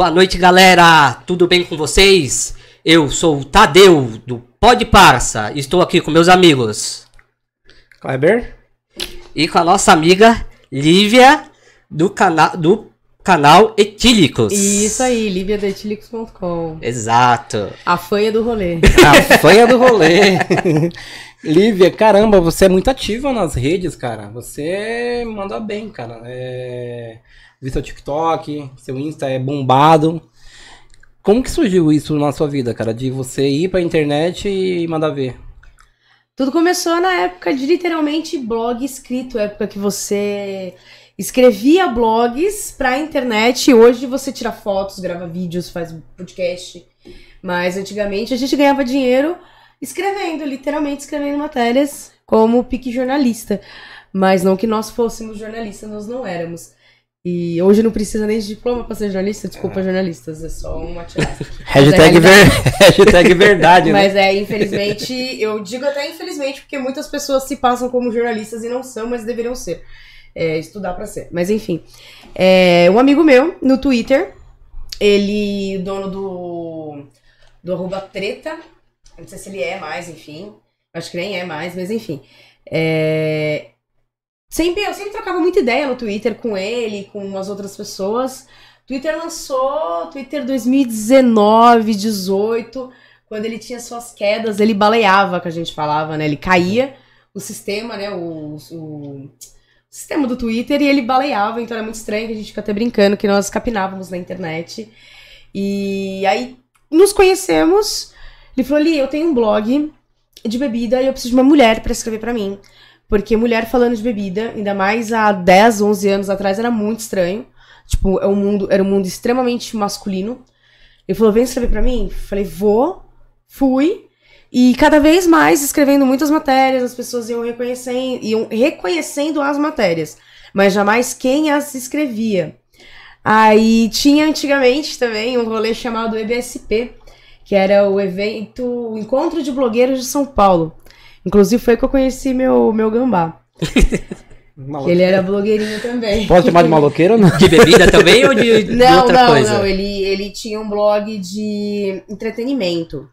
Boa noite, galera. Tudo bem com vocês? Eu sou o Tadeu do Pode Parça. Estou aqui com meus amigos Kleber? e com a nossa amiga Lívia do canal do canal Etílicos. Isso aí, liviadetílicos.com. Exato. A fanha do rolê. A fanha do rolê. Lívia, caramba, você é muito ativa nas redes, cara. Você manda bem, cara. É... Vi seu TikTok, seu Insta é bombado. Como que surgiu isso na sua vida, cara? De você ir pra internet e mandar ver? Tudo começou na época de literalmente blog escrito, época que você escrevia blogs pra internet. Hoje você tira fotos, grava vídeos, faz podcast. Mas antigamente a gente ganhava dinheiro escrevendo, literalmente escrevendo matérias como pique jornalista. Mas não que nós fôssemos jornalistas, nós não éramos. E hoje não precisa nem de diploma pra ser jornalista, desculpa, jornalistas, é só uma tirada. Hashtag, é ver... Hashtag verdade, né? Mas é, infelizmente, eu digo até infelizmente, porque muitas pessoas se passam como jornalistas e não são, mas deveriam ser. É, estudar pra ser. Mas enfim. É, um amigo meu, no Twitter, ele, dono do, do arroba treta, não sei se ele é mais, enfim. Acho que nem é mais, mas enfim. É, sempre, eu sempre trocava muita ideia no Twitter com ele, com as outras pessoas. Twitter lançou, Twitter 2019, 18, quando ele tinha suas quedas, ele baleava, que a gente falava, né? Ele caía o sistema, né? O, o sistema do Twitter e ele baleava, então era muito estranho que a gente fica até brincando que nós capinávamos na internet. E aí nos conhecemos. Ele falou: Ali, eu tenho um blog de bebida e eu preciso de uma mulher pra escrever pra mim. Porque mulher falando de bebida, ainda mais há 10, 11 anos atrás, era muito estranho. Tipo, é um mundo, era um mundo extremamente masculino. Ele falou: vem escrever pra mim? Falei: vou. Fui. E cada vez mais escrevendo muitas matérias, as pessoas iam reconhecendo, iam reconhecendo as matérias, mas jamais quem as escrevia. Aí tinha antigamente também um rolê chamado EBSP, que era o evento o Encontro de Blogueiros de São Paulo. Inclusive foi que eu conheci meu, meu gambá. Ele era blogueirinho também. Posso chamar de maloqueiro ou não? De bebida também ou de, de Não, outra não, coisa? não. Ele, ele tinha um blog de entretenimento.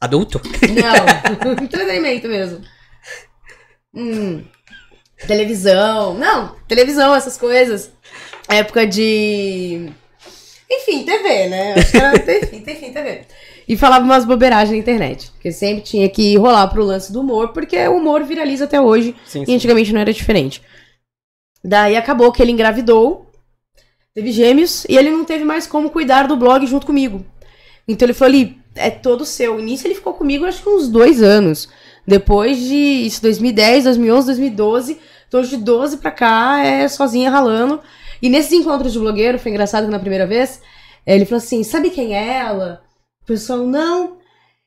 Adulto? Não, entretenimento mesmo. Hum, televisão. Não, televisão, essas coisas. Época de. Enfim, TV, né? Acho que era enfim, enfim, TV. E falava umas bobeiragens na internet. Porque sempre tinha que rolar pro lance do humor, porque o humor viraliza até hoje. Sim, E antigamente não era diferente. Daí acabou que ele engravidou, teve gêmeos, e ele não teve mais como cuidar do blog junto comigo. Então ele falou ali, é todo seu. No início ele ficou comigo acho que uns dois anos. Depois de isso, 2010, 2011, 2012. Então de 12 pra cá é sozinha ralando. E nesses encontros de blogueiro, foi engraçado que na primeira vez, ele falou assim, sabe quem é ela? Pessoal, não,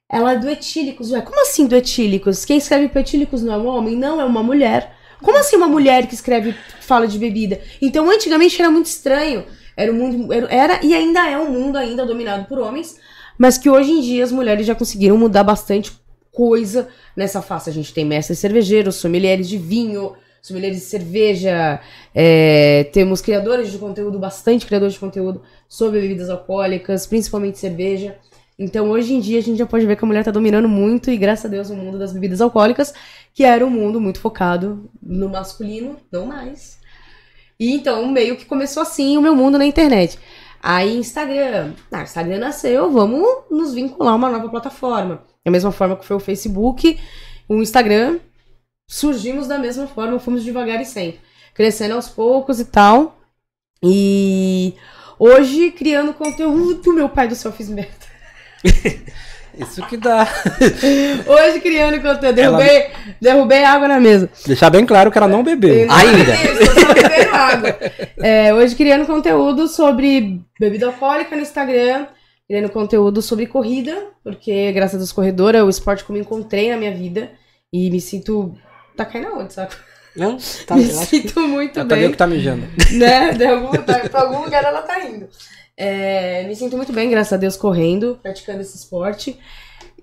ela é do Etílicos. Ué, como assim do Etílicos? Quem escreve pro Etílicos não é um homem? Não, é uma mulher. Como assim uma mulher que escreve, fala de bebida? Então, antigamente era muito estranho. Era um mundo, era, era e ainda é um mundo ainda dominado por homens, mas que hoje em dia as mulheres já conseguiram mudar bastante coisa nessa face. A gente tem mestres cervejeiros, sommeliers de vinho, sommeliers de cerveja, é, temos criadores de conteúdo, bastante criadores de conteúdo sobre bebidas alcoólicas, principalmente cerveja. Então, hoje em dia, a gente já pode ver que a mulher tá dominando muito, e graças a Deus, o mundo das bebidas alcoólicas, que era um mundo muito focado no masculino, não mais. E então, meio que começou assim o meu mundo na internet. Aí, Instagram. Ah, Instagram nasceu, vamos nos vincular a uma nova plataforma. Da mesma forma que foi o Facebook, o Instagram, surgimos da mesma forma, fomos devagar e sempre. Crescendo aos poucos e tal. E hoje, criando conteúdo, meu pai do céu, fiz merda. Isso que dá. Hoje criando conteúdo. Derrubei, derrubei água na mesa. Deixar bem claro que ela não bebeu. Ainda. Só bebendo água. É, hoje criando conteúdo sobre bebida alcoólica no Instagram. Criando conteúdo sobre corrida. Porque, graças a Deus, corredora é o esporte que eu me encontrei na minha vida. E me sinto. Tá caindo aonde, saco? Não? Tá, me acho que- sinto muito o Tadeu bem. que tá mijando. né? De algum, tá, pra algum lugar ela tá indo. É, me sinto muito bem, graças a Deus, correndo, praticando esse esporte.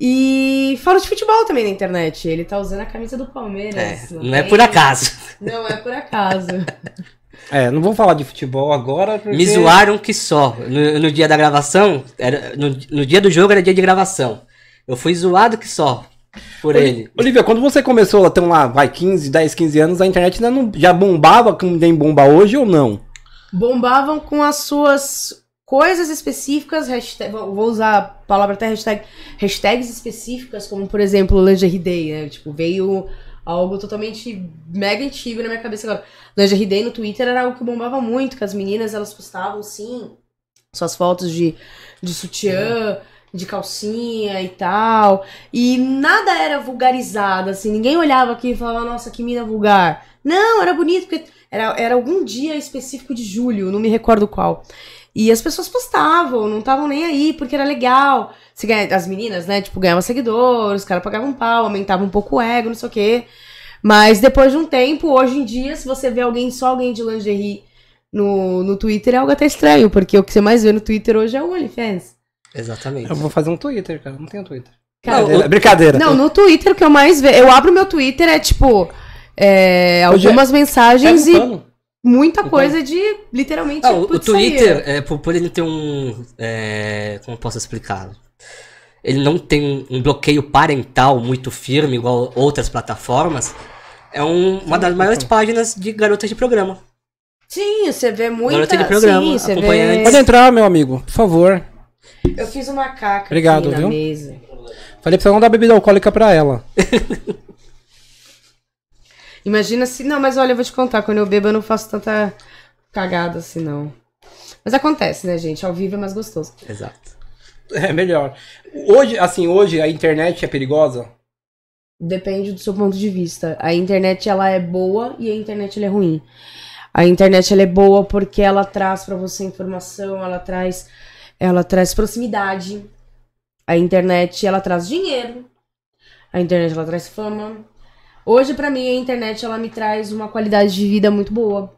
E falo de futebol também na internet. Ele tá usando a camisa do Palmeiras. É, não não é tem- por acaso. Não é por acaso. É, não vou falar de futebol agora, porque... Me zoaram que só. No, no dia da gravação, era, no, no dia do jogo era dia de gravação. Eu fui zoado que só por ele. Olivia, quando você começou a ter lá, vai, 15, 10, 15 anos, a internet ainda não, já bombava como nem bomba hoje ou não? Bombavam com as suas coisas específicas, hashtag, vou usar a palavra até hashtag, hashtags específicas, como por exemplo Lingerie Day, né? Tipo, veio algo totalmente mega antigo na minha cabeça agora. Lingerie Day no Twitter era algo que bombava muito, que as meninas elas postavam sim suas fotos de, de sutiã, de calcinha e tal. E nada era vulgarizado, assim, ninguém olhava aqui e falava, nossa, que mina vulgar. Não, era bonito, porque era, era algum dia específico de julho, não me recordo qual. E as pessoas postavam, não estavam nem aí, porque era legal. Você ganha, as meninas, né, tipo, ganhavam seguidores, os caras pagavam um pau, aumentavam um pouco o ego, não sei o quê. Mas depois de um tempo, hoje em dia, se você vê alguém, só alguém de lingerie no, no Twitter, é algo até estranho, porque o que você mais vê no Twitter hoje é o OnlyFans. Exatamente. Eu vou fazer um Twitter, cara, não tenho Twitter. Cara, Brincadeira, brincadeira. Não, no Twitter o que eu mais vejo. Eu abro meu Twitter, é tipo. é, Hoje algumas mensagens um e pano. Muita Então- coisa de literalmente. Ah, o, o. Twitter, é, por, por ele ter um. é, como posso explicar? Ele não tem um bloqueio parental muito firme, igual outras plataformas. É um- uma das maiores páginas de garotas de programa. Sim, você vê muita. Garota de programa, sim, você acompanhante. Pode vê. entrar, meu amigo, por favor. Eu fiz uma caca Obrigado, aqui na viu? mesa. Falei pra você não dar bebida alcoólica pra ela. Imagina se. Não, mas olha, eu vou te contar, quando eu bebo eu não faço tanta cagada assim, não. Mas acontece, né, gente? Ao vivo é mais gostoso. Exato. É melhor. Hoje, assim, hoje a internet é perigosa? Depende do seu ponto de vista. A internet ela é boa e a internet ela é ruim. A internet ela é boa porque ela traz pra você informação, ela traz ela traz proximidade. A internet ela traz dinheiro. A internet ela traz fama. Hoje pra mim a internet ela me traz uma qualidade de vida muito boa.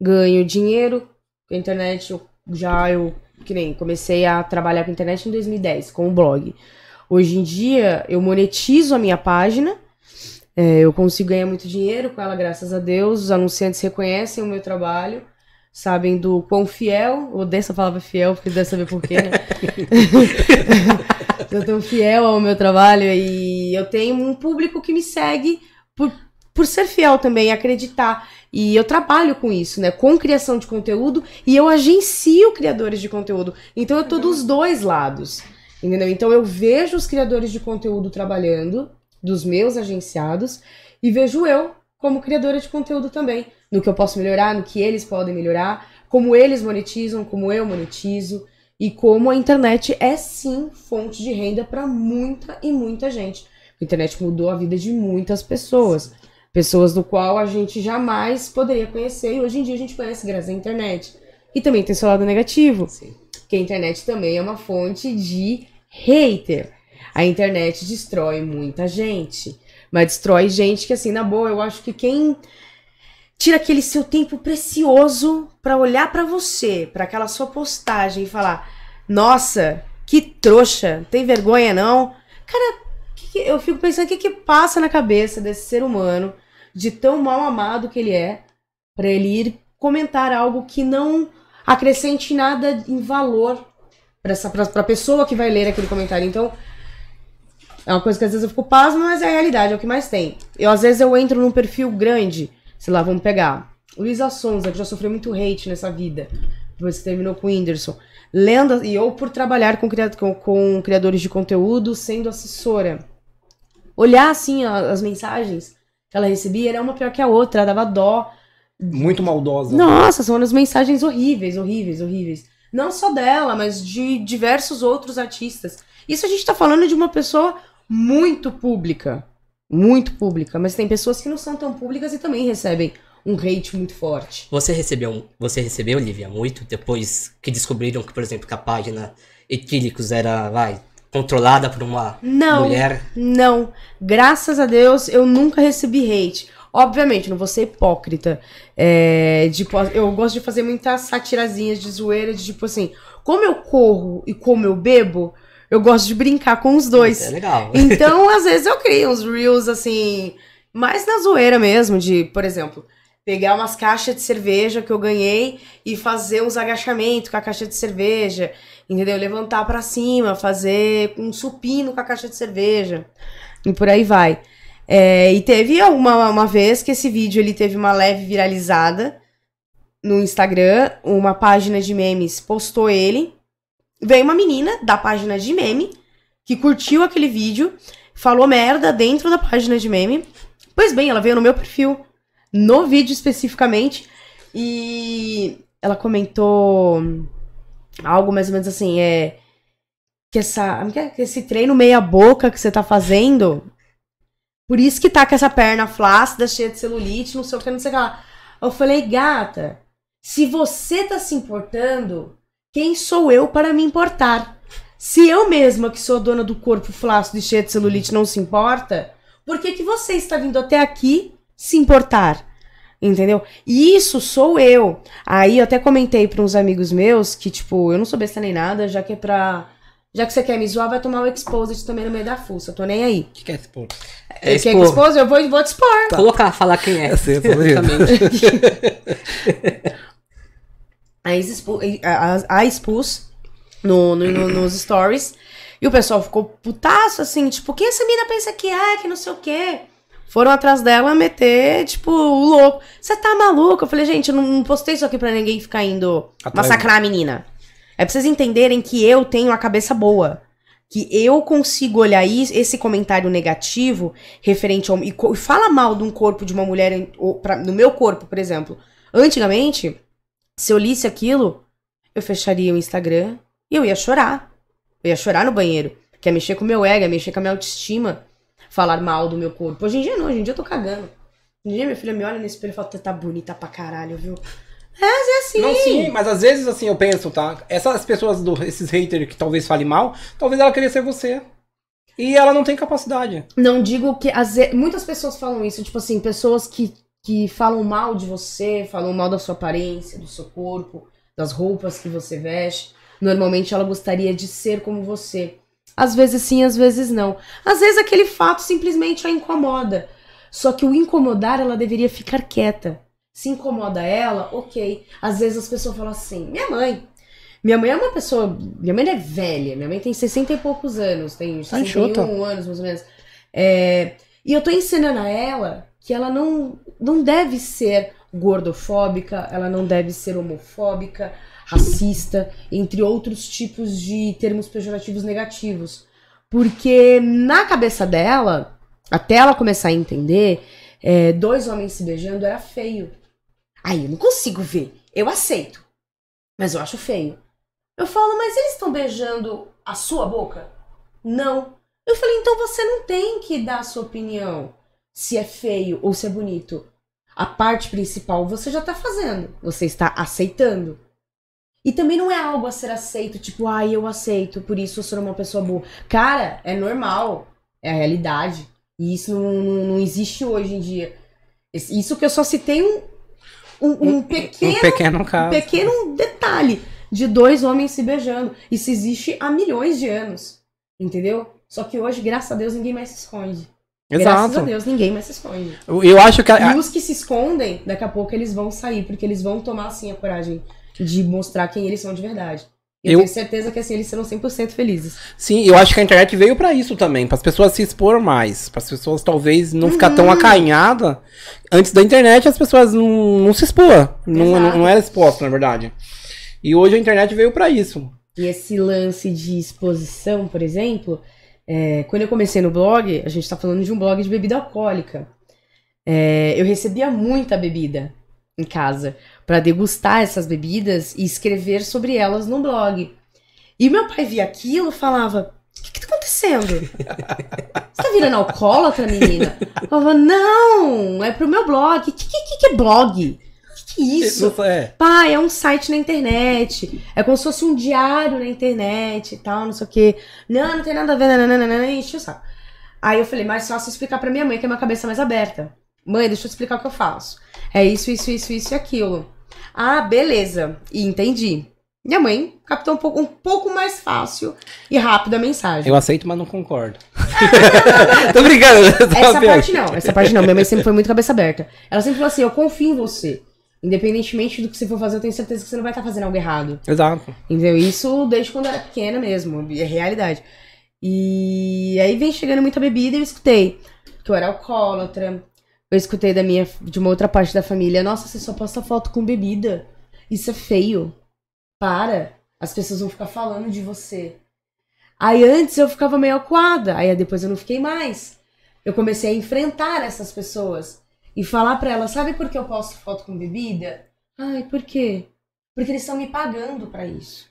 Ganho dinheiro. Com a internet eu já eu que nem comecei a trabalhar com internet em 2010 com o blog. Hoje em dia, eu monetizo a minha página, é, eu consigo ganhar muito dinheiro com ela, graças a Deus. Os anunciantes reconhecem o meu trabalho, sabem do quão fiel, odeio essa palavra fiel, porque deve saber por quê, né? eu tô fiel ao meu trabalho e eu tenho um público que me segue por, por ser fiel também, acreditar. E eu trabalho com isso, né? Com criação de conteúdo e eu agencio criadores de conteúdo. Então eu tô dos dois lados. Entendeu? Então eu vejo os criadores de conteúdo trabalhando, dos meus agenciados, e vejo eu como criadora de conteúdo também. No que eu posso melhorar, no que eles podem melhorar, como eles monetizam, como eu monetizo, e como a internet é sim fonte de renda para muita e muita gente. A internet mudou a vida de muitas pessoas. Pessoas do qual a gente jamais poderia conhecer, e hoje em dia a gente conhece graças à internet. E também tem seu lado negativo Sim. que a internet também é uma fonte de hater. A internet destrói muita gente, mas destrói gente que assim, na boa, eu acho que quem tira aquele seu tempo precioso pra olhar pra você, pra aquela sua postagem e falar: "Nossa, que trouxa, tem vergonha não?". Cara, que que- eu fico pensando o que que passa na cabeça desse ser humano de tão mal amado que ele é pra ele ir comentar algo que não acrescente nada em valor pra essa pra pessoa que vai ler aquele comentário. Então, é uma coisa que às vezes eu fico pasmo, mas é a realidade, é o que mais tem. Eu às vezes eu entro num perfil grande, sei lá, vamos pegar Luísa Sonza, que já sofreu muito hate nessa vida. Que terminou com o Whindersson. Lendo, e eu por trabalhar com, com, com criadores de conteúdo, sendo assessora. Olhar assim a- as mensagens que ela recebia, era uma pior que a outra, dava dó. Muito maldosa. Nossa, são umas mensagens horríveis, horríveis, horríveis. Não só dela, mas de diversos outros artistas. Isso a gente tá falando de uma pessoa muito pública. Muito pública. Mas tem pessoas que não são tão públicas e também recebem um hate muito forte. Você recebeu, você recebeu, Olivia, muito depois que descobriram que, por exemplo, que a página Etílicos era, vai, controlada por uma Não. mulher? Não. Graças a Deus, eu nunca recebi hate. Obviamente, não vou ser hipócrita. É, de eu gosto de fazer muitas satirazinhas de zoeira, de tipo assim, como eu corro e como eu bebo, eu gosto de brincar com os dois. É legal. Então, às vezes eu crio uns reels assim, mais na zoeira mesmo, de, por exemplo, pegar umas caixas de cerveja que eu ganhei e fazer uns agachamentos com a caixa de cerveja, entendeu? Levantar pra cima, fazer um supino com a caixa de cerveja e por aí vai. É, e teve uma, uma vez que esse vídeo ele teve uma leve viralizada no Instagram, uma página de memes postou ele. Veio uma menina da página de meme que curtiu aquele vídeo, falou merda dentro da página de meme. Pois bem, ela veio no meu perfil, no vídeo especificamente, e ela comentou algo mais ou menos assim, é que essa, que esse treino meia boca que você tá fazendo, por isso que tá com essa perna flácida, cheia de celulite, não sei o que, não sei o que lá. Eu falei, gata, se você tá se importando, quem sou eu para me importar? Se eu mesma, que sou dona do corpo flácido e cheia de celulite, não se importa, por que, que você está vindo até aqui se importar? Entendeu? E isso sou eu. Aí eu até comentei para uns amigos meus que, tipo, eu não sou besta nem nada, já que é pra. Já que você quer me zoar, vai tomar o Exposed também no meio da fuça. Eu tô nem aí. O que, que é povo? É, Quer expor. Exposed? Eu vou, vou te expor. Colocar, falar quem é. Eu sei, eu. A, Isa expu- a, a- a expus no, no- no- nos stories. E o pessoal ficou putaço, assim, tipo, quem essa mina pensa que é, que não sei o quê. Foram atrás dela meter, tipo, o louco. Você tá maluco? Eu falei, gente, eu não, postei isso aqui pra ninguém ficar indo Atrás massacrar a menina. É pra vocês entenderem que eu tenho a cabeça boa. Que eu consigo olhar is- esse comentário negativo referente ao. E, e fala mal de um corpo de uma mulher ou pra- no meu corpo, por exemplo. Antigamente, se eu lisse aquilo, eu fecharia o Instagram e eu ia chorar. Eu ia chorar no banheiro. Que é mexer com o meu ego, é mexer com a minha autoestima. Falar mal do meu corpo. Hoje em dia não, hoje em dia eu tô cagando. Hoje em dia minha filha me olha no espelho e fala, "Tu tá bonita pra caralho, viu? É, é assim. Não, sim, mas às vezes assim eu penso, tá? Essas pessoas, do, esses haters que talvez falem mal, talvez ela queria ser você. E ela não tem capacidade. Não digo que. Vezes, muitas pessoas falam isso, tipo assim, pessoas que, que falam mal de você, falam mal da sua aparência, do seu corpo, das roupas que você veste. Normalmente ela gostaria de ser como você. Às vezes sim, às vezes não. Às vezes aquele fato simplesmente a incomoda. Só que o incomodar, ela deveria ficar quieta. Se incomoda ela, ok. Às vezes as pessoas falam assim, minha mãe. Minha mãe é uma pessoa. Minha mãe é velha. Minha mãe tem 60 e poucos anos. Tem Tá 61 enxuta. anos, mais ou menos. É, e eu tô ensinando a ela que ela não, não deve ser gordofóbica, ela não deve ser homofóbica, racista, entre outros tipos de termos pejorativos negativos. Porque na cabeça dela, até ela começar a entender, é, dois homens se beijando era feio. Aí eu não consigo ver. Eu aceito. Mas eu acho feio. Eu falo, mas eles estão beijando a sua boca? Não. Eu falei, então você não tem que dar a sua opinião se é feio ou se é bonito. A parte principal você já tá fazendo. Você está aceitando. E também não é algo a ser aceito, tipo, ai, eu aceito, por isso eu sou uma pessoa boa. Cara, é normal. É a realidade. E isso não, não, não existe hoje em dia. Isso que eu só citei um, um, um pequeno Um pequeno um pequeno detalhe de dois homens se beijando. Isso existe há milhões de anos. Entendeu? Só que hoje, graças a Deus, ninguém mais se esconde. Graças a Exato. Deus, ninguém mais se esconde. Eu, acho que. a- E os que se escondem, daqui a pouco eles vão sair, porque eles vão tomar, assim, a coragem de mostrar quem eles são de verdade. Eu, Eu- tenho certeza que, assim, eles serão 100% felizes. Sim, eu acho que a internet veio pra isso também, para as pessoas se expor mais, para as pessoas talvez não ficar Uhum. tão acanhada. Antes da internet as pessoas não, não se expor, não, Exato. não, não era exposto, na verdade. E hoje a internet veio pra isso. E esse lance de exposição, por exemplo, é, quando eu comecei no blog, a gente tá falando de um blog de bebida alcoólica. É, eu recebia muita bebida em casa para degustar essas bebidas e escrever sobre elas no blog. E meu pai via aquilo e falava: O que, que tá acontecendo? Você tá virando alcoólatra, menina? Eu falava: Não, é pro meu blog. O que, que, que é blog? É isso? É. Pai, é um site na internet. É como se fosse um diário na internet e tal, não sei o quê. Não, não tem nada a ver, nananana, enche o saco. Aí eu falei, mais fácil explicar pra minha mãe, que é uma cabeça mais aberta. Mãe, deixa eu explicar o que eu faço. É isso, isso, isso, isso e aquilo. Ah, beleza. E entendi. Minha mãe captou um pouco, um pouco mais fácil e rápido a mensagem. Eu aceito, mas não concordo. Tô brincando. Essa parte não, essa parte não. Minha mãe sempre foi muito cabeça aberta. Ela sempre falou assim: eu confio em você. Independentemente do que você for fazer, eu tenho certeza que você não vai estar fazendo algo errado. Exato. Entendeu? Isso desde quando eu era pequena mesmo, é realidade. E aí vem chegando muita bebida e eu escutei que eu era alcoólatra. Eu escutei da minha, de uma outra parte da família, nossa, você só posta foto com bebida. Isso é feio. Para. As pessoas vão ficar falando de você. Aí antes eu ficava meio acuada, aí depois eu não fiquei mais. Eu comecei a enfrentar essas pessoas e falar para elas, sabe por que eu posto foto com bebida? Ai, por quê? Porque eles estão me pagando para isso.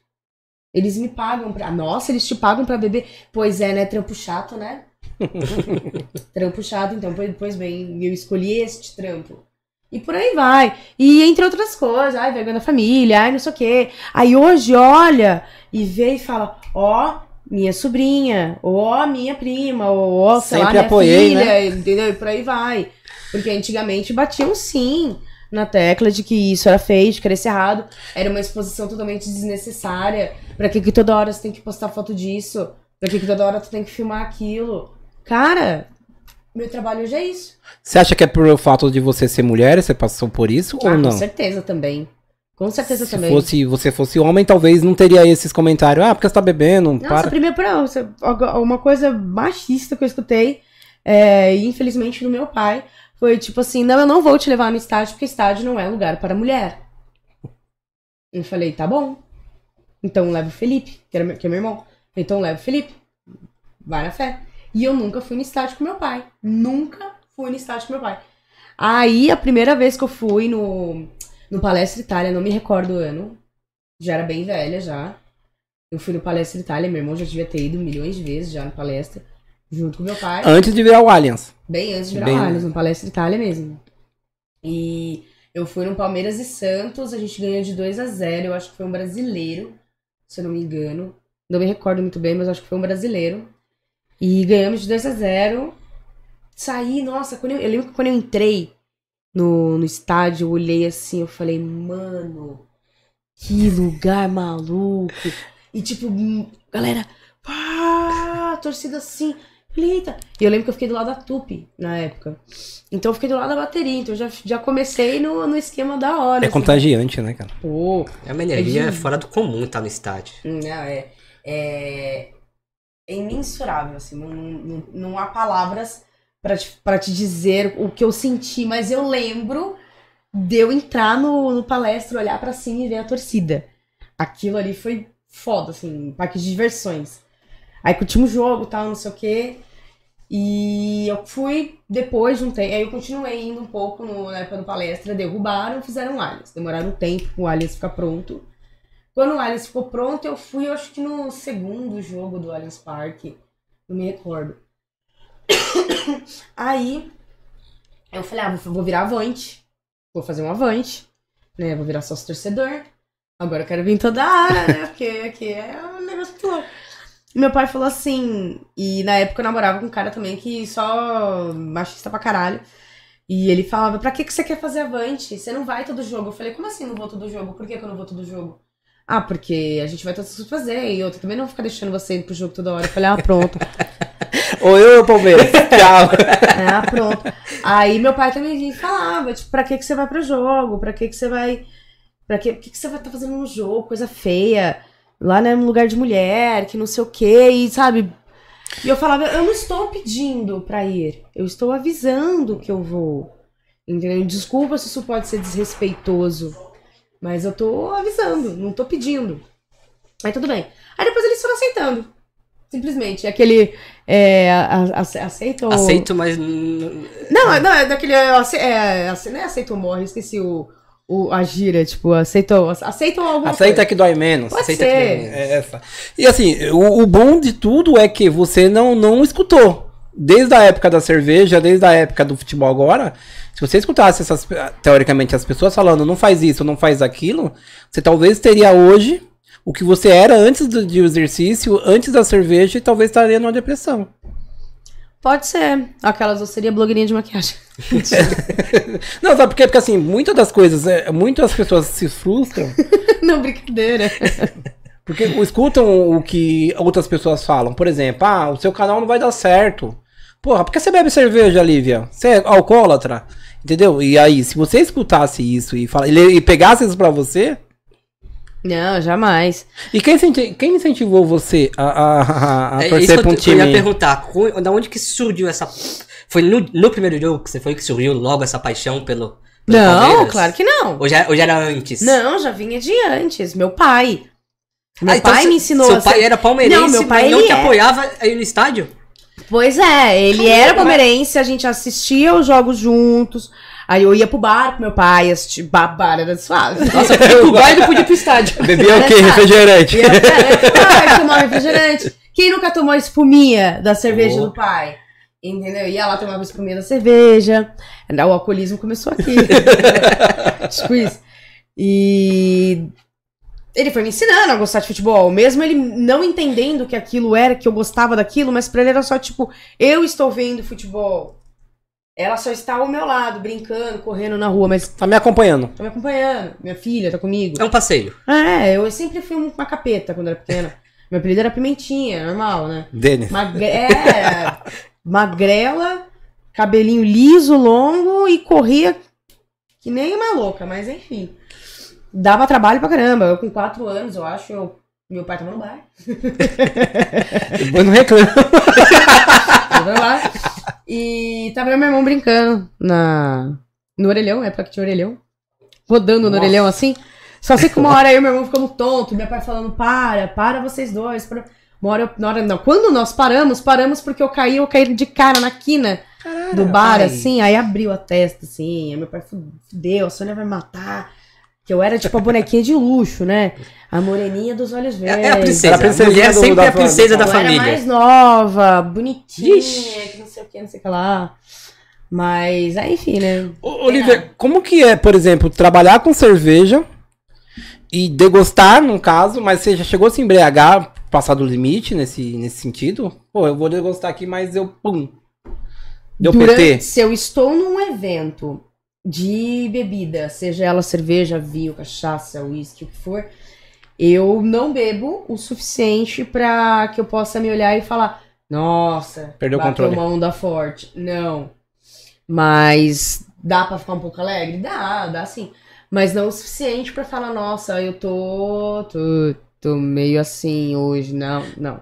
Eles me pagam pra. Nossa, eles te pagam para beber? Pois é, né? Trampo chato, né? trampo chato, então, pois bem, eu escolhi este trampo. E por aí vai. E entre outras coisas, ai, vergonha da família, ai, não sei o quê. Aí hoje olha e vê e fala, ó, minha sobrinha, ou ó, minha prima, ou ó, sei Sempre lá, minha apoiei, filha, né? entendeu? E por aí vai. Porque antigamente batiam sim na tecla de que isso era feio, de que era esse errado. Era uma exposição totalmente desnecessária. Pra que, que toda hora você tem que postar foto disso? Pra que, que toda hora tu tem que filmar aquilo? Cara, meu trabalho hoje é isso. Você acha que é por fato de você ser mulher, você passou por isso Ah, ou não? Com certeza também. Com certeza Se também. fosse, você fosse homem, talvez não teria esses comentários. Ah, porque você tá bebendo, Nossa, para. primeiro, você- uma coisa machista que eu escutei, é, infelizmente do meu pai, foi tipo assim: não, eu não vou te levar no estádio, porque estádio não é lugar para mulher. Eu falei: tá bom. Então leva o Felipe, que, era, que é meu irmão. Então leva o Felipe. Vai na fé. E eu nunca fui no estádio com meu pai. Nunca fui no estádio com meu pai. Aí, a primeira vez que eu fui no, no Palestra Itália, não me recordo o ano, já era bem velha já. Eu fui no Palestra Itália, meu irmão já devia ter ido milhões de vezes já no palestra, junto com meu pai. Antes de virar o Allianz. Bem antes de virar Bem- o Allianz, no Palestra Itália mesmo. E eu fui no Palmeiras e Santos, a gente ganhou de 2 a 0 eu acho que foi um brasileiro, se eu não me engano. Não me recordo muito bem, mas acho que foi um brasileiro. E ganhamos de 2 a 0 Saí, nossa, quando eu, eu lembro que quando eu entrei no, no estádio, eu olhei assim, eu falei, mano, que lugar maluco. E tipo, hum, galera, pá, torcida assim. E eu lembro que eu fiquei do lado da Tupi na época. Então eu fiquei do lado da bateria. Então eu já, já comecei no, no esquema da hora. É assim. contagiante, né, cara? Pô, É uma energia É de- fora do comum estar no estádio. não, é, é, é imensurável, assim. Não, não, não há palavras pra te, pra te dizer o que eu senti, mas eu lembro de eu entrar no, no palestra, olhar pra cima e ver a torcida. Aquilo ali foi foda, assim, um parque de diversões. Aí curtimos o jogo e tal, não sei o quê. E eu fui depois de um tempo. Aí eu continuei indo um pouco no, na época do palestra, derrubaram, fizeram Alias. Demoraram um tempo pro Alias ficar pronto. Quando o Alias ficou pronto, eu fui, eu acho que no segundo jogo do Allianz Parque. Não me recordo. Aí eu falei, ah, vou, virar avante. Vou fazer um avante. Né? Vou virar sócio torcedor. Agora eu quero vir toda hora, né? Porque aqui é um negócio louco. E meu pai falou assim, e na época eu namorava com um cara também que só machista pra caralho. E ele falava, pra que, que você quer fazer avante? Você não vai todo jogo. Eu falei, como assim não vou todo jogo? Por que, que eu não vou todo jogo? Ah, porque a gente vai todos fazer. E eu também não vou ficar deixando você ir pro jogo toda hora. Eu falei, ah, pronto. Ou eu, Palmeiras. Tchau. ah, pronto. Aí meu pai também vinha e falava, tipo, pra que, que você vai pro jogo? Pra que, que você vai. Pra que, que, que você vai estar fazendo no jogo? Coisa feia. Lá né, no lugar de mulher, que não sei o quê, e sabe? E eu falava, eu não estou pedindo pra ir. Eu estou avisando que eu vou. Entendeu? Desculpa se isso pode ser desrespeitoso. Mas eu tô avisando, não tô pedindo. Aí tudo bem. Aí depois eles foram aceitando. Simplesmente. Aquele. É, a- a- ace- aceita ou. Aceito, mas. Não, não, é daquele. É, é, ace- não é aceita ou morre, esqueci o, o, a gira, tipo, aceitou. Aceitam alguma Aceita coisa. que dói menos. Pode Aceita ser. que dói menos. É essa. E assim, o, o bom de tudo é que você não, não escutou. Desde a época da cerveja, desde a época do futebol agora, se você escutasse essas, teoricamente, as pessoas falando não faz isso, não faz aquilo, você talvez teria hoje o que você era antes do, de exercício, antes da cerveja, e talvez estaria numa depressão. Pode ser. Aquelas, eu seria blogueirinha de maquiagem. Não, sabe por quê? Porque assim, muitas das coisas, é, muitas pessoas se frustram não, brincadeira. Porque escutam o que outras pessoas falam. Por exemplo, ah, o seu canal não vai dar certo. Porra, por que você bebe cerveja, Lívia? Você é alcoólatra? Entendeu? E aí, se você escutasse isso e, fala, e pegasse isso pra você. Não, jamais. E quem, quem incentivou você a, a, a, a É torcer pra um eu, te- eu ia time? perguntar. Da onde que surgiu essa. Foi no, no primeiro jogo que você foi que surgiu logo essa paixão pelo. pelo Não, Palmeiras? claro que não. Ou já, ou já era antes? Não, já vinha de antes. Meu pai. Meu Ah, então pai se- me ensinou Seu a pai ser- era palmeirense, Não, meu pai, não te é. apoiava aí no estádio? Pois é, ele era palmeirense, a gente assistia os jogos juntos. Aí eu ia pro bar com meu pai, assistir babara era suave. Nossa, eu fui pro bar e não podia ir pro estádio. Bebia o quê? Refrigerante. Ia pro bar tomar refrigerante. Quem nunca tomou a espuminha da cerveja Oh. do pai? Entendeu? Ia lá tomar a espuminha da cerveja. O alcoolismo começou aqui. tipo isso. E ele foi me ensinando a gostar de futebol, mesmo ele não entendendo que aquilo era, que eu gostava daquilo, mas pra ele era só tipo, eu estou vendo futebol. Ela só está ao meu lado, brincando, correndo na rua, mas Tá me acompanhando. tá me acompanhando. Minha filha tá comigo. É um passeio. É, eu sempre fui uma capeta quando era pequena. Meu apelido era Pimentinha, normal, né? Denis. Magre... É, magrela, cabelinho liso, longo e corria que nem uma louca, mas enfim. Dava trabalho pra caramba. Eu com quatro anos, eu acho, eu... meu pai tava no bar. Eu não reclamo. Tava lá. E tava eu meu irmão brincando na... no orelhão, época que tinha orelhão. Rodando no Nossa. orelhão assim. Só sei que uma hora e meu irmão ficamos tonto, meu pai falando, para, para vocês dois. Para... Uma hora, hora, não. Quando nós paramos, paramos porque eu caí, eu caí de cara na quina do bar, ai. assim, aí abriu a testa, assim, aí meu pai fudeu, a Sônia vai me matar. Que eu era tipo a bonequinha de luxo, né? A moreninha dos olhos verdes. É, é a princesa. Era a A princesinha mulher do- sempre é a princesa família. da eu família. era mais nova, bonitinha, Ixi. que não sei o que, não sei o que lá. Mas, aí, enfim, né? Ô, Olivia, como que é, por exemplo, trabalhar com cerveja e degustar, no caso, mas você já chegou a se embriagar, passar do limite nesse, nesse sentido? Pô, eu vou degustar aqui, mas eu, pum, deu Durante- PT. Se eu estou num evento de bebida, seja ela cerveja, vinho, cachaça, uísque, o que for, eu não bebo o suficiente pra que eu possa me olhar e falar, nossa, Perdeu o controle." uma onda forte. Não. Mas dá pra ficar um pouco alegre? Dá, dá sim. Mas não o suficiente pra falar, nossa, eu tô, tô, tô meio assim hoje. Não, não.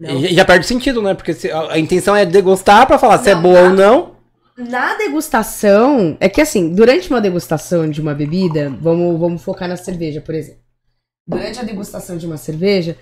não. E Já, já perde sentido, né? Porque se- a, a intenção é degustar pra falar se é Não, boa tá. ou não. Na degustação, é que assim, durante uma degustação de uma bebida, vamos, vamos focar na cerveja, por exemplo. Durante a degustação de uma cerveja,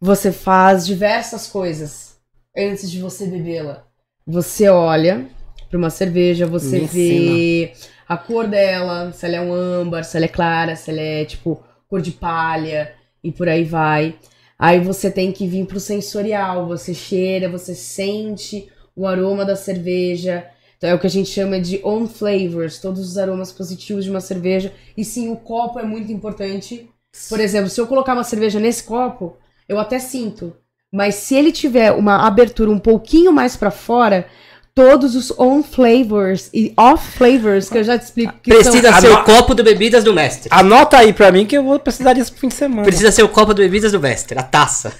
você faz diversas coisas antes de você bebê-la. Você olha para uma cerveja, você Me vê a cor dela, se ela é um âmbar, se ela é clara, se ela é tipo cor de palha e por aí vai. Aí você tem que vir pro sensorial, você cheira, você sente o aroma da cerveja. Então é o que a gente chama de on flavors, todos os aromas positivos de uma cerveja. E sim, o copo é muito importante. Por exemplo, se eu colocar uma cerveja nesse copo, eu até sinto. Mas se ele tiver uma abertura um pouquinho mais pra fora, todos os on flavors e off flavors, que eu já te explico que Precisa são... ser o copo do bebidas do mestre. Anota aí pra mim que eu vou precisar disso pro fim de semana. Precisa ser o copo do bebidas do mestre, a taça.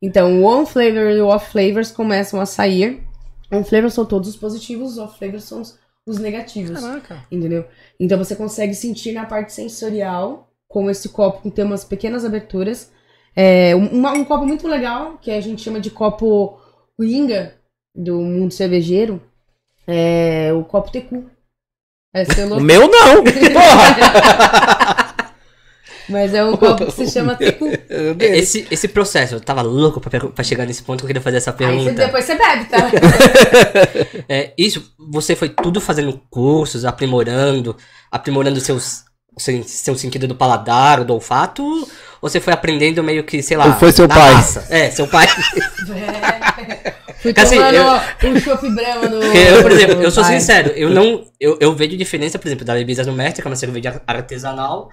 Então, o on flavor e o off flavors começam a sair. On flavors são todos os positivos, os off flavors são os, os negativos. Caraca. Entendeu? Então você consegue sentir na parte sensorial, com esse copo que tem umas pequenas aberturas. É, um, uma- um copo muito legal, que a gente chama de copo Ringa, do mundo cervejeiro, é o copo Tecu. É O selo, meu não! Porra! mas é um copo que se chama Tecu. Esse, esse processo, eu tava louco pra, pra chegar nesse ponto que eu queria fazer essa Aí você- pergunta. depois você bebe, tá? É, isso, você foi tudo fazendo cursos, aprimorando, aprimorando seus, seu, seu sentido do paladar, do olfato, ou você foi aprendendo meio que, sei lá, Ou foi seu na pai? raça? É, seu pai. É. Fui Assim, tomando eu- um chopp brama no... Eu, por exemplo, eu sou Vai. sincero, eu não. Eu, eu vejo diferença, por exemplo, da Bebidas no Mestre, que é uma cerveja artesanal,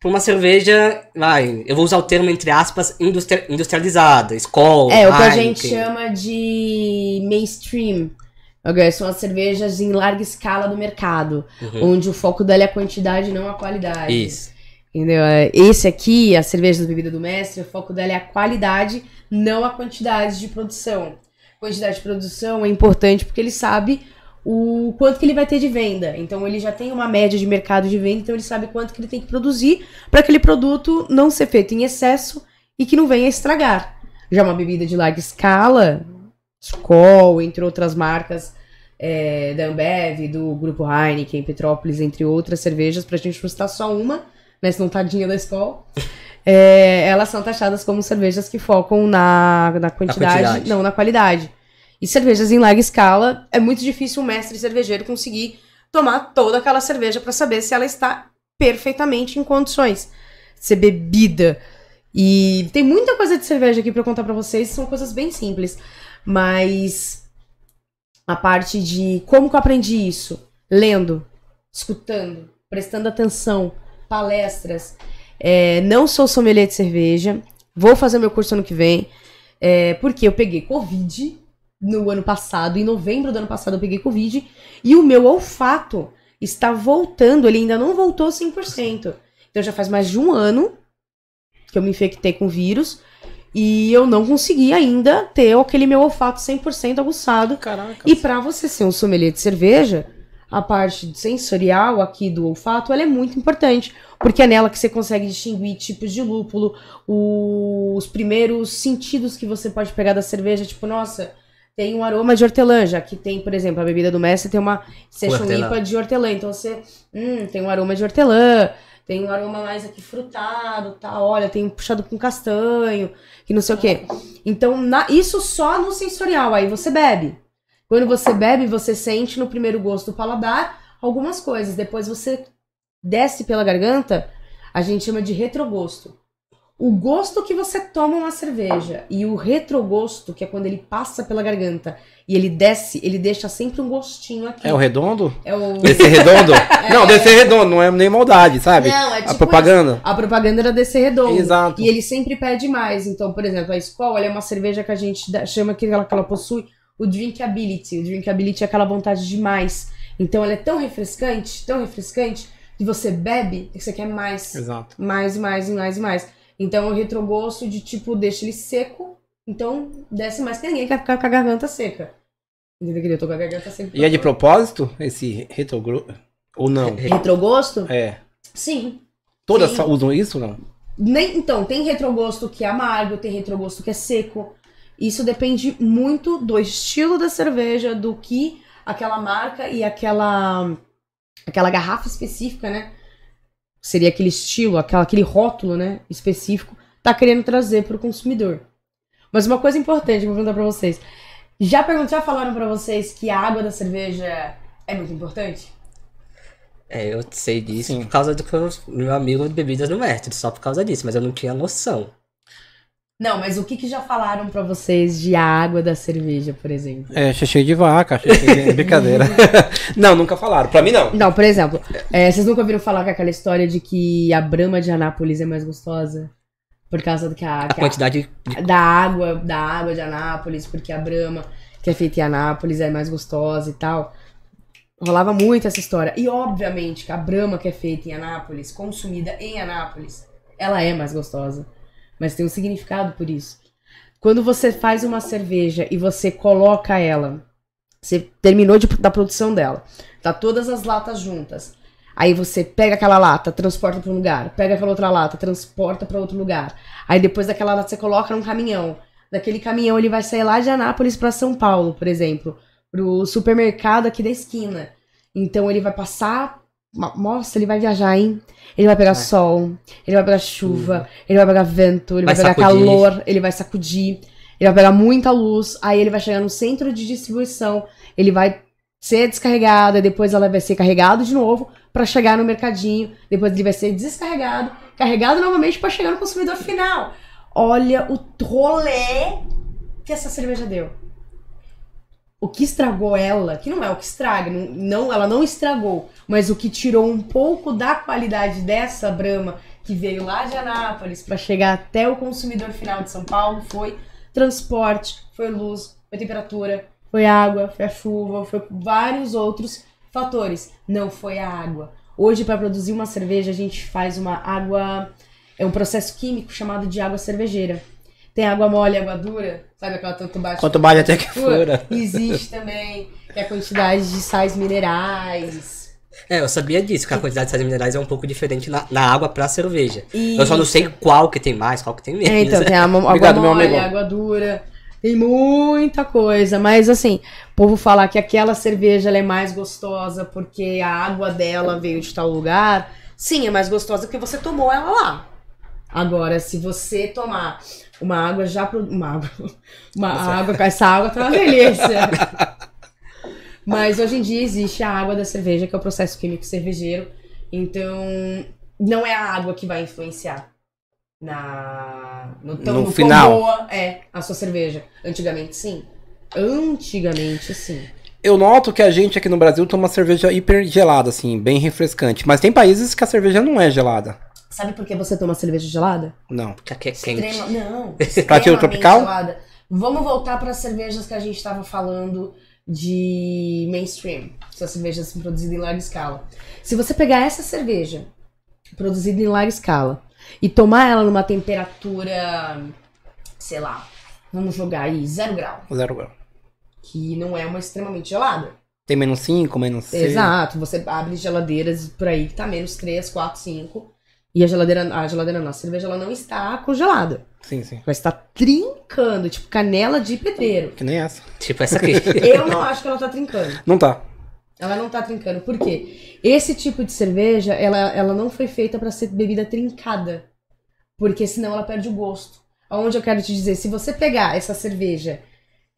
pra uma cerveja. Vai, eu vou usar o termo entre aspas, industri- industrializada, Skol, É, o que a gente chama de mainstream. São as cervejas em larga escala do mercado, Uhum. onde o foco dela é a quantidade, não a qualidade. Isso. Entendeu? É, Esse aqui, a cerveja da bebida do mestre, o foco dela é a qualidade, não a quantidade de produção. Quantidade de produção é importante porque ele sabe o quanto que ele vai ter de venda. Então ele já tem uma média de mercado de venda, então ele sabe quanto que ele tem que produzir para aquele produto não ser feito em excesso e que não venha a estragar. Já uma bebida de larga escala, Skol, entre outras marcas é, da Ambev, do Grupo Heineken, Petrópolis, entre outras cervejas, pra gente não citar só uma, né, se não tadinha da Skol, é, elas são taxadas como cervejas que focam na, na quantidade, quantidade. não na qualidade. E cervejas em larga escala, é muito difícil um mestre cervejeiro conseguir tomar toda aquela cerveja para saber se ela está perfeitamente em condições de ser bebida. E tem muita coisa de cerveja aqui para contar para vocês, são coisas bem simples, mas a parte de como que eu aprendi isso, lendo, escutando, prestando atenção, palestras. É, não sou sommelier de cerveja, vou fazer meu curso ano que vem, é, porque eu peguei Covid no ano passado, em novembro do ano passado eu peguei Covid, e o meu olfato está voltando, ele ainda não voltou 100%. Então já faz mais de um ano que eu me infectei com vírus, e eu não consegui ainda ter aquele meu olfato 100% aguçado. Caraca. E pra você ser um sommelier de cerveja, a parte sensorial aqui do olfato, ela é muito importante, porque é nela que você consegue distinguir tipos de lúpulo, os primeiros sentidos que você pode pegar da cerveja, tipo, nossa, tem um aroma de hortelã, já que tem, por exemplo, a bebida do mestre tem uma session. IPA de hortelã, então você, hum, tem um aroma de hortelã, tem um aroma mais aqui frutado, tá, olha, tem um puxado com castanho, que não sei o quê. Então, na- isso só no sensorial, aí você bebe. Quando você bebe, você sente no primeiro gosto do paladar algumas coisas. Depois você desce pela garganta, a gente chama de retrogosto. O gosto que você toma uma cerveja e o retrogosto, que é quando ele passa pela garganta e ele desce, ele deixa sempre um gostinho aqui. É o redondo? É o- Desse redondo? Não, desse redondo, não é nem maldade, sabe? Não, é a tipo propaganda. A propaganda era desse redondo. Exato. E ele sempre pede mais. Então, por exemplo, a ela é uma cerveja que a gente chama que ela, que ela possui o drinkability. O drinkability é aquela vontade de mais. Então, ela é tão refrescante, tão refrescante, que você bebe e você quer mais. Exato. Mais, e mais, e mais, e mais. Então, o retrogosto de tipo, deixa ele seco. Então, desce mais. Tem ninguém que vai ficar com a garganta seca. Entendeu? Eu tô com a garganta seca. E é de propósito esse retrogro... Ou não? Retrogosto? É. Sim. Todas Sim. usam isso não? Nem, então, tem retrogosto que é amargo, tem retrogosto que é seco. Isso depende muito do estilo da cerveja, do que aquela marca e aquela aquela garrafa específica, né? Seria aquele estilo, aquela, aquele rótulo, né, específico, tá querendo trazer pro consumidor. Mas uma coisa importante, vou perguntar pra vocês. Já perguntaram, já falaram pra vocês que a água da cerveja é muito importante? É, eu sei disso Sim. por causa do que eu- meu amigo de bebidas no mestre, só por causa disso, mas eu não tinha noção. Não, mas o que, que já falaram pra vocês de água da cerveja, por exemplo? É, cheio de vaca, cheio de... brincadeira. não, nunca falaram. Pra mim não. Não, por exemplo, é, vocês nunca ouviram falar com aquela história de que a Brahma de Anápolis é mais gostosa? Por causa do que a, A que a- quantidade de da água, da água de Anápolis, porque a Brahma, que é feita em Anápolis, é mais gostosa e tal. Rolava muito essa história. E obviamente que a Brahma que é feita em Anápolis, consumida em Anápolis, ela é mais gostosa. Mas tem um significado por isso. Quando você faz uma cerveja e você coloca ela, você terminou de- da produção dela, tá todas as latas juntas. Aí você pega aquela lata, transporta para um lugar, pega aquela outra lata, transporta para outro lugar. Aí depois daquela lata você coloca num caminhão. Daquele caminhão ele vai sair lá de Anápolis para São Paulo, por exemplo, pro supermercado aqui da esquina. Então ele vai passar, nossa, ele vai viajar, hein? Ele vai pegar Vai. sol, ele vai pegar chuva, ele vai pegar vento, ele vai, Vai pegar sacudir. calor, ele vai sacudir, ele vai pegar muita luz, aí ele vai chegar no centro de distribuição, ele vai ser descarregado, e depois ela vai ser carregado de novo para chegar no mercadinho, depois ele vai ser descarregado, carregado novamente para chegar no consumidor final. Olha o rolê que essa cerveja deu. O que estragou ela, que não é o que estraga, não, não- ela não estragou, mas o que tirou um pouco da qualidade dessa Brahma que veio lá de Anápolis para chegar até o consumidor final de São Paulo foi transporte, foi luz, foi temperatura, foi água, foi a chuva, foi vários outros fatores. Não foi a água. Hoje, para produzir uma cerveja, a gente faz uma água. É um processo químico chamado de água cervejeira. Tem água mole e água dura, sabe aquela tanto bate Quanto bate até que fura. Existe também, que é a quantidade de sais minerais. É, eu sabia disso, que a quantidade de sais minerais é um pouco diferente na, na água pra cerveja. Eu só não Isso. sei qual que tem mais, qual que tem menos. É, então, tem a água Obrigado, mole, água dura. Tem muita coisa, mas assim, o povo falar que aquela cerveja é mais gostosa porque a água dela veio de tal lugar. Sim, é mais gostosa porque você tomou ela lá. Agora, se você tomar uma água já pro... uma água, uma água com essa água tá uma delícia. Mas hoje em dia existe a água da cerveja, que é o processo químico cervejeiro. Então, não é a água que vai influenciar na no, tão- No no final. boa é a sua cerveja. Antigamente, sim. Antigamente, sim. Eu noto que a gente aqui no Brasil toma cerveja hiper gelada, assim, bem refrescante. Mas tem países que a cerveja não é gelada. Sabe por que você toma cerveja gelada? Não. Porque aqui é quente. Extrema... Não. Pratinho extremamente tropical? Gelada. Vamos voltar para as cervejas que a gente estava falando de mainstream. São cervejas produzidas em larga escala. Se você pegar essa cerveja produzida em larga escala e tomar ela numa temperatura, sei lá, vamos jogar aí, zero grau, Zero grau. que não é uma extremamente gelada. Tem menos 5, menos 6. Exato, você abre geladeiras por aí que tá menos 3, 4, 5. E a geladeira, a geladeira não, a cerveja ela não está congelada. Sim, sim. Ela está trincando, tipo canela de pedreiro. Que nem essa. Tipo essa aqui. Eu não acho que ela tá trincando. Não tá. Ela não tá trincando. Por quê? Esse tipo de cerveja, ela, ela não foi feita para ser bebida trincada. Porque senão ela perde o gosto. Aonde eu quero te dizer, se você pegar essa cerveja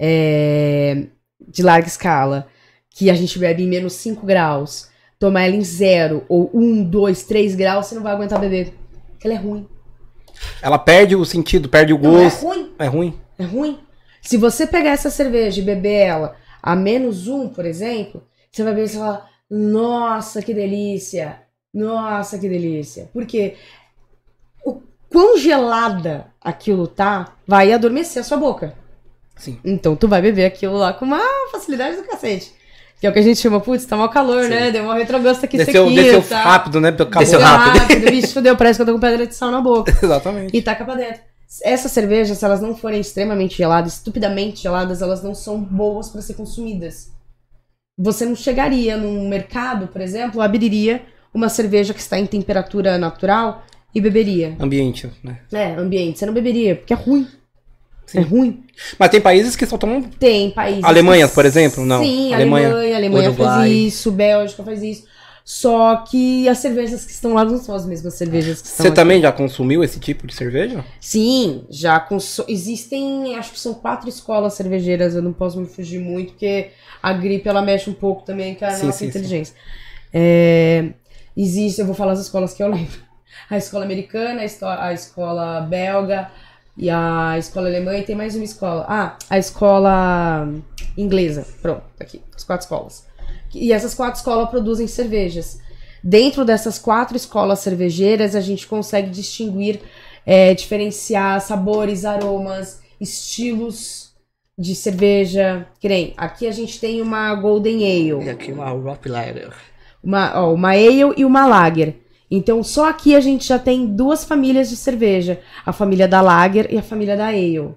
é, de larga escala, que a gente bebe em menos 5 graus, tomar ela em 0 ou 1, 2, 3 graus, você não vai aguentar beber. Porque ela é ruim. Ela perde o sentido, perde o Não, é gosto. ruim. É ruim. É ruim. Se você pegar essa cerveja e beber ela a menos um, por exemplo, você vai ver e você vai falar, nossa, que delícia! Nossa, que delícia! Porque o quão gelada aquilo tá, vai adormecer a sua boca. Sim. Então tu vai beber aquilo lá com uma facilidade do cacete. Que é o que a gente chama, putz, tá mal calor, Sim. né? Deu um retrogosto aqui, Desceu, isso aqui, desceu tá? rápido, né? Porque acabou. Desceu rápido. rápido. Bicho, fudeu, parece que eu tô com pedra de sal na boca Exatamente. e taca pra dentro. Essas cervejas, se elas não forem extremamente geladas, estupidamente geladas, elas não são boas para ser consumidas. Você não chegaria num mercado, por exemplo, abriria uma cerveja que está em temperatura natural e beberia. Ambiente, né? É, ambiente. Você não beberia, porque é ruim. Sim. É ruim. Mas tem países que só tomam. Tem países. Alemanha, que- por exemplo? Não. Sim, Alemanha. Alemanha. Alemanha faz isso, Bélgica faz isso. Só que as cervejas que estão lá não são as mesmas cervejas que estão Você aqui. também já consumiu esse tipo de cerveja? Sim, já consu- existem, acho que são quatro escolas cervejeiras, eu não posso me fugir muito, porque a gripe ela mexe um pouco também com a Sim, nossa sim, sim. inteligência. É, existe, eu vou falar as escolas que eu lembro. A escola americana, a, esto- a escola belga e a escola alemã e tem mais uma escola. Ah, a escola inglesa. Pronto, tá aqui, as quatro escolas. E essas quatro escolas produzem cervejas. Dentro dessas quatro escolas cervejeiras, a gente consegue distinguir, é, diferenciar sabores, aromas, estilos de cerveja. Que nem, aqui a gente tem uma Golden E Ale, aqui uma Rock Lager. uma, ó, uma Ale e uma Lager. Então, só aqui a gente já tem duas famílias de cerveja: a família da Lager e a família da Ale.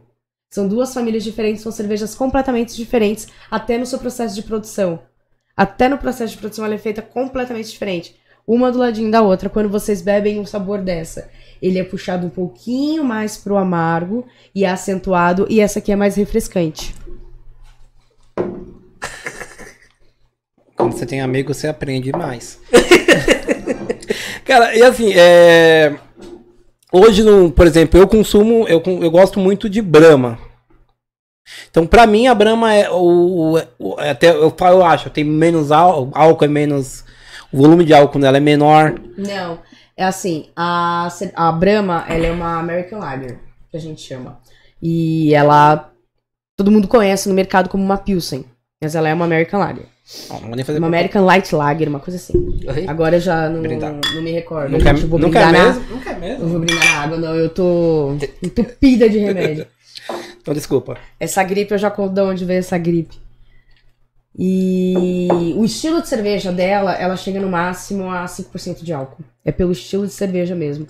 São duas famílias diferentes, são cervejas completamente diferentes, até no seu processo de produção. Até no processo de produção ela é feita completamente diferente. Uma do ladinho da outra. Quando vocês bebem o sabor dessa, ele é puxado um pouquinho mais pro amargo e é acentuado, e essa aqui é mais refrescante. Quando você tem amigo, você aprende mais. Cara, e assim, é... hoje, por exemplo, eu consumo, eu, eu gosto muito de Brahma. Então, pra mim, a Brahma é o. o- até eu, eu acho, tem menos ál- álcool, é menos. O volume de álcool nela é menor. Não, é assim, a, a Brahma, ela é uma American Lager, que a gente chama. E ela, todo mundo conhece no mercado como uma Pilsen, mas ela é uma American Lager. Não Uma American Light Lager, uma coisa assim. Oi? Agora eu já não, não me recordo. Não quer, vou não quer mesmo? Não quer mesmo. vou brindar na água, não, eu tô entupida de remédio. Então, desculpa. Essa gripe, eu já conto de onde veio essa gripe. E o estilo de cerveja dela, ela chega no máximo a 5% de álcool. É pelo estilo de cerveja mesmo.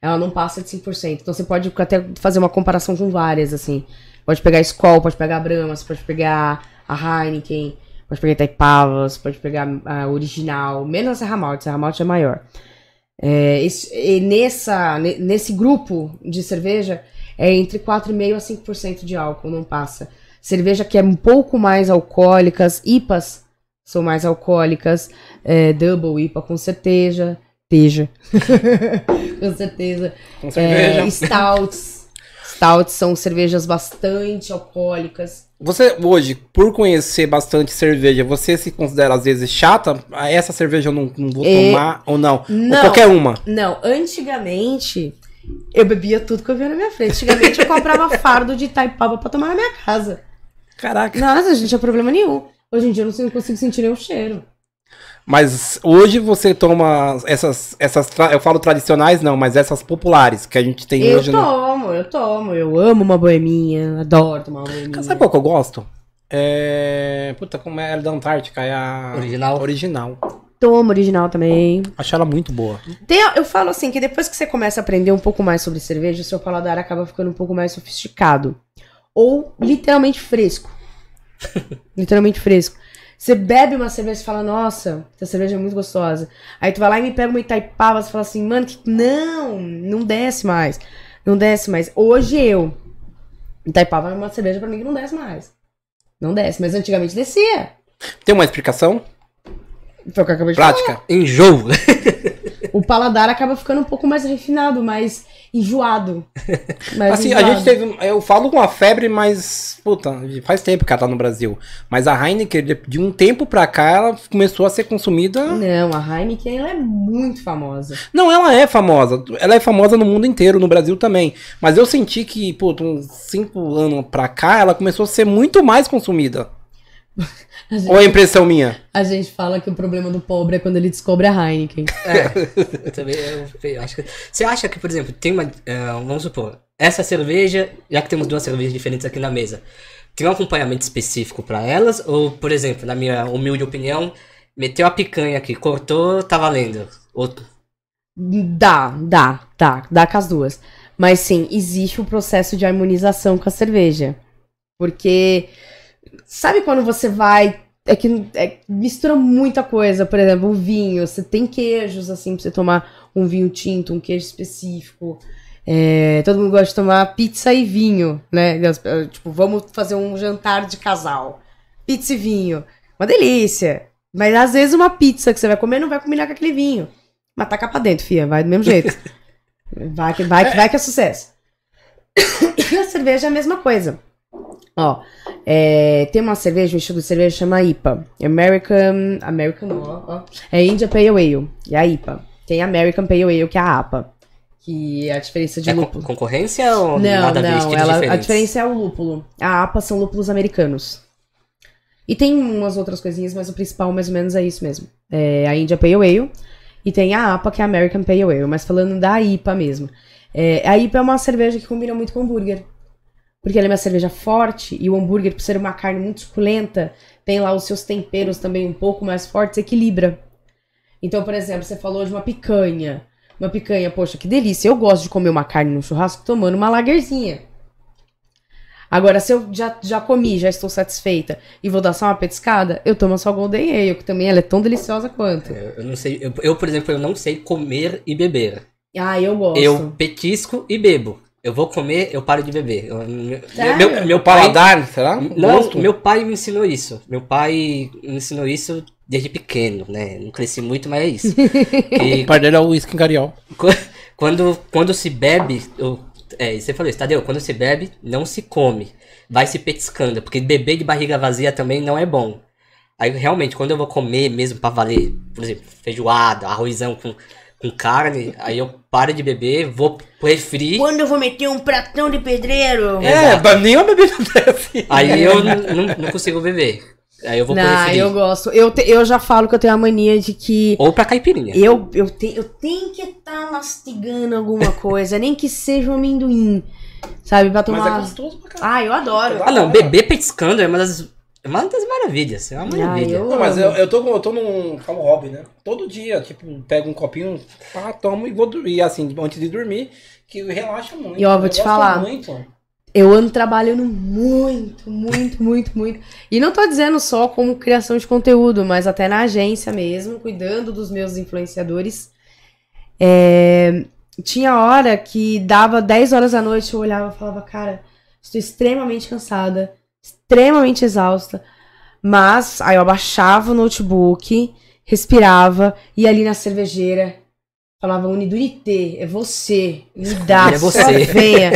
Ela não passa de 5%. Então você pode até fazer uma comparação com várias, assim. Pode pegar a Skol, pode pegar a Brahma, você pode pegar a Heineken, pode pegar Itaipava, você pode pegar a original, menos a Serra Malte, a Serra Malte é maior. É, esse, e nessa, ne- nesse grupo de cerveja, é entre 4,5% a 5% de álcool, não passa. Cerveja que é um pouco mais alcoólicas, IPAs são mais alcoólicas, é, Double IPA com certeza, teja, com certeza. Com cerveja. É, stouts, stouts são cervejas bastante alcoólicas. Você, hoje, por conhecer bastante cerveja, você se considera às vezes chata? Ah, Essa cerveja eu não, não vou É, tomar ou não? não. Ou qualquer uma? Não, antigamente eu bebia tudo que eu via na minha frente. Antigamente eu comprava fardo de Itaipava pra tomar na minha casa. Caraca. Nossa, a gente não tinha problema nenhum. Hoje em dia eu não consigo sentir nenhum cheiro. Mas hoje você toma essas, essas eu falo tradicionais não, mas essas populares que a gente tem Eu hoje. no- tomo, eu tomo. Eu amo uma boeminha, adoro tomar uma boeminha. Sabe qual que eu gosto? É. Puta, como é ela da Antártica? É a. Original. Original. Tomo original também. Acho ela muito boa. Tem, eu falo assim, que depois que você começa a aprender um pouco mais sobre cerveja, o seu paladar acaba ficando um pouco mais sofisticado. Ou literalmente fresco. literalmente fresco. Você bebe uma cerveja e fala, nossa, essa cerveja é muito gostosa. Aí tu vai lá e me pega uma Itaipava e fala assim, mano, que... não, não desce mais. Não desce mais. Hoje eu. Itaipava é uma cerveja pra mim que não desce mais. Não desce, mas antigamente descia. Tem uma explicação? Foi o que eu acabei de falar. Prática. Enjoo. O paladar acaba ficando um pouco mais refinado, mais enjoado. Mais Assim, a enjoado. gente teve. Eu falo com a febre, mas. Puta, faz tempo que ela tá no Brasil. Mas a Heineken, de- de um tempo pra cá, ela começou a ser consumida. Não, a Heineken ela é muito famosa. Não, ela é famosa. Ela é famosa no mundo inteiro, no Brasil também. Mas eu senti que, puta, uns 5 anos pra cá, ela começou a ser muito mais consumida. A gente, Ou é impressão minha? a gente fala que o problema do pobre é quando ele descobre a Heineken. É, eu também eu, acho que. Você acha que, por exemplo, tem uma. é, vamos supor, essa cerveja, já que temos duas cervejas diferentes aqui na mesa, tem um acompanhamento específico pra elas? Ou, por exemplo, na minha humilde opinião, meteu a picanha aqui, cortou, tá valendo. Outro. Dá, dá, dá, dá com as duas. Mas sim, existe o processo de harmonização com a cerveja. Porque sabe quando você vai. É que é, mistura muita coisa, por exemplo, o vinho. Você tem queijos, assim, pra você tomar um vinho tinto, um queijo específico. É, todo mundo gosta de tomar pizza e vinho, né? Tipo, vamos fazer um jantar de casal. Pizza e vinho. Uma delícia. Mas às vezes uma pizza que você vai comer não vai combinar com aquele vinho. Mas taca pra dentro, fia. Vai do mesmo jeito. Vai que vai, que vai que é sucesso. E a cerveja é a mesma coisa. Ó, é, tem uma cerveja, um estilo de cerveja chama IPA. American. American, ó, ó. É India Pale Ale. É a IPA. Tem American Pale Ale, que é a APA. Que é a diferença de É con- lúpulo. concorrência ou Não, nada a ver? não. estilos Ela, a diferentes? diferença é o lúpulo. A APA são lúpulos americanos. E tem umas outras coisinhas, mas o principal mais ou menos é isso mesmo. É a India Pale Ale. E tem a APA, que é a American Pale Ale. Mas falando da IPA mesmo. É, a IPA é uma cerveja que combina muito com hambúrguer. Porque ela é uma cerveja forte e o hambúrguer, por ser uma carne muito suculenta, tem lá os seus temperos também um pouco mais fortes, equilibra. Então, por exemplo, você falou de uma picanha. Uma picanha, poxa, que delícia. Eu gosto de comer uma carne no churrasco tomando uma lagerzinha. Agora, se eu já, já comi, já estou satisfeita e vou dar só uma petiscada, eu tomo só Golden Ale, que também ela é tão deliciosa quanto. Eu, eu não sei. Eu, eu, por exemplo, eu não sei comer e beber. Ah, eu gosto. Eu petisco e bebo. Eu vou comer, eu paro de beber. Eu- meu, meu, meu O pai. paladar, será? Não, Gosto? meu pai me ensinou isso. Meu pai me ensinou isso desde pequeno, né? Não cresci muito, mas é isso. Que O pai dele é o cariol. Qu- Quando, quando se bebe, eu, é, você falou isso, Tadeu, quando se bebe, não se come. Vai se petiscando, porque beber de barriga vazia também não é bom. Aí realmente, quando eu vou comer mesmo pra valer, por exemplo, feijoada, arrozão com, com carne, aí eu paro de beber, vou pro refri, Quando eu vou meter um pratão de pedreiro? É. Exato. É, nenhuma bebida desse. aí eu não, não consigo beber. Aí eu vou pro Não, refri. eu gosto. Eu, te- eu já falo que eu tenho a mania de que Ou pra caipirinha. eu, eu, te, eu tenho que estar mastigando alguma coisa, nem que seja um amendoim, sabe? Pra Mas é tomar. gostoso pra caralho. ah, eu adoro. Ah não, beber petiscando é uma das uma das maravilhas. É uma Ah, maravilha. eu- Não, mas eu, eu, tô, com- eu tô num hobby, né? Todo dia, tipo, pego um copinho, pá, tomo e vou dormir. E assim, antes de dormir, que relaxa muito. E, ó, vou Eu te falar. Muito. Eu ando trabalhando muito, muito, muito, muito. E não tô dizendo só como criação de conteúdo, mas até na agência mesmo, cuidando dos meus influenciadores. É, Tinha hora que dava 10 horas da noite, eu olhava e falava, cara, estou extremamente cansada, extremamente exausta. Mas aí eu abaixava o notebook, respirava, ia ali na cervejeira, falava, Unidunité, é você, me dá, É só você." venha.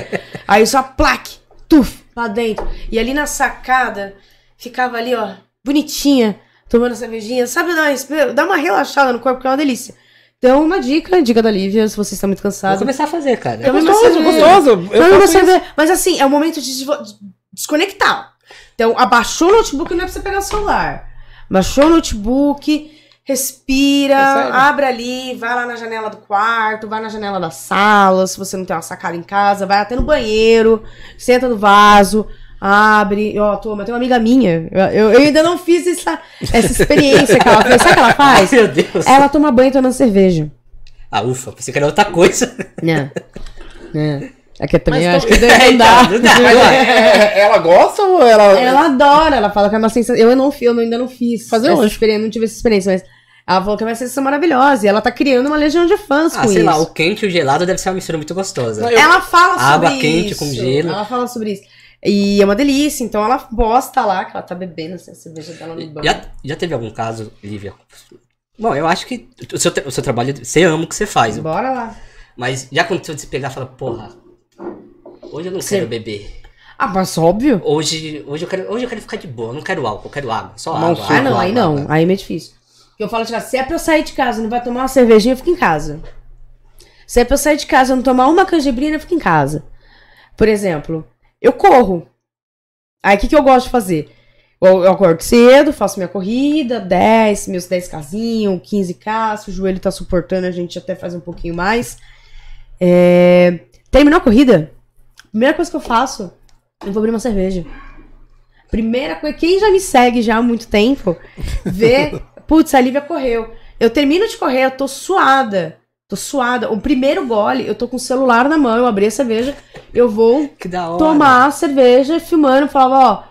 Aí só plaque, tuf, lá dentro. E ali na sacada, ficava ali, ó, bonitinha, tomando a cervejinha. Sabe, dá uma, dá uma relaxada no corpo, que é uma delícia. Então, uma dica, dica da Lívia, se você está muito Vou cansado. começar a fazer, cara. Uma Gostoso, gostoso. Eu cerveja. Mas assim, é o momento de desvo- de desconectar. Então, abaixou o notebook, não é pra você pegar o celular. Baixou o notebook, respira, É abre ali, vai lá na janela do quarto, vai na janela da sala, se você não tem uma sacada em casa, vai até no banheiro, senta no vaso, abre, ó, toma, tem uma amiga minha, eu, eu- ainda não fiz essa, essa experiência que ela fez, sabe o que ela faz? Meu Deus. Ela toma banho tomando cerveja. Ah, ufa, pensei que era outra coisa. Né? né? É que eu também Mas acho que não dá. Não dá. Mas é- ela gosta ou ela. Ela adora, ela fala que é uma sensação. Eu não, eu ainda não fiz. Fazer essa experiência, não tive essa experiência, mas ela falou que é uma sensação maravilhosa. E ela tá criando uma legião de fãs Ah, com sei isso. lá, o quente e o gelado deve ser uma mistura muito gostosa. Não, eu- Ela fala sobre Água isso. quente com gelo. Ela fala sobre isso. E é uma delícia, então ela posta lá que ela tá bebendo assim, a cerveja dela no banho. Já, já teve algum caso, Lívia? Bom, eu acho que o seu, o seu trabalho, você ama o que você faz. Bora lá. Mas já aconteceu de você pegar e falar, porra, hoje eu não Sim. quero beber. Ah, mas óbvio. Hoje, hoje, eu quero, hoje eu quero ficar de boa, eu não quero álcool, eu quero água. Só um água. Ah, água, não, aí água, não. água. Aí é meio difícil. Porque eu falo, tipo, se é pra eu sair de casa e não vai tomar uma cervejinha, eu fico em casa. Se é pra eu sair de casa e não tomar uma canjibrina, eu fico em casa. Por exemplo, eu corro. Aí o que, que eu gosto de fazer? Eu, eu acordo cedo, faço minha corrida, 10, meus 10 casinho, 15k, se o joelho tá suportando, a gente até faz um pouquinho mais. É, Terminou a corrida? Primeira coisa que eu faço, eu vou abrir uma cerveja. Primeira coisa, quem já me segue já há muito tempo, vê, putz, a Lívia correu. Eu termino de correr, eu tô suada. Tô suada. O primeiro gole, eu tô com o celular na mão, eu abri a cerveja, eu vou tomar a cerveja, filmando, falava, ó,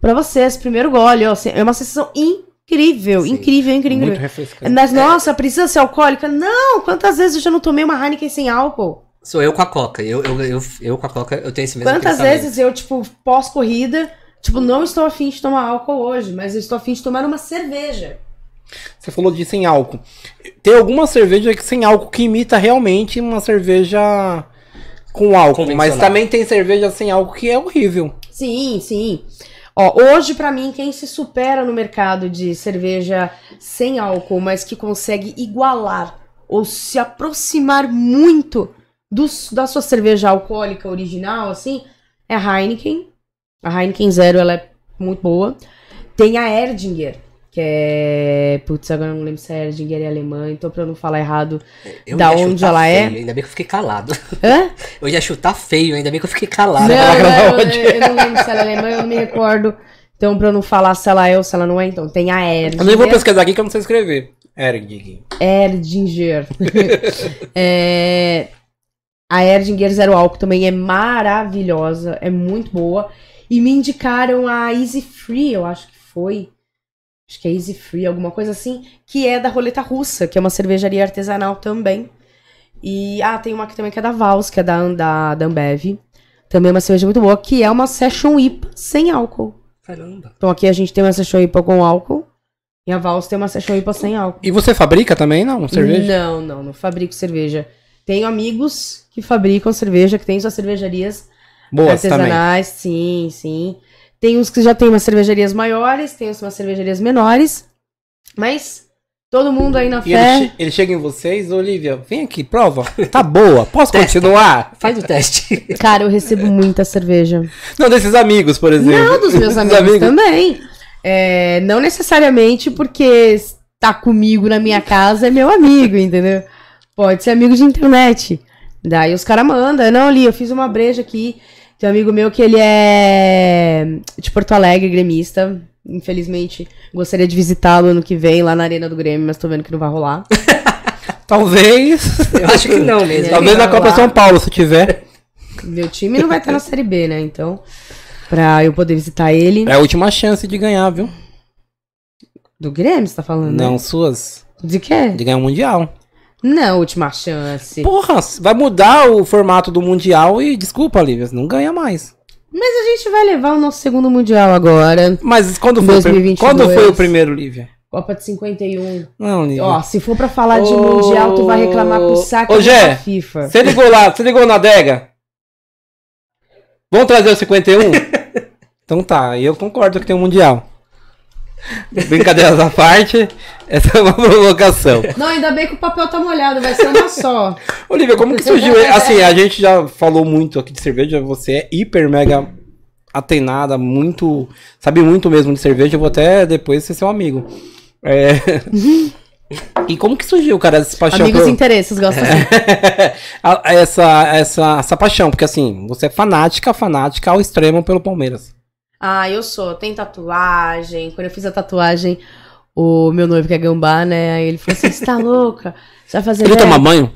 pra vocês, primeiro gole, ó, assim, é uma sensação incrível, Sim. incrível, incrível. Muito refrescante. Mas, nossa, precisa ser alcoólica? Não! Quantas vezes eu já não tomei uma Heineken sem álcool? Sou eu com a Coca. Eu, eu, eu, eu com a Coca, eu tenho esse mesmo Quantas pensamento. vezes eu, tipo, pós-corrida, tipo, não estou afim de tomar álcool hoje, mas eu estou afim de tomar uma cerveja. Você falou de sem álcool. Tem alguma cerveja que sem álcool que imita realmente uma cerveja com álcool. Mas também tem cerveja sem álcool que é horrível. Sim, sim. Ó, hoje, pra mim, quem se supera no mercado de cerveja sem álcool, mas que consegue igualar ou se aproximar muito dos- da sua cerveja alcoólica original, assim, é a Heineken. A Heineken Zero, ela é muito boa. Tem a Erdinger, que é... Putz, agora eu não lembro se a Erdinger é alemã, então pra eu não falar errado... Eu da onde ela é? feio, Ainda bem que eu fiquei calado. Hã? Eu ia chutar feio, ainda bem que eu fiquei Não, calado. não, ela eu, eu não lembro se ela é alemã, eu não me recordo. Então, pra eu não falar se ela é ou se ela não é, então tem a Erdinger. Eu nem vou pesquisar aqui que eu não sei escrever. Erdig. Erdinger. É, a Erdinger Zero Álcool também é maravilhosa, é muito boa. E me indicaram a Easy Free, eu acho que foi. Acho que é Easy Free, alguma coisa assim, que é da Roleta Russa, que é uma cervejaria artesanal também. E, ah, tem uma que também que é da Vals, que é da, da, da Ambev. Também é uma cerveja muito boa, que é uma Session IPA sem álcool. Caramba. Então aqui a gente tem uma Session IPA com álcool, e a Vals tem uma Session IPA sem álcool. E você fabrica também, não? Cerveja? Não, não, não fabrico cerveja. Tenho amigos que fabricam cerveja, que têm suas cervejarias Boas também. artesanais, sim, sim. Tem uns que já tem umas cervejarias maiores, tem umas cervejarias menores. Mas todo mundo aí na E ele, fé. che- ele chega em vocês, Olivia, vem aqui, prova. Tá boa, posso continuar? Faz o teste. Cara, eu recebo muita cerveja. Não, desses amigos, por exemplo. Não, dos meus amigos, também. É, não necessariamente porque tá comigo na minha casa é meu amigo, entendeu? Pode ser amigo de internet. Daí os caras mandam, não, ali, eu fiz uma breja aqui Tem um amigo meu que ele é de Porto Alegre, gremista. Infelizmente, gostaria de visitá-lo ano que vem lá na Arena do Grêmio, mas tô vendo que não vai rolar. Talvez. Eu acho que não mesmo. Talvez na Copa. São Paulo, se tiver. Meu time não vai estar na Série B, né? Então, pra eu poder visitar ele. É a última chance de ganhar, viu? Do Grêmio, você tá falando? né? Não, suas. De quê? De ganhar o Mundial. Não, última chance. Porra, vai mudar o formato do Mundial e, desculpa, Lívia, não ganha mais. Mas a gente vai levar o nosso segundo Mundial agora. Mas quando foi, o prim- 2022. quando foi o primeiro, Lívia? Copa de 51. Não, Lívia. Ó, se for pra falar de Ô, Mundial, tu vai reclamar com o saco ô, da FIFA. Você ligou lá, você ligou na adega? Vamos trazer o 51? então tá, eu concordo que tem um Mundial. Brincadeiras à parte, essa é uma provocação. Não, ainda bem que o papel tá molhado, vai ser uma só. Olivia, como que surgiu? Assim, a gente já falou muito aqui de cerveja, você é hiper mega atenada, muito. Sabe muito mesmo de cerveja, eu vou até depois ser seu amigo. É. E como que surgiu, cara, essa paixão? Amigos e interesses, gosta assim. A- essa, essa, essa paixão, porque assim, você é fanática, fanática ao extremo pelo Palmeiras. Ah, eu sou. Tem tatuagem. Quando eu fiz a tatuagem, o meu noivo que é gambá, né? Aí ele falou assim: você tá louca? Você vai fazer. Ele merda?" toma banho?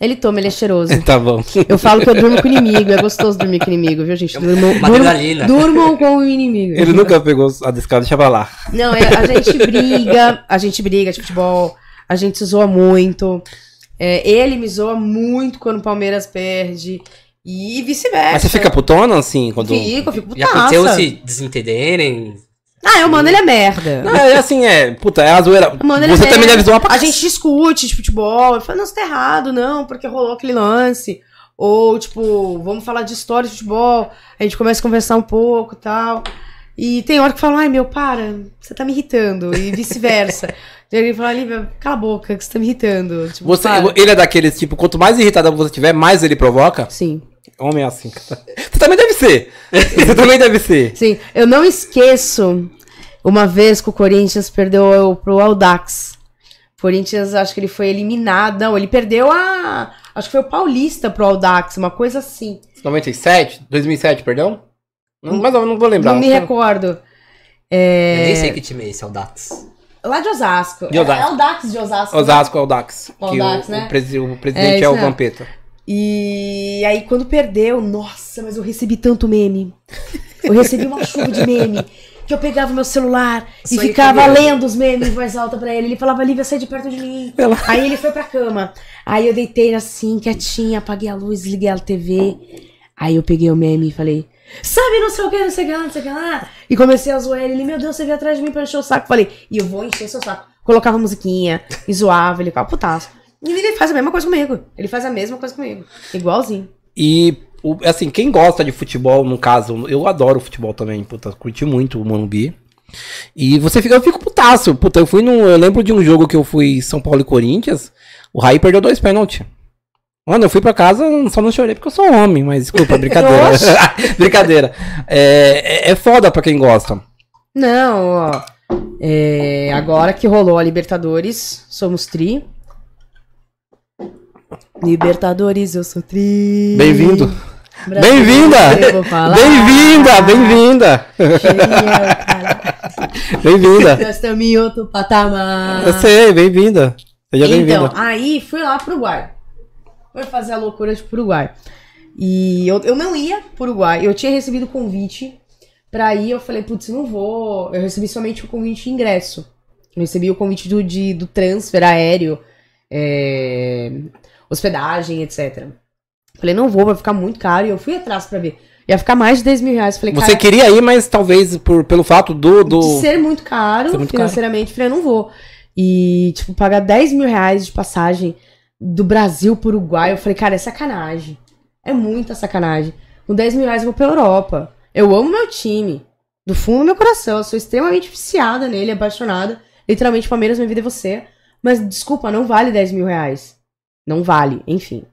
Ele toma, ele é cheiroso. Tá bom. Eu falo que eu durmo com o inimigo. É gostoso dormir com o inimigo, viu, gente? Durmam, Uma durmam, durmam com o inimigo. Ele nunca pegou a descarga, deixa pra lá. Não, é- a gente briga, a gente briga de futebol, a gente se zoa muito. É, ele me zoa muito quando o Palmeiras perde. E vice-versa. Mas você fica putona, assim, quando. Fico, eu fico Já aconteceu putaça. se desentenderem? Ah, eu mando ele é merda. Não, é assim, é. Puta, é a zoeira. Mano, ele você é também merda. zoar pra A gente discute de futebol. Eu falo, não, você tá errado, não, porque rolou aquele lance. Ou, tipo, vamos falar de história de futebol. A gente começa a conversar um pouco e tal. E tem hora que fala, ai meu, para, você tá me irritando. E vice-versa. E ele fala, Lívia, cala a boca, que você tá me irritando. Tipo, Você, para. ele é daqueles, tipo, quanto mais irritada você tiver, mais ele provoca. Sim. Homem é assim. Você também deve ser. Você também deve ser. Sim, eu não esqueço uma vez que o Corinthians perdeu pro Audax. O Corinthians, acho que ele foi eliminado. Não, ele perdeu a. Acho que foi o Paulista pro Audax, uma coisa assim. 97? 2007, perdão? Não, mas eu não vou lembrar. Não me recordo. Eu É... nem sei que time é esse, é o Dax. Lá de Osasco. De Osasco. É, é o Dax de Osasco. né? Osasco é o Dax. O que Dax, o, né? o, presi- o É, presidente é, isso o. Vampeta. E aí, quando perdeu, nossa, mas eu recebi tanto meme. Eu recebi uma chuva de meme. Que eu pegava meu celular e Isso aí ficava lendo os memes em voz alta pra ele. Ele falava, Lívia, sai de perto de mim. Ela- Aí ele foi pra cama. Aí eu deitei assim, quietinha, apaguei a luz, liguei a TV. Aí eu peguei o meme e falei, sabe, não sei o que, não sei o que lá, não sei o que lá. E comecei a zoar ele. Ele, meu Deus, você veio atrás de mim pra encher o saco. Falei, e eu vou encher seu saco. Colocava musiquinha, e zoava, ele ficava putaço. E ele faz a mesma coisa comigo. Ele faz a mesma coisa comigo. Igualzinho. E, assim, quem gosta de futebol, no caso, eu adoro futebol também, puta, curti muito o Morumbi. E você fica, eu fico putaço. Puta, eu fui num. Eu lembro de um jogo que eu fui São Paulo e Corinthians. O Raí perdeu dois pênaltis. Mano, eu fui pra casa, só não chorei porque eu sou homem, mas desculpa, brincadeira. brincadeira. É, é, é foda pra quem gosta. Não, ó. É, agora que rolou a Libertadores, somos tri. Libertadores, eu sou tri. Bem-vindo. Bem-vinda! Bem-vinda! Bem-vinda! Cara. Bem-vinda! Nós estamos em outro patamar. Eu sei, bem-vinda. Seja Então, bem-vinda. aí fui lá pro Uruguai. Fui fazer a loucura de Uruguai. E eu, eu não ia pro Uruguai. Eu tinha recebido convite pra ir. Eu falei, putz, não vou. Eu recebi somente o convite de ingresso. Eu recebi o convite do, de, do transfer aéreo, é, hospedagem, etc. Falei, não vou, vai ficar muito caro. E eu fui atrás pra ver. Ia ficar mais de 10 mil reais. Falei, Você cara, queria ir, mas talvez por, pelo fato do. do... de ser muito caro Ser muito financeiramente, falei, eu não vou. E, tipo, pagar 10 mil reais de passagem do Brasil pro Uruguai, eu falei, cara, é sacanagem. É muita sacanagem. Com 10 mil reais eu vou pra Europa. Eu amo meu time. Do fundo do meu coração. Eu sou extremamente viciada nele, apaixonada. Literalmente, Palmeiras, minha vida é você. Mas, desculpa, não vale 10 mil reais. Não vale, enfim.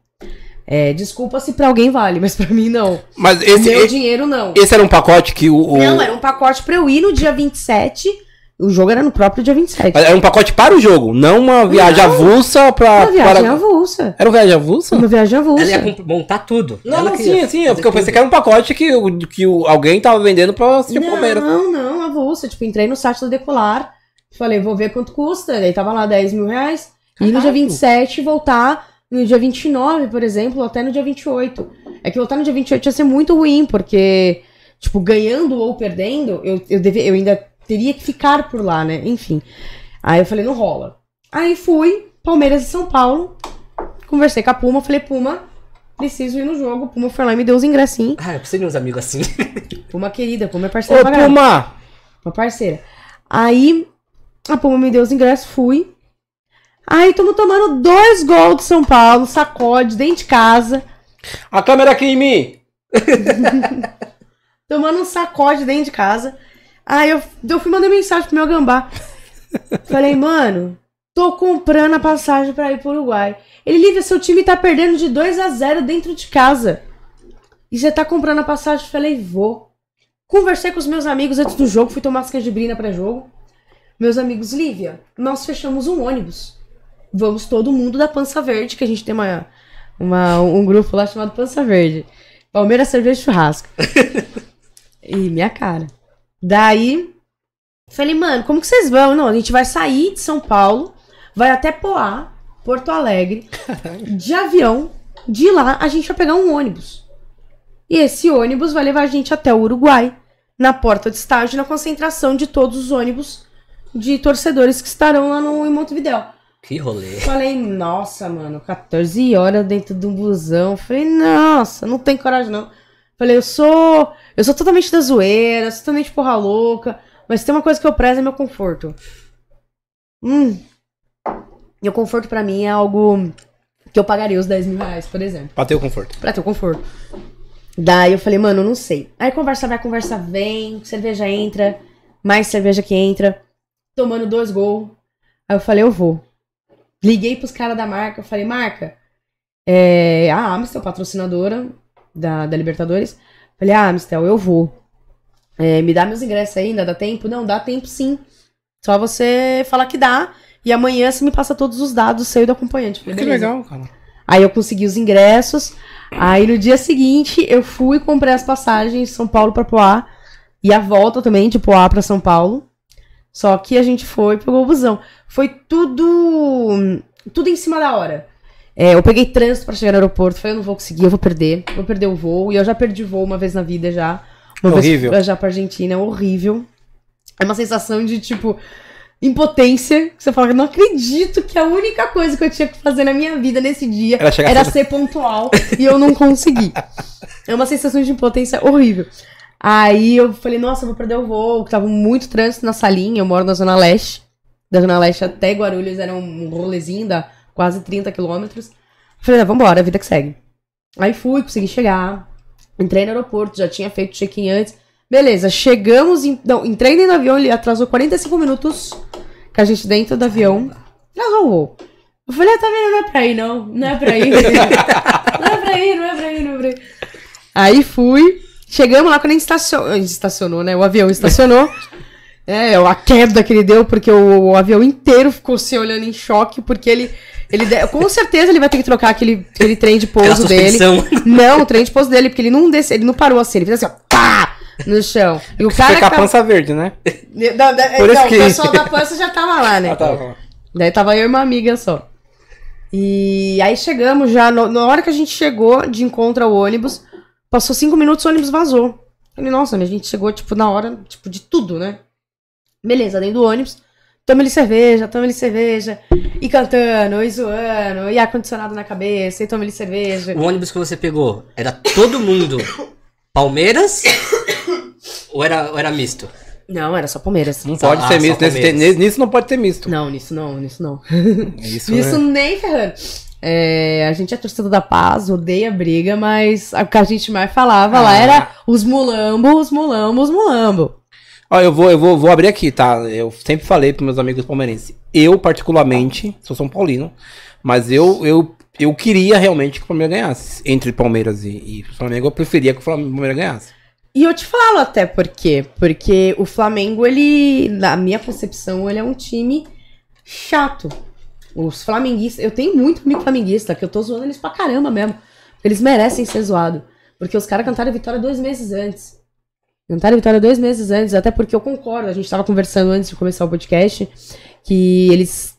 É, desculpa se pra alguém vale, mas pra mim não. Mas esse, meu esse, dinheiro não. esse era um pacote que o. o- Não, era um pacote pra eu ir no dia 27 O jogo era no próprio dia 27. Mas Era um pacote para o jogo, não uma viagem Não. avulsa pra. Uma viagem para... avulsa. Era uma viagem avulsa? Uma viagem avulsa. Ela ia montar tudo. Não, Ela não, sim, sim. é Porque eu pensei tudo. que era um pacote que, o- que o- alguém tava vendendo pra assistir o não, Palmeiras. não, avulsa. Tipo, entrei no site do Decolar, falei, vou ver quanto custa. Daí tava lá 10 mil reais. E no dia Caralho. 27 voltar no dia 29, por exemplo, ou até no dia 28. É que voltar no dia 28 ia ser muito ruim, porque, tipo, ganhando ou perdendo, eu, eu, deve, eu ainda teria que ficar por lá, né? Enfim. Aí eu falei, não rola. Aí fui, Palmeiras e São Paulo. Conversei com a Puma, falei, Puma, preciso ir no jogo. Puma foi lá e me deu os ingressinhos. Ah, eu preciso de uns amigos assim. Puma querida, Puma é parceira Ô. Puma! Uma parceira. Aí a Puma me deu os ingressos, fui. Aí estamos tomando dois gols de São Paulo, sacode, dentro de casa. A câmera aqui em mim! Tomando um sacode dentro de casa. Aí eu, eu fui mandar mensagem pro meu gambá. Falei, mano, tô comprando a passagem pra ir pro Uruguai. Ele, Lívia, seu time tá perdendo de 2 a 0 dentro de casa. E você tá comprando a passagem? Falei, vou. Conversei com os meus amigos antes do jogo, fui tomar as canjibrina pré-jogo. Meus amigos, Lívia, nós fechamos um ônibus. Vamos todo mundo da Pança Verde, que a gente tem uma, uma- um grupo lá chamado Pança Verde. Palmeiras Cerveja e Churrasco. e minha cara. Daí, falei, mano, como que vocês vão? Não, a gente vai sair de São Paulo, vai até Poá, Porto Alegre, de avião. De lá, a gente vai pegar um ônibus. E esse ônibus vai levar a gente até o Uruguai, na porta de estágio, na concentração de todos os ônibus de torcedores que estarão lá no, em Montevidéu. Que rolê. Falei, nossa, mano, 14 horas dentro de um busão. Falei, nossa, não tem coragem não. Falei, eu sou. Eu sou totalmente da zoeira, sou totalmente porra louca. Mas tem uma coisa que eu prezo é meu conforto. Hum. Meu conforto pra mim é algo que eu pagaria os 10 mil reais, por exemplo. Pra ter o conforto. Pra ter o conforto. Daí eu falei, mano, não sei. Aí conversa vai, conversa vem, cerveja entra, mais cerveja que entra, tomando dois gols. Aí eu falei, eu vou. Liguei pros caras da marca, falei, marca, é, a Amistel, patrocinadora da, da Libertadores. Falei, ah, Amistel, eu vou. É, me dá meus ingressos ainda dá tempo? Não, dá tempo sim. Só você falar que dá. E amanhã você me passa todos os dados seu e do acompanhante. Falei, Que "Beleza." legal, cara. Aí eu consegui os ingressos. Aí no dia seguinte eu fui e comprei as passagens de São Paulo pra Poá. E a volta também de Poá pra São Paulo. Só que a gente foi e pegou o busão. Foi tudo. Tudo em cima da hora. É, eu peguei trânsito pra chegar no aeroporto. Falei, eu não vou conseguir, eu vou perder. Vou perder o voo. E eu já perdi voo uma vez na vida já. Uma Horrível. vez viajar pra Argentina. É horrível. É uma sensação de, tipo, impotência. Que você fala, não acredito que a única coisa que eu tinha que fazer na minha vida nesse dia Era era ser pontual e eu não consegui. É uma sensação de impotência horrível. Aí eu falei, nossa, vou perder o voo, que tava muito trânsito na salinha, eu moro na Zona Leste. Da Zona Leste até Guarulhos era um rolezinho, dá quase 30 quilômetros. Falei, não, vambora, a vida que segue. Aí fui, consegui chegar. Entrei no aeroporto, já tinha feito check-in antes. Beleza, chegamos. Em, não, entrei dentro do avião, ele atrasou 45 minutos com a gente dentro do avião. Atrasou o voo. Eu falei, ah, tá vendo? Não é pra ir, não. Não é pra ir. não é pra ir, não é pra ir, não é pra ir. Aí fui. Chegamos lá quando a gente estacionou. A gente estacionou, né? O avião estacionou. É, a queda que ele deu, porque o, o avião inteiro ficou se olhando em choque, porque ele. ele de- com certeza ele vai ter que trocar aquele, aquele trem de Aquela pouso dele. suspensão. Não, o trem de pouso dele, porque ele não desce, ele não parou assim, ele fez assim, ó, pá! No chão. E o cara. Fica a que tava- pança verde, né? Não, não, Por isso não, que- o pessoal da pança já tava lá, né? Ah, tá. Daí tava eu e uma amiga só. E aí chegamos já, no- na hora que a gente chegou de encontro ao ônibus, passou cinco minutos o ônibus vazou. Falei, nossa, a gente chegou, tipo, na hora, tipo, de tudo, né? Beleza, dentro do ônibus, toma ele cerveja, toma ele cerveja, e cantando, e zoando, e ar-condicionado na cabeça, e toma ele cerveja. O ônibus que você pegou, era todo mundo Palmeiras? ou, era, ou era misto? Não, era só Palmeiras. Não Só- pode ah, ser misto. Nesse, nisso não pode ter misto. Não, nisso não, nisso não. Isso, Isso né? nem ferrando. É, a gente é torcedor da paz, odeia briga, mas o que a gente mais falava lá Ah. era os mulambo, os mulambo, os mulambo. Ó, eu vou, eu vou, vou abrir aqui, tá? Eu sempre falei pros meus amigos palmeirenses. Eu, particularmente, sou São Paulino, mas eu, eu, eu queria realmente que o Palmeiras ganhasse. Entre Palmeiras e, e Flamengo, eu preferia que o Palmeiras ganhasse. E eu te falo até por quê. Porque o Flamengo, ele, na minha concepção, ele é um time chato. Os flamenguistas, eu tenho muito amigo flamenguista, que eu tô zoando eles pra caramba mesmo. Eles merecem ser zoados. Porque os caras cantaram vitória dois meses antes. Cantaram vitória dois meses antes, até porque eu concordo. A gente tava conversando antes de começar o podcast que eles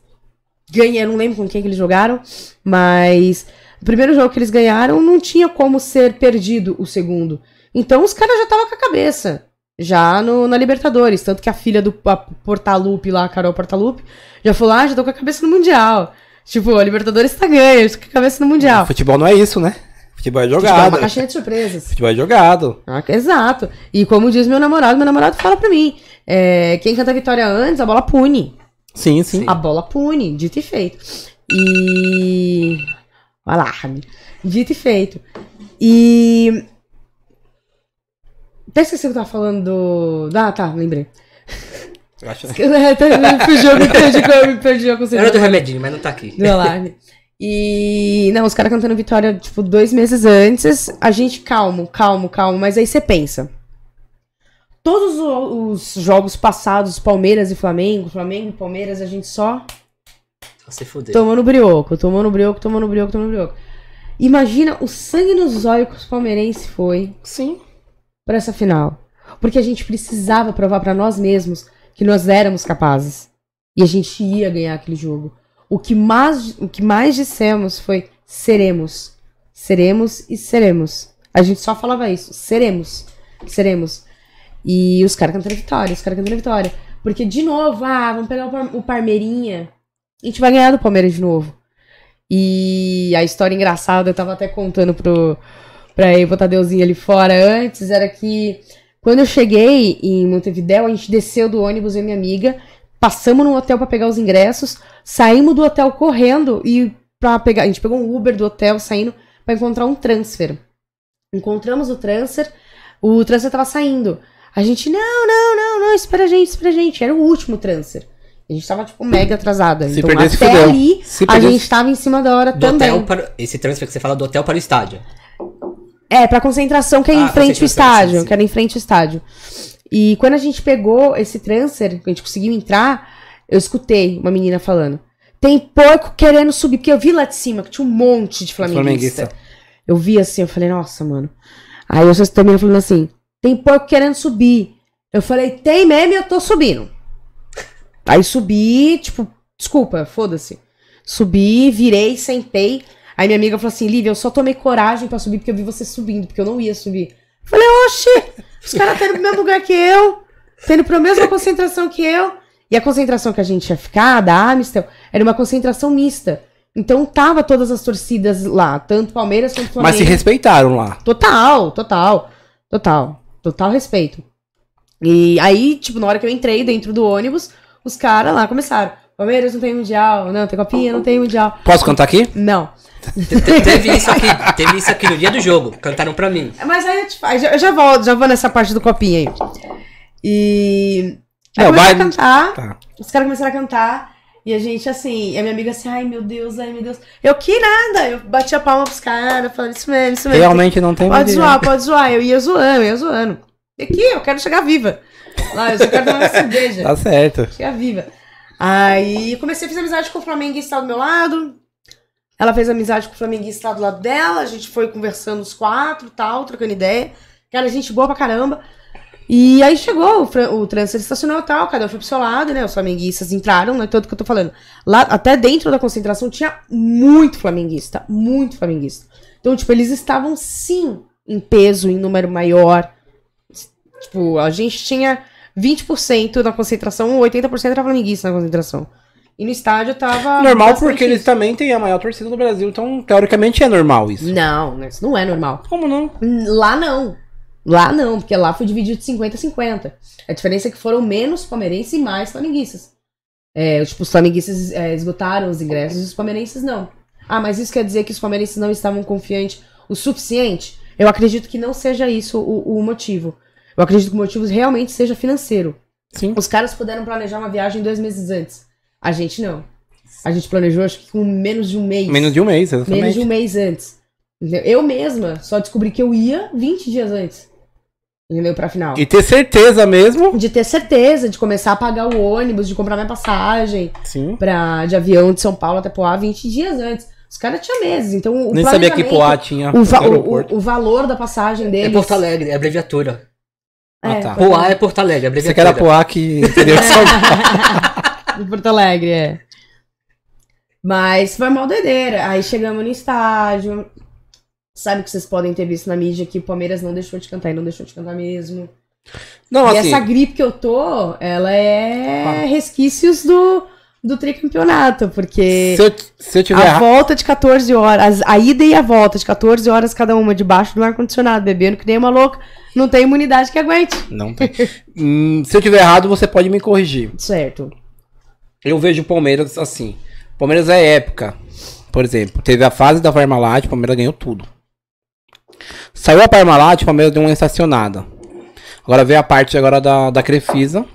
ganharam, não lembro com quem que eles jogaram, mas o primeiro jogo que eles ganharam não tinha como ser perdido o segundo. Então os caras já estavam com a cabeça. Já no, na Libertadores. Tanto que a filha do a Portalupe lá, a Carol Portalupe, já falou: ah, já tô com a cabeça no Mundial. Tipo, a Libertadores tá ganha, tô com a cabeça no Mundial. Futebol não é isso, né? Futebol é Futebol é jogado. uma caixinha de surpresas. Futebol é jogado. Ah, exato. E como diz meu namorado, meu namorado fala pra mim: é, quem canta a vitória antes, a bola pune. Sim, sim. A bola pune, dito e feito. E. Alarme. Dito e feito. E. Até esqueci o que eu tava falando do. Ah, tá, lembrei. Eu acho- Até me fugiu, me perdi, me perdi com o Era do remedinho, mas não tá aqui. do alarme. E. Não, os caras cantando vitória, tipo, dois meses antes. A gente, calmo, calmo, calmo. Mas aí você pensa. Todos os jogos passados, Palmeiras e Flamengo, Flamengo e Palmeiras, a gente só Só se fuder. tomando brioco, tomando brioco, tomando brioco, tomando brioco. Imagina o sangue nos olhos que os palmeirenses foi Sim. Pra essa final. Porque a gente precisava provar pra nós mesmos que nós éramos capazes. E a gente ia ganhar aquele jogo. O que mais, o que mais dissemos foi seremos. Seremos e seremos. A gente só falava isso. Seremos. Seremos. E os caras cantando vitória, os caras cantando vitória. Porque, de novo, ah, vamos pegar o Parmeirinha. A gente vai ganhar do Palmeiras de novo. E a história engraçada, eu tava até contando pro, pra ir botar Deusinho ali fora antes, era que quando eu cheguei em Montevidéu, a gente desceu do ônibus, eu e minha amiga, passamos no hotel pra pegar os ingressos, saímos do hotel correndo e para pegar, a gente pegou um Uber do hotel saindo pra encontrar um transfer. Encontramos o transfer, o transfer tava saindo. A gente, não, não, não, não, espera a gente, espera a gente. Era o último transfer. A gente tava, tipo, mega atrasada. Se então, perder, se até fudeu. ali, Se a perder, gente tava em cima da hora Do também. hotel para. Esse transfer que você fala do hotel para o estádio. É, pra concentração que é em Ah, frente ao estádio, sim, sim. que era em frente ao estádio. E quando a gente pegou esse transfer, que a gente conseguiu entrar, eu escutei uma menina falando: tem porco querendo subir, porque eu vi lá de cima que tinha um monte de flamenguista. Flamenguista. Eu vi assim, eu falei, nossa, mano. Aí eu também falando assim: tem porco querendo subir. Eu falei, tem mesmo, eu tô subindo. Aí subi, tipo, desculpa, foda-se. Subi, virei, sentei. Aí minha amiga falou assim: Lívia, eu só tomei coragem pra subir porque eu vi você subindo, porque eu não ia subir. Eu falei, oxi, os caras estão no mesmo lugar que eu, tendo pra mesma concentração que eu. E a concentração que a gente ia ficar, da Amistel, era uma concentração mista. Então tava todas as torcidas lá, tanto Palmeiras quanto Flamengo. Mas se respeitaram lá. Total, total, total, total respeito. E aí, tipo, na hora que eu entrei dentro do ônibus, os caras lá começaram. Palmeiras não tem mundial, não, tem copinha, não tem mundial. Posso cantar aqui? Não. Te- te- teve isso aqui, teve isso aqui no dia do jogo. Cantaram pra mim. Mas aí eu, te, eu já volto, já vou nessa parte do copinha aí. E. Aí Não, vai- a cantar, Tá. os caras começaram a cantar, e a gente assim, e a minha amiga assim, ai meu Deus, ai meu Deus. Eu que nada, eu bati a palma pros caras, falando isso mesmo, isso mesmo. Realmente não tem Pode zoar, pode zoar. Eu ia zoando, eu ia zoando. E aqui, eu quero chegar viva. Lá, eu só quero tomar uma cerveja. Tá certo. Chegar viva. Aí comecei a fazer amizade com o flamenguista do meu lado. Ela fez amizade com o flamenguista do lado dela. A gente foi conversando os quatro tal, trocando ideia. Cara, gente boa pra caramba. E aí chegou o, o transfer estacionou tal, cada um foi pro seu lado, né? Os flamenguistas entraram, né? Tanto que eu tô falando. Lá, até dentro da concentração tinha muito flamenguista, muito flamenguista. Então, tipo, eles estavam sim em peso, em número maior. Tipo, a gente tinha 20% na concentração, 80% era flamenguista na concentração. E no estádio tava. Normal porque eles isso. também têm a maior torcida do Brasil, então teoricamente é normal isso. Não, isso não é normal. Como não? Lá não. Lá não, porque lá foi dividido de 50 a 50. A diferença é que foram menos palmeirenses e mais flamenguistas. É, tipo, os flamenguistas é, esgotaram os ingressos e os palmeirenses não. Ah, mas isso quer dizer que os palmeirenses não estavam confiantes o suficiente? Eu acredito que não seja isso o, o motivo. Eu acredito que o motivo realmente seja financeiro. Sim. Os caras puderam planejar uma viagem dois meses antes. A gente não. A gente planejou, acho que com menos de um mês. Menos de um mês, exatamente. Menos de um mês antes. Eu mesma só descobri que eu ia 20 dias antes. Entendeu? Pra final. E ter certeza mesmo. De ter certeza, de começar a pagar o ônibus, de comprar minha passagem Sim. pra, de avião de São Paulo até Poá 20 dias antes. Os caras tinham meses, então o Nem sabia que Poá tinha o, va- o- aeroporto. o- o valor da passagem É deles. Porto Alegre, é abreviatura. Ah, É, tá. Poá é Porto Alegre, Você abreviatura. que era Poá que entendeu? Só- De Porto Alegre, é. Mas foi mal doideira. Aí chegamos no estádio. Sabe que vocês podem ter visto na mídia que o Palmeiras não deixou de cantar e não deixou de cantar mesmo. Não, e assim. essa gripe que eu tô, ela é resquícios do, do tricampeonato, porque Se eu, se eu tiver a volta de 14 horas, a ida e a volta de 14 horas cada uma debaixo do ar-condicionado, bebendo que nem uma louca, não tem imunidade que aguente. Não tem. Hum, se eu tiver errado, você pode me corrigir. Certo. Eu vejo o Palmeiras assim. Palmeiras é época. Por exemplo, teve a fase da Parmalat, o Palmeiras ganhou tudo. Saiu a Parmalat, o Palmeiras deu uma estacionada. Agora veio a parte agora da, da Crefisa.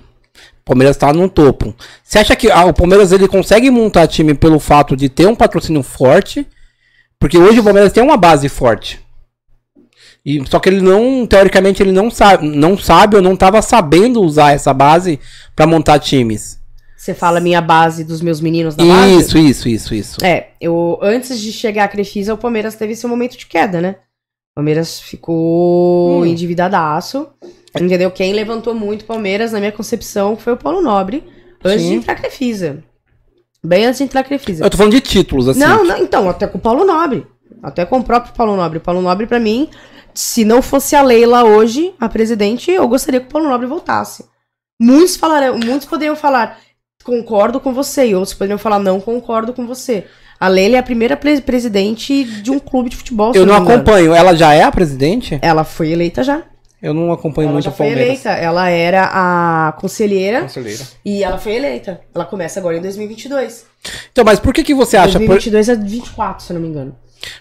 O Palmeiras tá no topo. Você acha que ah, o Palmeiras ele consegue montar time pelo fato de ter um patrocínio forte? Porque hoje o Palmeiras tem uma base forte. E, só que ele não, teoricamente, ele não sabe, não sabe ou não estava sabendo usar essa base para montar times. Você fala minha base dos meus meninos da base? Isso, isso, isso, isso. É, eu antes de chegar a Crefisa, o Palmeiras teve esse momento de queda, né? O Palmeiras ficou Hum. endividadaço. Entendeu? Quem levantou muito Palmeiras, na minha concepção, foi o Paulo Nobre, antes Sim. de entrar a Crefisa. Bem antes de entrar a Crefisa. Eu tô falando de títulos, assim. Não, não, então, até com o Paulo Nobre. Até com o próprio Paulo Nobre. O Paulo Nobre, pra mim, se não fosse a Leila hoje, a presidente, eu gostaria que o Paulo Nobre voltasse. Muitos falarão, muitos poderiam falar, concordo com você, e outros poderiam falar, não concordo com você. A Leila é a primeira pre- presidente de um clube de futebol. Eu não engano. acompanho. Ela já é a presidente? Ela foi eleita já. Eu não acompanho Ela muito já o foi Palmeiras. eleita. Ela era a conselheira Conselheira. e ela foi eleita. Ela começa agora em 2022. Então, mas por que que você acha... Por, 2022 é 24, se eu não me engano.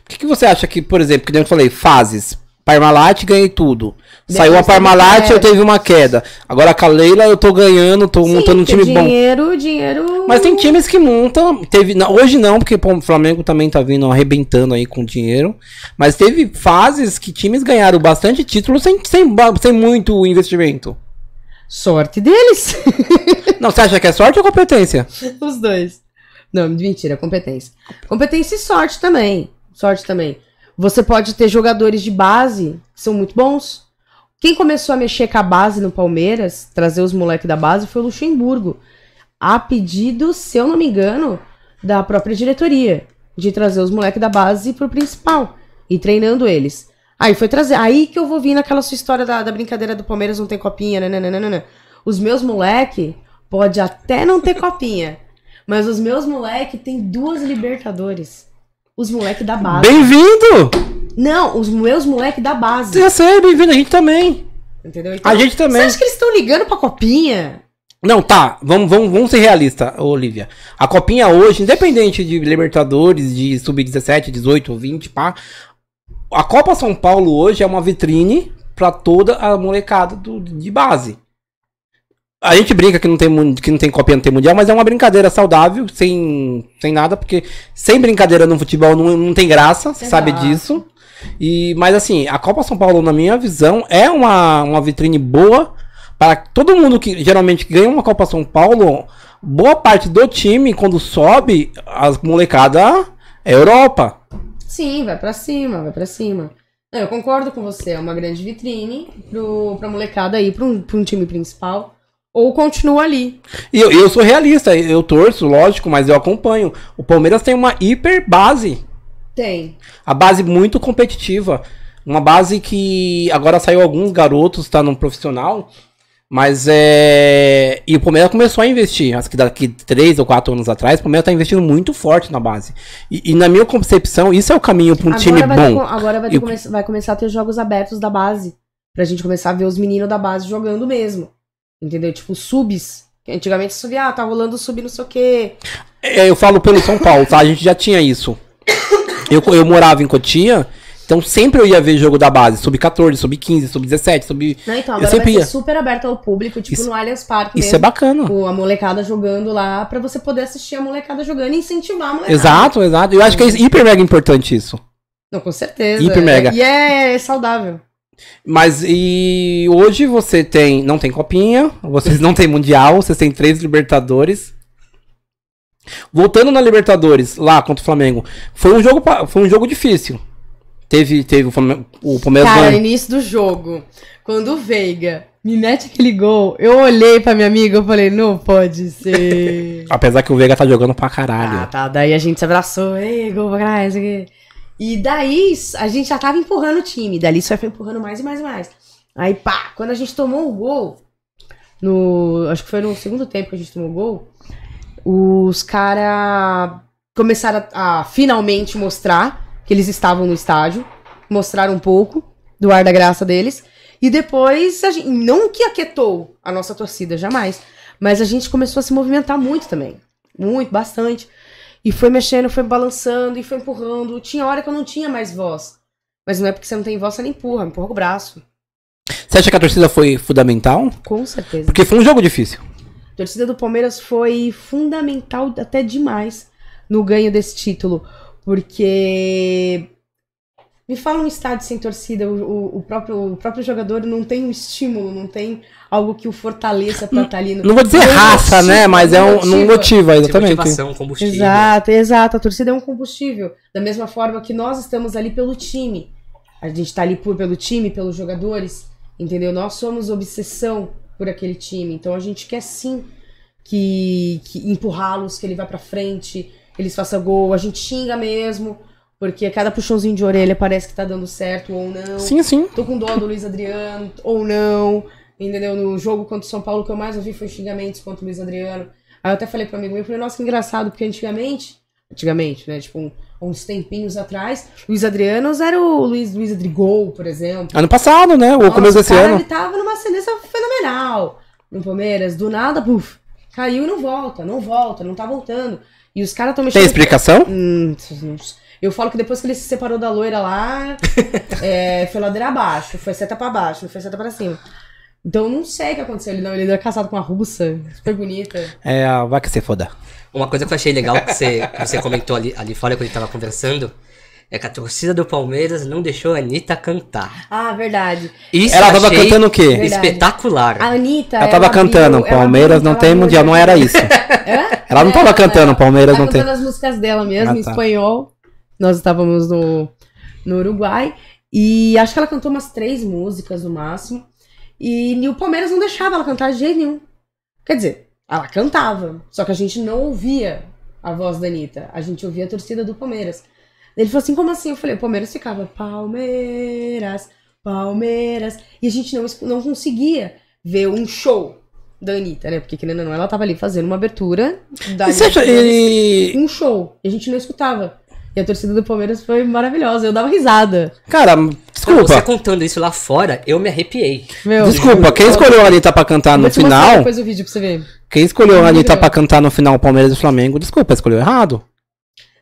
por que que você acha que, por exemplo, que nem eu falei, fases... Parmalat ganhei tudo. Saiu a Parmalat, eu teve uma queda. Agora com a Leila eu tô ganhando, tô montando um Sim, time porque bom. dinheiro, dinheiro... Mas tem times que montam. Teve, hoje não, porque pô, o Flamengo também tá vindo arrebentando aí com dinheiro. Mas teve fases que times ganharam bastante títulos sem, sem, sem muito investimento. Sorte deles. Não, você acha que é sorte ou competência? Os dois. Não, mentira, competência. Competência e sorte também. Sorte também. Você pode ter jogadores de base que são muito bons. Quem começou a mexer com a base no Palmeiras, trazer os moleques da base, foi o Luxemburgo. A pedido, se eu não me engano, da própria diretoria. De trazer os moleques da base pro principal. E treinando eles. Aí foi trazer. Aí que eu vou vir naquela sua história da, da brincadeira do Palmeiras não tem copinha, nananana. Os meus moleque pode até não ter copinha. Mas os meus moleque tem duas Libertadores. Os moleque da base. Bem-vindo! Não, os meus moleque da base. Eu sei, bem-vindo, a gente também. Entendeu? Então, A gente também. Você acha que eles estão ligando pra copinha? Não, tá, vamos, vamos, vamos ser realistas, Olivia. A copinha hoje, independente de Libertadores, de Sub-17, 18, 20, pá. A Copa São Paulo hoje é uma vitrine pra toda a molecada do- de base. A gente brinca que não tem, que não tem copinha, não tem mundial, mas é uma brincadeira saudável, sem, sem nada, porque sem brincadeira no futebol não, não tem graça, você sabe disso. E, mas assim, a Copa São Paulo, na minha visão, é uma, uma vitrine boa para todo mundo que geralmente ganha uma Copa São Paulo. Boa parte do time, quando sobe, as molecada é Europa. Sim, vai pra cima, vai pra cima. Eu concordo com você, é uma grande vitrine pro, pra molecada ir pra um, pra um time principal. Ou continua ali. E eu, eu sou realista, eu torço, lógico, mas eu acompanho. O Palmeiras tem uma hiper base. Tem. A base muito competitiva. Uma base que agora saiu alguns garotos, tá no profissional. Mas é. E o Palmeiras começou a investir. Acho que daqui três ou quatro anos atrás, o Palmeiras tá investindo muito forte na base. E, e na minha concepção, isso é o caminho para um time vai ter bom. co- agora vai, ter vai começar a ter jogos abertos da base. Pra gente começar a ver os meninos da base jogando mesmo. Entendeu? Tipo, subs. Antigamente subia, ah, tá rolando sub não sei o quê. É, eu falo pelo São Paulo, tá? A gente já tinha isso. Eu, eu morava em Cotia, então sempre eu ia ver jogo da base, sub-14, sub-15, sub-17, sub. Não, então, Eu agora sempre vai ser ia. super aberto ao público, tipo Isso- no Allianz Parque Isso é mesmo. bacana. com a molecada jogando lá, pra você poder assistir a molecada jogando e incentivar a molecada. Exato, exato. Eu acho que é hiper mega importante isso. Não, com certeza. Hiper mega. E é saudável. Mas e hoje você tem. Não tem copinha, vocês não tem Mundial, vocês têm três Libertadores. Voltando na Libertadores, lá contra o Flamengo, foi um jogo, foi um jogo difícil. Teve, teve o, Flamengo, o Palmeiras Cara, no ganhou. início do jogo, quando o Veiga me mete aquele gol, eu olhei pra minha amiga e falei, não pode ser. Apesar que o Veiga tá jogando pra caralho. ah, tá. Daí a gente se abraçou, ei, gol pra caralho, isso aqui. E daí a gente já tava empurrando o time. Dali só foi empurrando mais e mais e mais. Aí, pá, quando a gente tomou o gol, no. Acho que foi no segundo tempo que a gente tomou o gol, os caras começaram a, a finalmente mostrar que eles estavam no estádio. Mostraram um pouco do ar da graça deles. E depois, a gente, não que aquietou a nossa torcida, jamais. Mas a gente começou a se movimentar muito também. Muito, bastante. E foi mexendo, foi balançando e foi empurrando. Tinha hora que eu não tinha mais voz. Mas não é porque você não tem voz, você não empurra, empurra o braço. Você acha que a torcida foi fundamental? Com certeza. Porque foi um jogo difícil. A torcida do Palmeiras foi fundamental até demais no ganho desse título. Porque. Me fala um estádio sem torcida, o, o- o próprio, o próprio jogador não tem um estímulo, não tem algo que o fortaleça pra estar ali no. Não vou dizer Não raça, motiva, né? Mas é um, não motiva. motiva, De exatamente. motivação, combustível. Exato, exato. A torcida é um combustível. Da mesma forma que nós estamos ali pelo time. A gente tá ali por, pelo time, pelos jogadores. Entendeu? Nós somos obsessão por aquele time. Então a gente quer sim que, que empurrá-los, que ele vá pra frente, que eles façam gol. A gente xinga mesmo. Porque cada puxãozinho de orelha parece que tá dando certo ou não. Sim, sim. Tô com dó do Luiz Adriano, ou não. Entendeu? No jogo contra o São Paulo, o que eu mais ouvi foi xingamentos contra o Luiz Adriano. Aí eu até falei pro amigo meu, eu falei, nossa, que engraçado, porque antigamente, antigamente, né, tipo, um- uns tempinhos atrás, Luiz Adriano era o Luiz, Luiz Adrigol, por exemplo. Ano passado, né? O começo desse cara, ano. ele tava numa ascendência fenomenal no Palmeiras. Do nada, puf, caiu e não volta, não volta, não tá voltando. E os caras tão mexendo... Tem explicação? Hum, não sei. Eu falo que depois que ele se separou da loira lá, é, foi ladeira abaixo, foi seta pra baixo, foi seta pra cima. Então eu não sei o que aconteceu. Ele não, ele era casado com uma russa, super bonita. É, vai que você foda. Uma coisa que eu achei legal que você, que você comentou ali, ali fora quando a gente tava conversando é que a torcida do Palmeiras não deixou a Anitta cantar. Ah, verdade. Isso Ela tava cantando o quê? Verdade. espetacular. A Anitta. Ela tava cantando, ela Palmeiras não ela tem mundial, não era isso. Hã? Ela não tava Ela- cantando, Palmeiras Tá não tem. cantando as músicas dela mesmo, Ah, em tá. espanhol. Nós estávamos no, no Uruguai. E acho que ela cantou umas três músicas no máximo. E, e o Palmeiras não deixava ela cantar de jeito nenhum. Quer dizer, ela cantava. Só que a gente não ouvia a voz da Anitta. A gente ouvia a torcida do Palmeiras. Ele falou assim, como assim? Eu falei, o Palmeiras ficava, Palmeiras, Palmeiras. E a gente não, não conseguia ver um show da Anitta, né? Porque, querendo ou não, ela tava ali fazendo uma abertura da Libertadores e- um show. E a gente não escutava. E a torcida do Palmeiras foi maravilhosa. Eu dava risada. Cara, Não, Você desculpa. contando isso lá fora, eu me arrepiei. Meu, Desculpa, quem escolheu a Anitta pra cantar no final? depois o vídeo pra você ver. Quem escolheu a Anitta pra cantar no final Palmeiras e Flamengo? Desculpa, escolheu errado.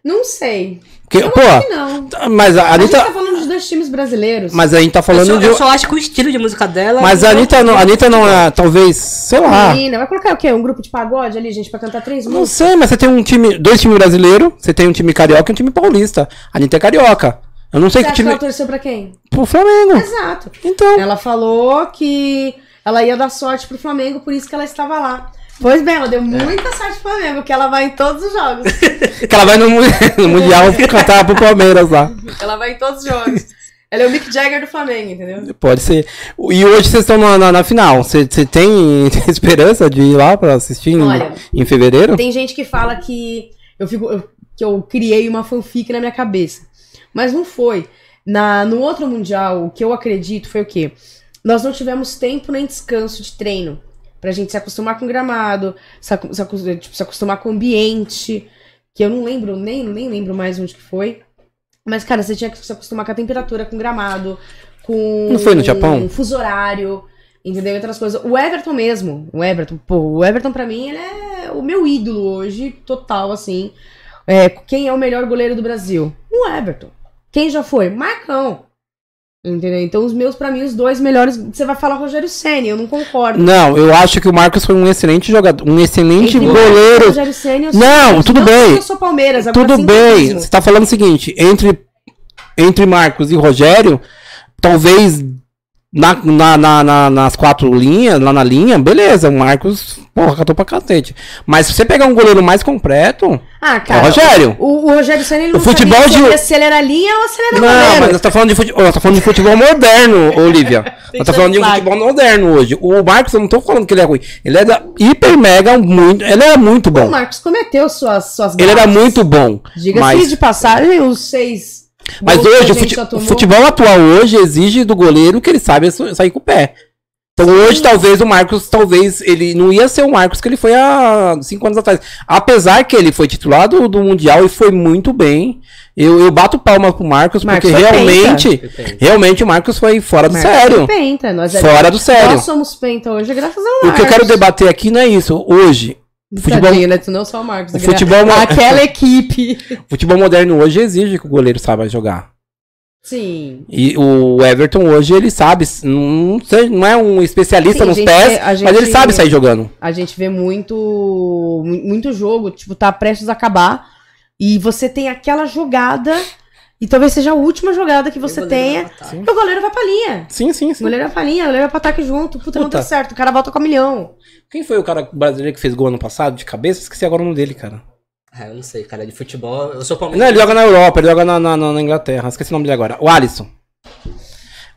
Não sei. Eu pô, acho que não. mas a A gente Anitta. tá falando dois times brasileiros. Mas a gente tá Eu falando só, de. eu só acho que o estilo de música dela. Mas a Anitta não, a Anitta não é, talvez, sei lá. Menina, vai colocar o quê? Um grupo de pagode ali, gente, pra cantar três Não músicas? sei, mas você tem um time, dois times brasileiros, você tem um time carioca e um time paulista. A Anitta é carioca. Eu não sei Você que time. ela torceu pra quem? Pro Flamengo. Exato. Então. Ela falou que ela ia dar sorte pro Flamengo, por isso que ela estava lá. Pois bem, ela deu muita sorte pro Flamengo, que ela vai em todos os jogos. Que ela vai no, no Mundial cantar pro Palmeiras lá. ela vai em todos os jogos. Ela é o Mick Jagger do Flamengo, entendeu? Pode ser. E hoje vocês estão na, na, na final. Você você tem esperança de ir lá pra assistir em, Olha, em fevereiro? Tem gente que fala que eu fico eu- que eu criei uma fanfic na minha cabeça. Mas não foi. Na, no outro mundial, o que eu acredito foi o quê? Nós não tivemos tempo nem descanso de treino. Pra gente se acostumar com gramado, se, acu- se acu- tipo, se acostumar com o ambiente. Que eu não lembro, nem, nem lembro mais onde que foi. Mas, cara, você tinha que se acostumar com a temperatura, com gramado, com Não foi no Japão? o fuso horário, entendeu? Outras coisas. O Everton mesmo, o Everton, pô, o Everton pra mim, ele é o meu ídolo hoje, total, assim. É, quem é o melhor goleiro do Brasil? O Everton. Quem já foi? Marcão. Entendeu? Então, os meus, pra mim, os dois melhores. Você vai falar Rogério Senna, eu não concordo. Não, eu acho que o Marcos foi um excelente jogador, um excelente Entre goleiro. Rogério Senna, eu Não, tudo não bem. Eu sou Palmeiras, agora Tudo bem. Você tá falando o seguinte, entre entre Marcos e Rogério, talvez na, na, na- na- nas quatro linhas, lá na linha, beleza, o Marcos, porra, catou pra cacete. Mas se você pegar um goleiro mais completo, Ah, é o cara. Rogério. O, o Rogério Senna não O futebol de- se ele era linha ou se ele era Não, goleiro. mas nós tá falando de futebol, nós tá falando de futebol moderno, Olivia. Nós tá falando de Claro. futebol moderno hoje. O Marcos, eu não tô falando que ele é ruim. Ele é da hiper mega muito, ele era muito O bom. Marcos cometeu suas, suas Ele era muito bom. Diga-se mas de passagem, os seis. Mas gols que a hoje, o, fute- o tomou- futebol atual hoje exige do goleiro que ele sabe sa- sair com o pé. Então hoje, talvez, o Marcos, talvez, ele não ia ser o Marcos que ele foi há cinco anos atrás. Apesar que ele foi titular do, Mundial e foi muito bem. Eu, eu bato palma pro Marcos, Marcos porque realmente, penta. realmente o Marcos foi fora do Marcos sério. Penta, nós é- Fora do sério. Nós somos penta hoje, graças ao O Marcos. que eu quero debater aqui não é isso. Hoje, futebol- Tadinho, né? Tu não só o Marcos. O né? futebol- Aquela equipe. futebol moderno hoje exige que o goleiro saiba jogar. Sim. E o Everton hoje, ele sabe, não, não é um especialista Sim, nos gente pés, a mas ele gente- sabe sair jogando. A gente vê muito, mu- muito jogo, tipo, tá prestes a acabar. E você tem aquela jogada. E talvez seja a última jogada que você tenha. E o goleiro vai pra linha. Sim, sim, O sim. goleiro vai pra linha, o goleiro vai pra ataque junto. Puta, não Puta. deu certo. O cara volta com a milhão. Quem foi o cara brasileiro que fez gol ano passado, de cabeça? Esqueci agora o nome dele, cara. Ah, eu não sei, cara. De futebol, eu sou Não, palmeirense. ele joga na Europa, ele joga na, na, na- Inglaterra. Esqueci o nome dele agora. O Alisson.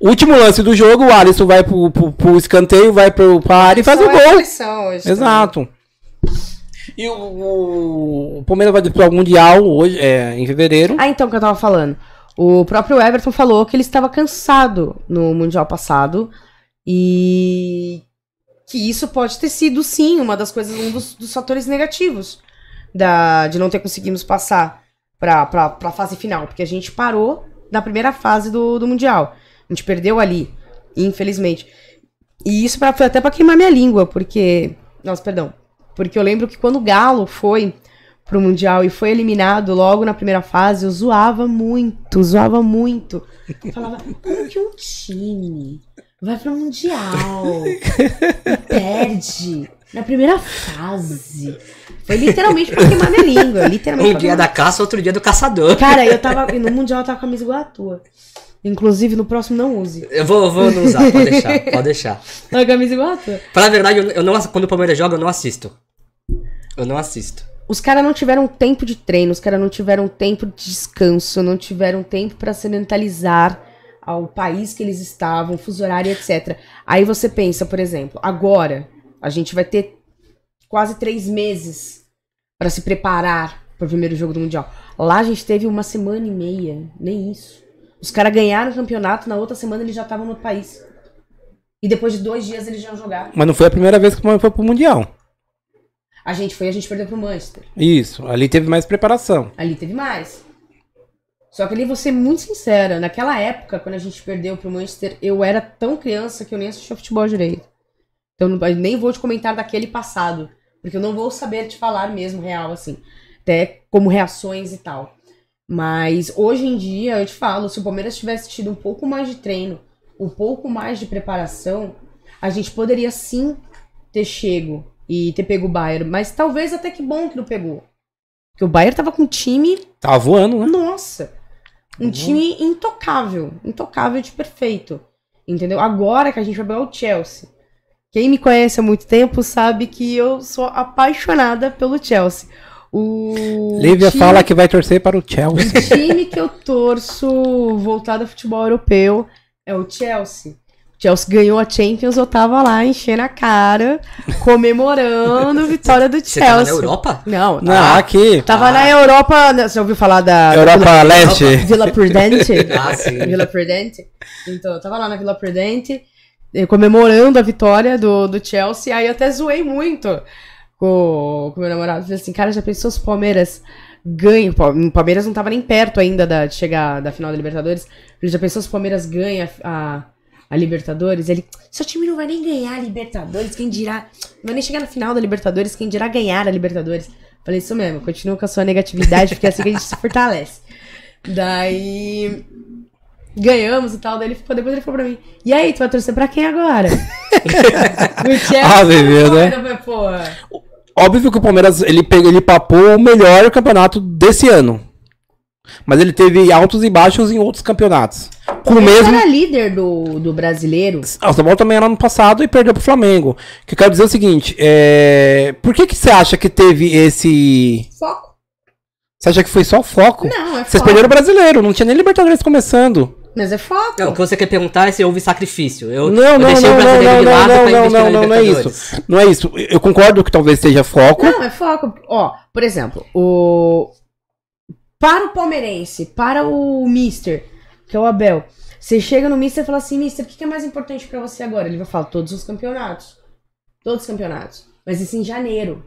Último lance do jogo, o Alisson vai pro, pro, pro escanteio, vai pro, pra área e faz o gol. Exato. E o, o, Palmeiras vai disputar o Mundial hoje, é, em fevereiro. Ah, então, que eu tava falando. O próprio Everton falou que ele estava cansado no Mundial passado. E que isso pode ter sido, sim, uma das coisas, um dos, dos fatores negativos da, de não ter conseguido passar pra, pra, pra fase final. Porque a gente parou na primeira fase do, do Mundial. A gente perdeu ali, infelizmente. E isso pra, foi até pra queimar minha língua, porque. Nossa, perdão. Porque eu lembro que quando o Galo foi pro Mundial e foi eliminado logo na primeira fase, eu zoava muito, zoava muito. Eu falava, como que um time vai pro Mundial e perde na primeira fase? Foi literalmente pra queimar minha língua, literalmente. Um dia da caça, outro dia do caçador. Cara, eu tava. No Mundial eu tava com a camisa igual a tua. Inclusive, no próximo não use. Eu vou, vou não usar, pode deixar, pode deixar. A camisa igual a tua. Pra verdade, eu, eu não, quando o Palmeiras joga, eu não assisto. Eu não assisto. Os caras não tiveram tempo de treino, os caras não tiveram tempo de descanso, não tiveram tempo pra se mentalizar ao país que eles estavam, fuso horário, etc. Aí você pensa, por exemplo, agora a gente vai ter quase três meses pra se preparar pro primeiro jogo do Mundial. Lá a gente teve uma semana e meia, nem isso. Os caras ganharam o campeonato, na outra semana eles já estavam no país. E depois de dois dias eles já iam jogar. Mas não foi a primeira vez que o Palmeiras foi pro Mundial. A gente foi, a gente perdeu pro Manchester. Isso, ali teve mais preparação. Ali teve mais. Só que ali vou ser muito sincera, naquela época, quando a gente perdeu pro Manchester, eu era tão criança que eu nem assistia futebol direito. Então nem vou te comentar daquele passado, porque eu não vou saber te falar mesmo real, assim. Até como reações e tal. Mas hoje em dia, eu te falo, se o Palmeiras tivesse tido um pouco mais de treino, um pouco mais de preparação, a gente poderia sim ter chego e ter pego o Bayern. Mas talvez até que bom que não pegou. Porque o Bayern tava com um time Tava voando, né? nossa! Um time intocável. Intocável de perfeito. Entendeu? Agora que a gente vai pegar o Chelsea. Quem me conhece há muito tempo sabe que eu sou apaixonada pelo Chelsea. O Lívia time- fala que vai torcer para o Chelsea. o time que eu torço voltado ao futebol europeu é o Chelsea. O Chelsea ganhou a Champions, eu tava lá enchendo a cara, comemorando a vitória do Você tá na Chelsea. Europa? Não, Não, ah, aqui. Tava na Europa. né, Você ouviu falar da. Europa da Leste. Vila, Vila Prudente? Ah, sim. Vila Prudente. Então, eu tava lá na Vila Prudente, eh, comemorando a vitória do, do Chelsea. Aí eu até zoei muito com, meu namorado. Falei assim, cara, já pensou se o Palmeiras ganha? O Palmeiras não tava nem perto ainda da, de chegar da final da Libertadores. Ele já pensou se o Palmeiras ganha a, a Libertadores? Ele, seu time não vai nem ganhar a Libertadores, quem dirá. Não vai nem chegar na final da Libertadores, quem dirá ganhar a Libertadores. Falei isso mesmo, continua com a sua negatividade, porque é assim que a gente se fortalece. Daí. Ganhamos e tal, daí ele ficou, depois ele falou pra mim, e aí, tu vai torcer pra quem agora? o Chelsea, Ah, bebê, né? Óbvio que o Palmeiras ele, pegou, ele papou o melhor campeonato desse ano. Mas ele teve altos e baixos em outros campeonatos. Com o Ele mesmo. era líder do, do brasileiro. Ah, O São Paulo também era no passado e perdeu pro Flamengo. O que eu quero dizer é o seguinte: é... por que, que você acha que teve esse. Foco. Você acha que foi só foco? Não, é Vocês foco. perderam o brasileiro, não tinha nem Libertadores começando. Mas é foco. Não, o que você quer perguntar é se houve sacrifício. Eu, Não, eu não, deixei não, o brasileiro não, de não, lado não, pra não, não, não, não é Libertadores. Não é isso. Eu concordo que talvez seja foco. Não, é foco. Ó, por exemplo, o. Para o palmeirense, para o Mister, que é o Abel, você chega no Mister e fala assim: Mister, o que que é mais importante pra você agora? Ele vai falar: todos os campeonatos. Todos os campeonatos. Mas isso em janeiro.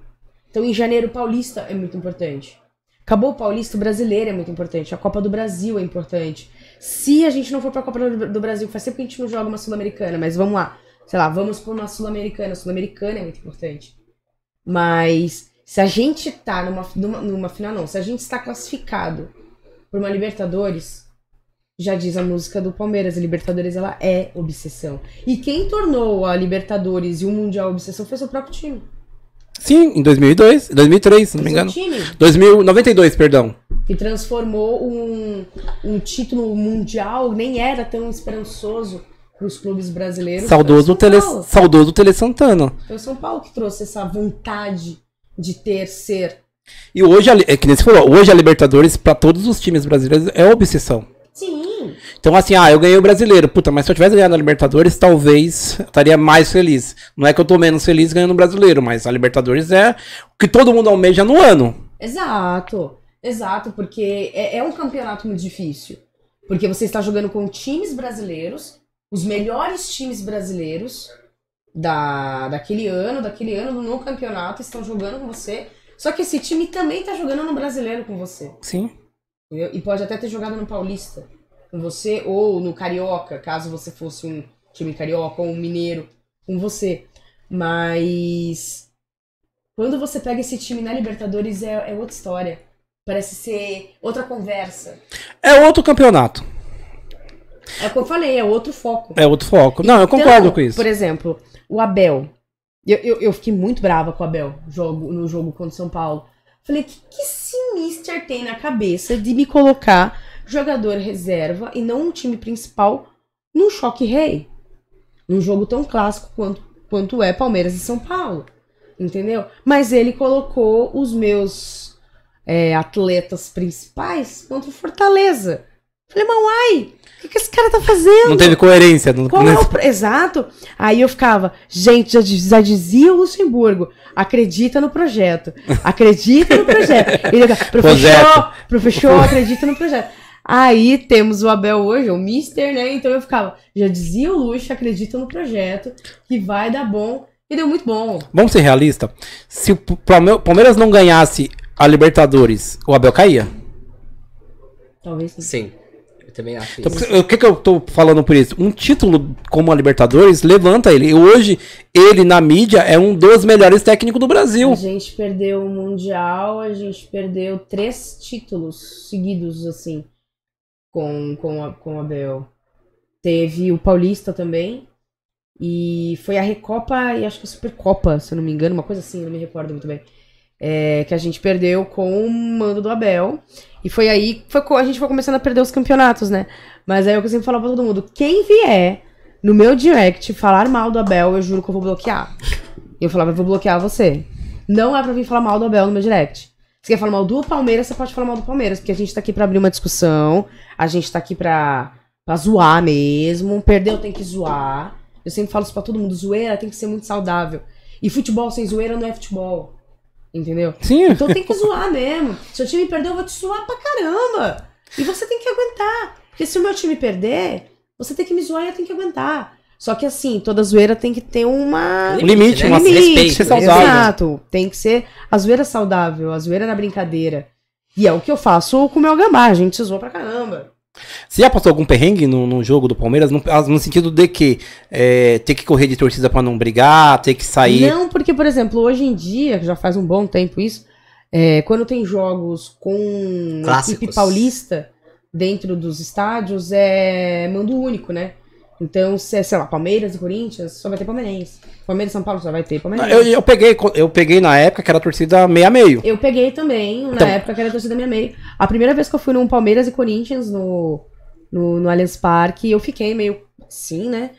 Então, em janeiro, o Paulista é muito importante. Acabou o Paulista, o brasileiro é muito importante. A Copa do Brasil é importante. Se a gente não for pra Copa do Brasil, faz tempo que a gente não joga uma Sul-Americana, mas vamos lá. Sei lá, vamos por uma Sul-Americana. Sul-Americana é muito importante. Mas se a gente tá numa, numa, numa final, não, se a gente está classificado por uma Libertadores, já diz a música do Palmeiras, a Libertadores ela é obsessão. E quem tornou a Libertadores e o Mundial obsessão foi seu próprio time. Sim, em 2002, 2003, se não me engano. time 2092, perdão. Que transformou um, um título mundial, nem era tão esperançoso para os clubes brasileiros. Saudoso o Tele, saudoso Tele Santana. Foi o São Paulo que trouxe essa vontade de ter, ser. E hoje, é que nem você falou, hoje a Libertadores, pra todos os times brasileiros, é obsessão. Sim, Então, assim, ah, eu ganhei o brasileiro. Puta, mas se eu tivesse ganhado a Libertadores, talvez eu estaria mais feliz. Não é que eu tô menos feliz ganhando o brasileiro, mas a Libertadores é o que todo mundo almeja no ano. Exato, exato, porque é, é um campeonato muito difícil. Porque você está jogando com times brasileiros, os melhores times brasileiros da, daquele ano, daquele ano no campeonato estão jogando com você. Só que esse time também está jogando no brasileiro com você. Sim. entendeu? E pode até ter jogado no Paulista com você, ou no Carioca, caso você fosse um time carioca ou um mineiro com você. Mas quando você pega esse time na Libertadores é, é outra história. Parece ser outra conversa. É outro campeonato. É o que eu falei, é outro foco. É outro foco. Não, eu Então, concordo com isso. Por exemplo, o Abel. Eu, eu, eu fiquei muito brava com o Abel jogo, no jogo contra o São Paulo. Falei, que, que esse Mister tem na cabeça de me colocar jogador reserva e não um time principal num choque rei? Num jogo tão clássico quanto, quanto é Palmeiras e São Paulo. Entendeu? Mas ele colocou os meus é, atletas principais contra o Fortaleza. Falei, mas uai, o que, que esse cara tá fazendo? Não teve coerência. Não, Qual é o Exato. Aí eu ficava, gente, já, já dizia o Luxemburgo, acredita no projeto. Acredita no projeto. Ele ficava, professor, professor, acredita no projeto. Aí temos o Abel hoje, o Mister, né? Então eu ficava, já dizia o Luxo, acredita no projeto, que vai dar bom. E deu muito bom. Vamos ser realistas. Se o Palme- Palmeiras não ganhasse a Libertadores, o Abel caía. Talvez sim. Sim, eu também acho Então, isso. o que, que eu tô falando por isso? Um título como a Libertadores levanta ele. E hoje, ele na mídia é um dos melhores técnicos do Brasil. A gente perdeu o Mundial, a gente perdeu três títulos seguidos, assim, com, com, a, com o Abel. Teve o Paulista também. E foi a Recopa e acho que a Supercopa, se eu não me engano, uma coisa assim, eu não me recordo muito bem. É, que a gente perdeu com o mando do Abel. E foi aí que a gente foi começando a perder os campeonatos, né? Mas aí é o que eu sempre falava pra todo mundo: quem vier no meu direct falar mal do Abel, eu juro que eu vou bloquear. E eu falava, eu vou bloquear você. Não é pra vir falar mal do Abel no meu direct. Se quer falar mal do Palmeiras, você pode falar mal do Palmeiras, porque a gente tá aqui pra abrir uma discussão, a gente tá aqui pra, pra zoar mesmo. Perdeu, tem que zoar. Eu sempre falo isso pra todo mundo: zoeira tem que ser muito saudável. E futebol sem zoeira não é futebol. Entendeu? Sim. Então tem que zoar mesmo. Se o time perder, eu vou te zoar pra caramba. E você tem que aguentar. Porque se o meu time perder, você tem que me zoar e eu tenho que aguentar. Só que assim, toda zoeira tem que ter uma. Um limite, né? uma limite. respeito, ser saudável. Exato. Tem que ser a zoeira saudável, a zoeira na brincadeira. E é o que eu faço com o meu gambá. A gente zoa pra caramba. Você já passou algum perrengue no, no jogo do Palmeiras? No, no sentido de que é, ter que correr de torcida pra não brigar, ter que sair. Não, porque, por exemplo, hoje em dia, que já faz um bom tempo isso, é, quando tem jogos com Clássicos. equipe paulista dentro dos estádios, é mando único, né? Então, se é, sei lá, Palmeiras e Corinthians, só vai ter palmeirense. Palmeiras e São Paulo só vai ter palmeirense. Eu, eu, peguei, eu peguei na época que era a torcida meio a meio. Eu peguei também, na Então- época que era a torcida meia meio. A primeira vez que eu fui num Palmeiras e Corinthians no, no, no Allianz Parque, eu fiquei meio assim, né?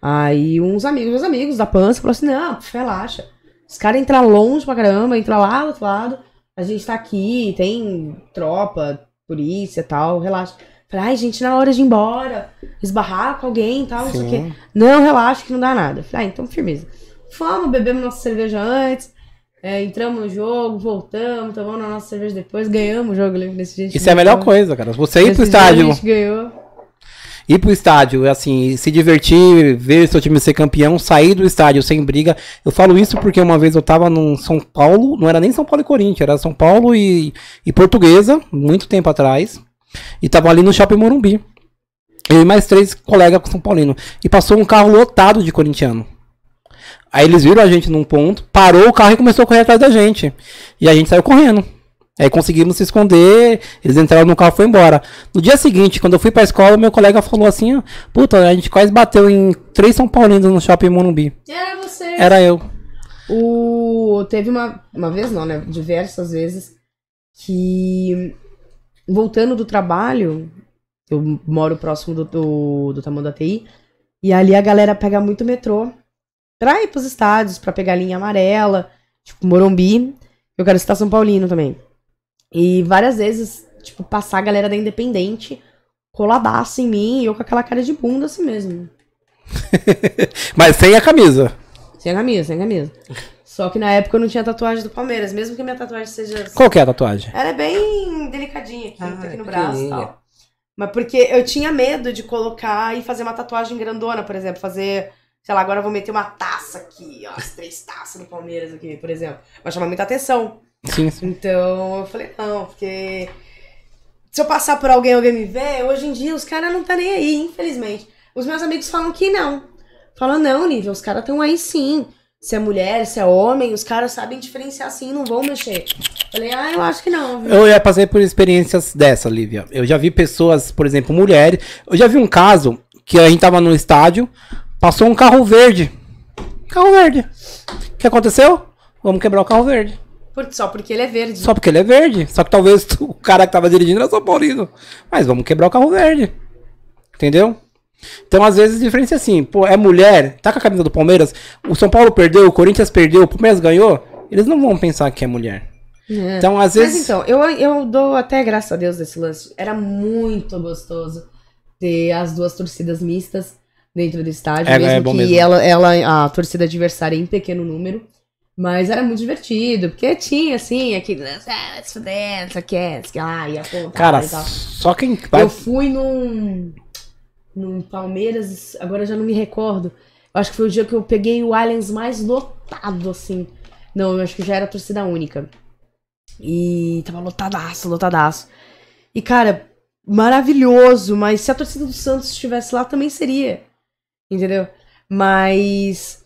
Aí uns amigos, meus amigos da Pança, falaram assim: não, relaxa. Os caras entram longe pra caramba, entram lá do outro lado. A gente tá aqui, tem tropa, polícia e tal, relaxa. Falei, ai, gente, na hora de ir embora, esbarrar com alguém e tal, não sei o quê. Não, relaxa que não dá nada. Falei, ah, então firmeza. Fomos, bebemos nossa cerveja antes, é, entramos no jogo, voltamos, tomamos a nossa cerveja depois, ganhamos o jogo, lembra desse dia? Isso é a melhor coisa, cara. Você ir pro Nesse estádio, A gente ganhou. ir pro estádio, assim, se divertir, ver seu time ser campeão, sair do estádio sem briga. Eu falo isso porque uma vez eu tava no São Paulo, não era nem São Paulo e Corinthians, era São Paulo e, e Portuguesa, muito tempo atrás. E tava ali no Shopping Morumbi. Eu e mais três colegas com São Paulino. E passou um carro lotado de corintiano. Aí eles viram a gente num ponto, parou o carro e começou a correr atrás da gente. E a gente saiu correndo. Aí conseguimos se esconder, eles entraram no carro e foi embora. No dia seguinte, quando eu fui pra escola, meu colega falou assim: Puta, a gente quase bateu em três São Paulinos no shopping Morumbi. Era você. Era eu. O... Teve uma, uma vez, não, né? Diversas vezes, que voltando do trabalho, eu moro próximo do, do, do tamanho da TI, e ali a galera pega muito metrô pra ir pros estádios, pra pegar a linha amarela, tipo Morumbi. Eu quero citar São Paulino também. E várias vezes, tipo, passar a galera da Independente coladaço em mim e eu com aquela cara de bunda assim mesmo. Mas sem a camisa. Sem camisa, sem camisa. Só que na época eu não tinha tatuagem do Palmeiras, mesmo que a minha tatuagem seja. Qual que é a tatuagem? Ela é bem delicadinha aqui, Ah, tá aqui no é braço e tal. Mas porque eu tinha medo de colocar e fazer uma tatuagem grandona, por exemplo, fazer. Sei lá, agora eu vou meter uma taça aqui, ó, as três taças do Palmeiras aqui, por exemplo. Vai chamar muita atenção. Sim, sim. Então eu falei, não, porque se eu passar por alguém alguém me ver, hoje em dia os caras não tá nem aí, infelizmente. Os meus amigos falam que não. Falam, não, Nível, os caras estão aí sim. Se é mulher, se é homem, os caras sabem diferenciar sim, não vão mexer. Falei, ah, eu acho que não, viu? Eu já passei por experiências dessa, Lívia. Eu já vi pessoas, por exemplo, mulheres. Eu já vi um caso que a gente tava no estádio, passou um carro verde. Carro verde. O que aconteceu? Vamos quebrar o carro verde. Por- só porque ele é verde. Só porque ele é verde. Só que talvez o cara que tava dirigindo era São Paulino. Mas vamos quebrar o carro verde. Entendeu? Então, às vezes, a diferença é assim, pô, é mulher, tá com a camisa do Palmeiras, o São Paulo perdeu, o Corinthians perdeu, o Palmeiras ganhou, eles não vão pensar que é mulher. É. Então, às Mas vezes. então, eu, eu dou até graças a Deus desse lance. Era muito gostoso ter as duas torcidas mistas dentro do estádio, É, mesmo é bom que mesmo. Ela, ela, a torcida adversária em pequeno número. Mas era muito divertido, porque tinha, assim, aquele lance, ah, se fuder, não sei o que, não sei o que lá, ia apontar Cara, e tal. só quem. Eu fui num. Num Palmeiras, agora já não me recordo. Acho que foi o dia que eu peguei o Allianz mais lotado, assim. Não, eu acho que já era torcida única. E tava lotadaço, lotadaço. E, cara, maravilhoso, mas se a torcida do Santos estivesse lá, também seria. Entendeu? Mas.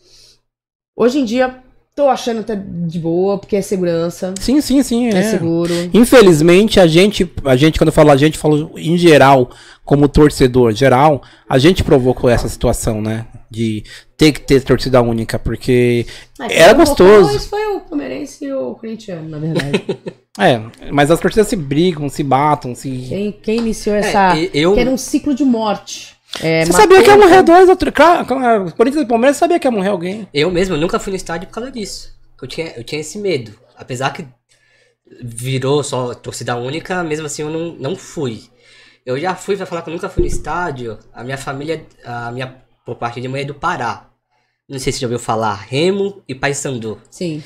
Hoje em dia, tô achando até de boa, porque é segurança. Sim, sim, sim. É, É. seguro. Infelizmente, a gente, a gente, quando eu falo a gente, falo em geral, como torcedor geral, a gente provocou essa situação, né? De ter que ter torcida única, porque Ah, Era quem gostoso. Isso foi o palmeirense e o corintiano, na verdade. É, mas as torcidas se brigam, se batam, se. quem, quem iniciou essa. e- eu- Que era um ciclo de morte. É, Você matou- sabia que ia morrer dois outros. Claro, claro, Corinthians e Palmeiras sabia que ia morrer alguém. Eu mesmo eu nunca fui no estádio por causa disso. Eu tinha, eu tinha esse medo. Apesar que virou só torcida única, mesmo assim eu não, não fui. Eu já fui pra falar que eu nunca fui no estádio. A minha família, a minha por parte de mãe é do Pará. Não sei se já ouviu falar, Remo e Paysandu. Sim.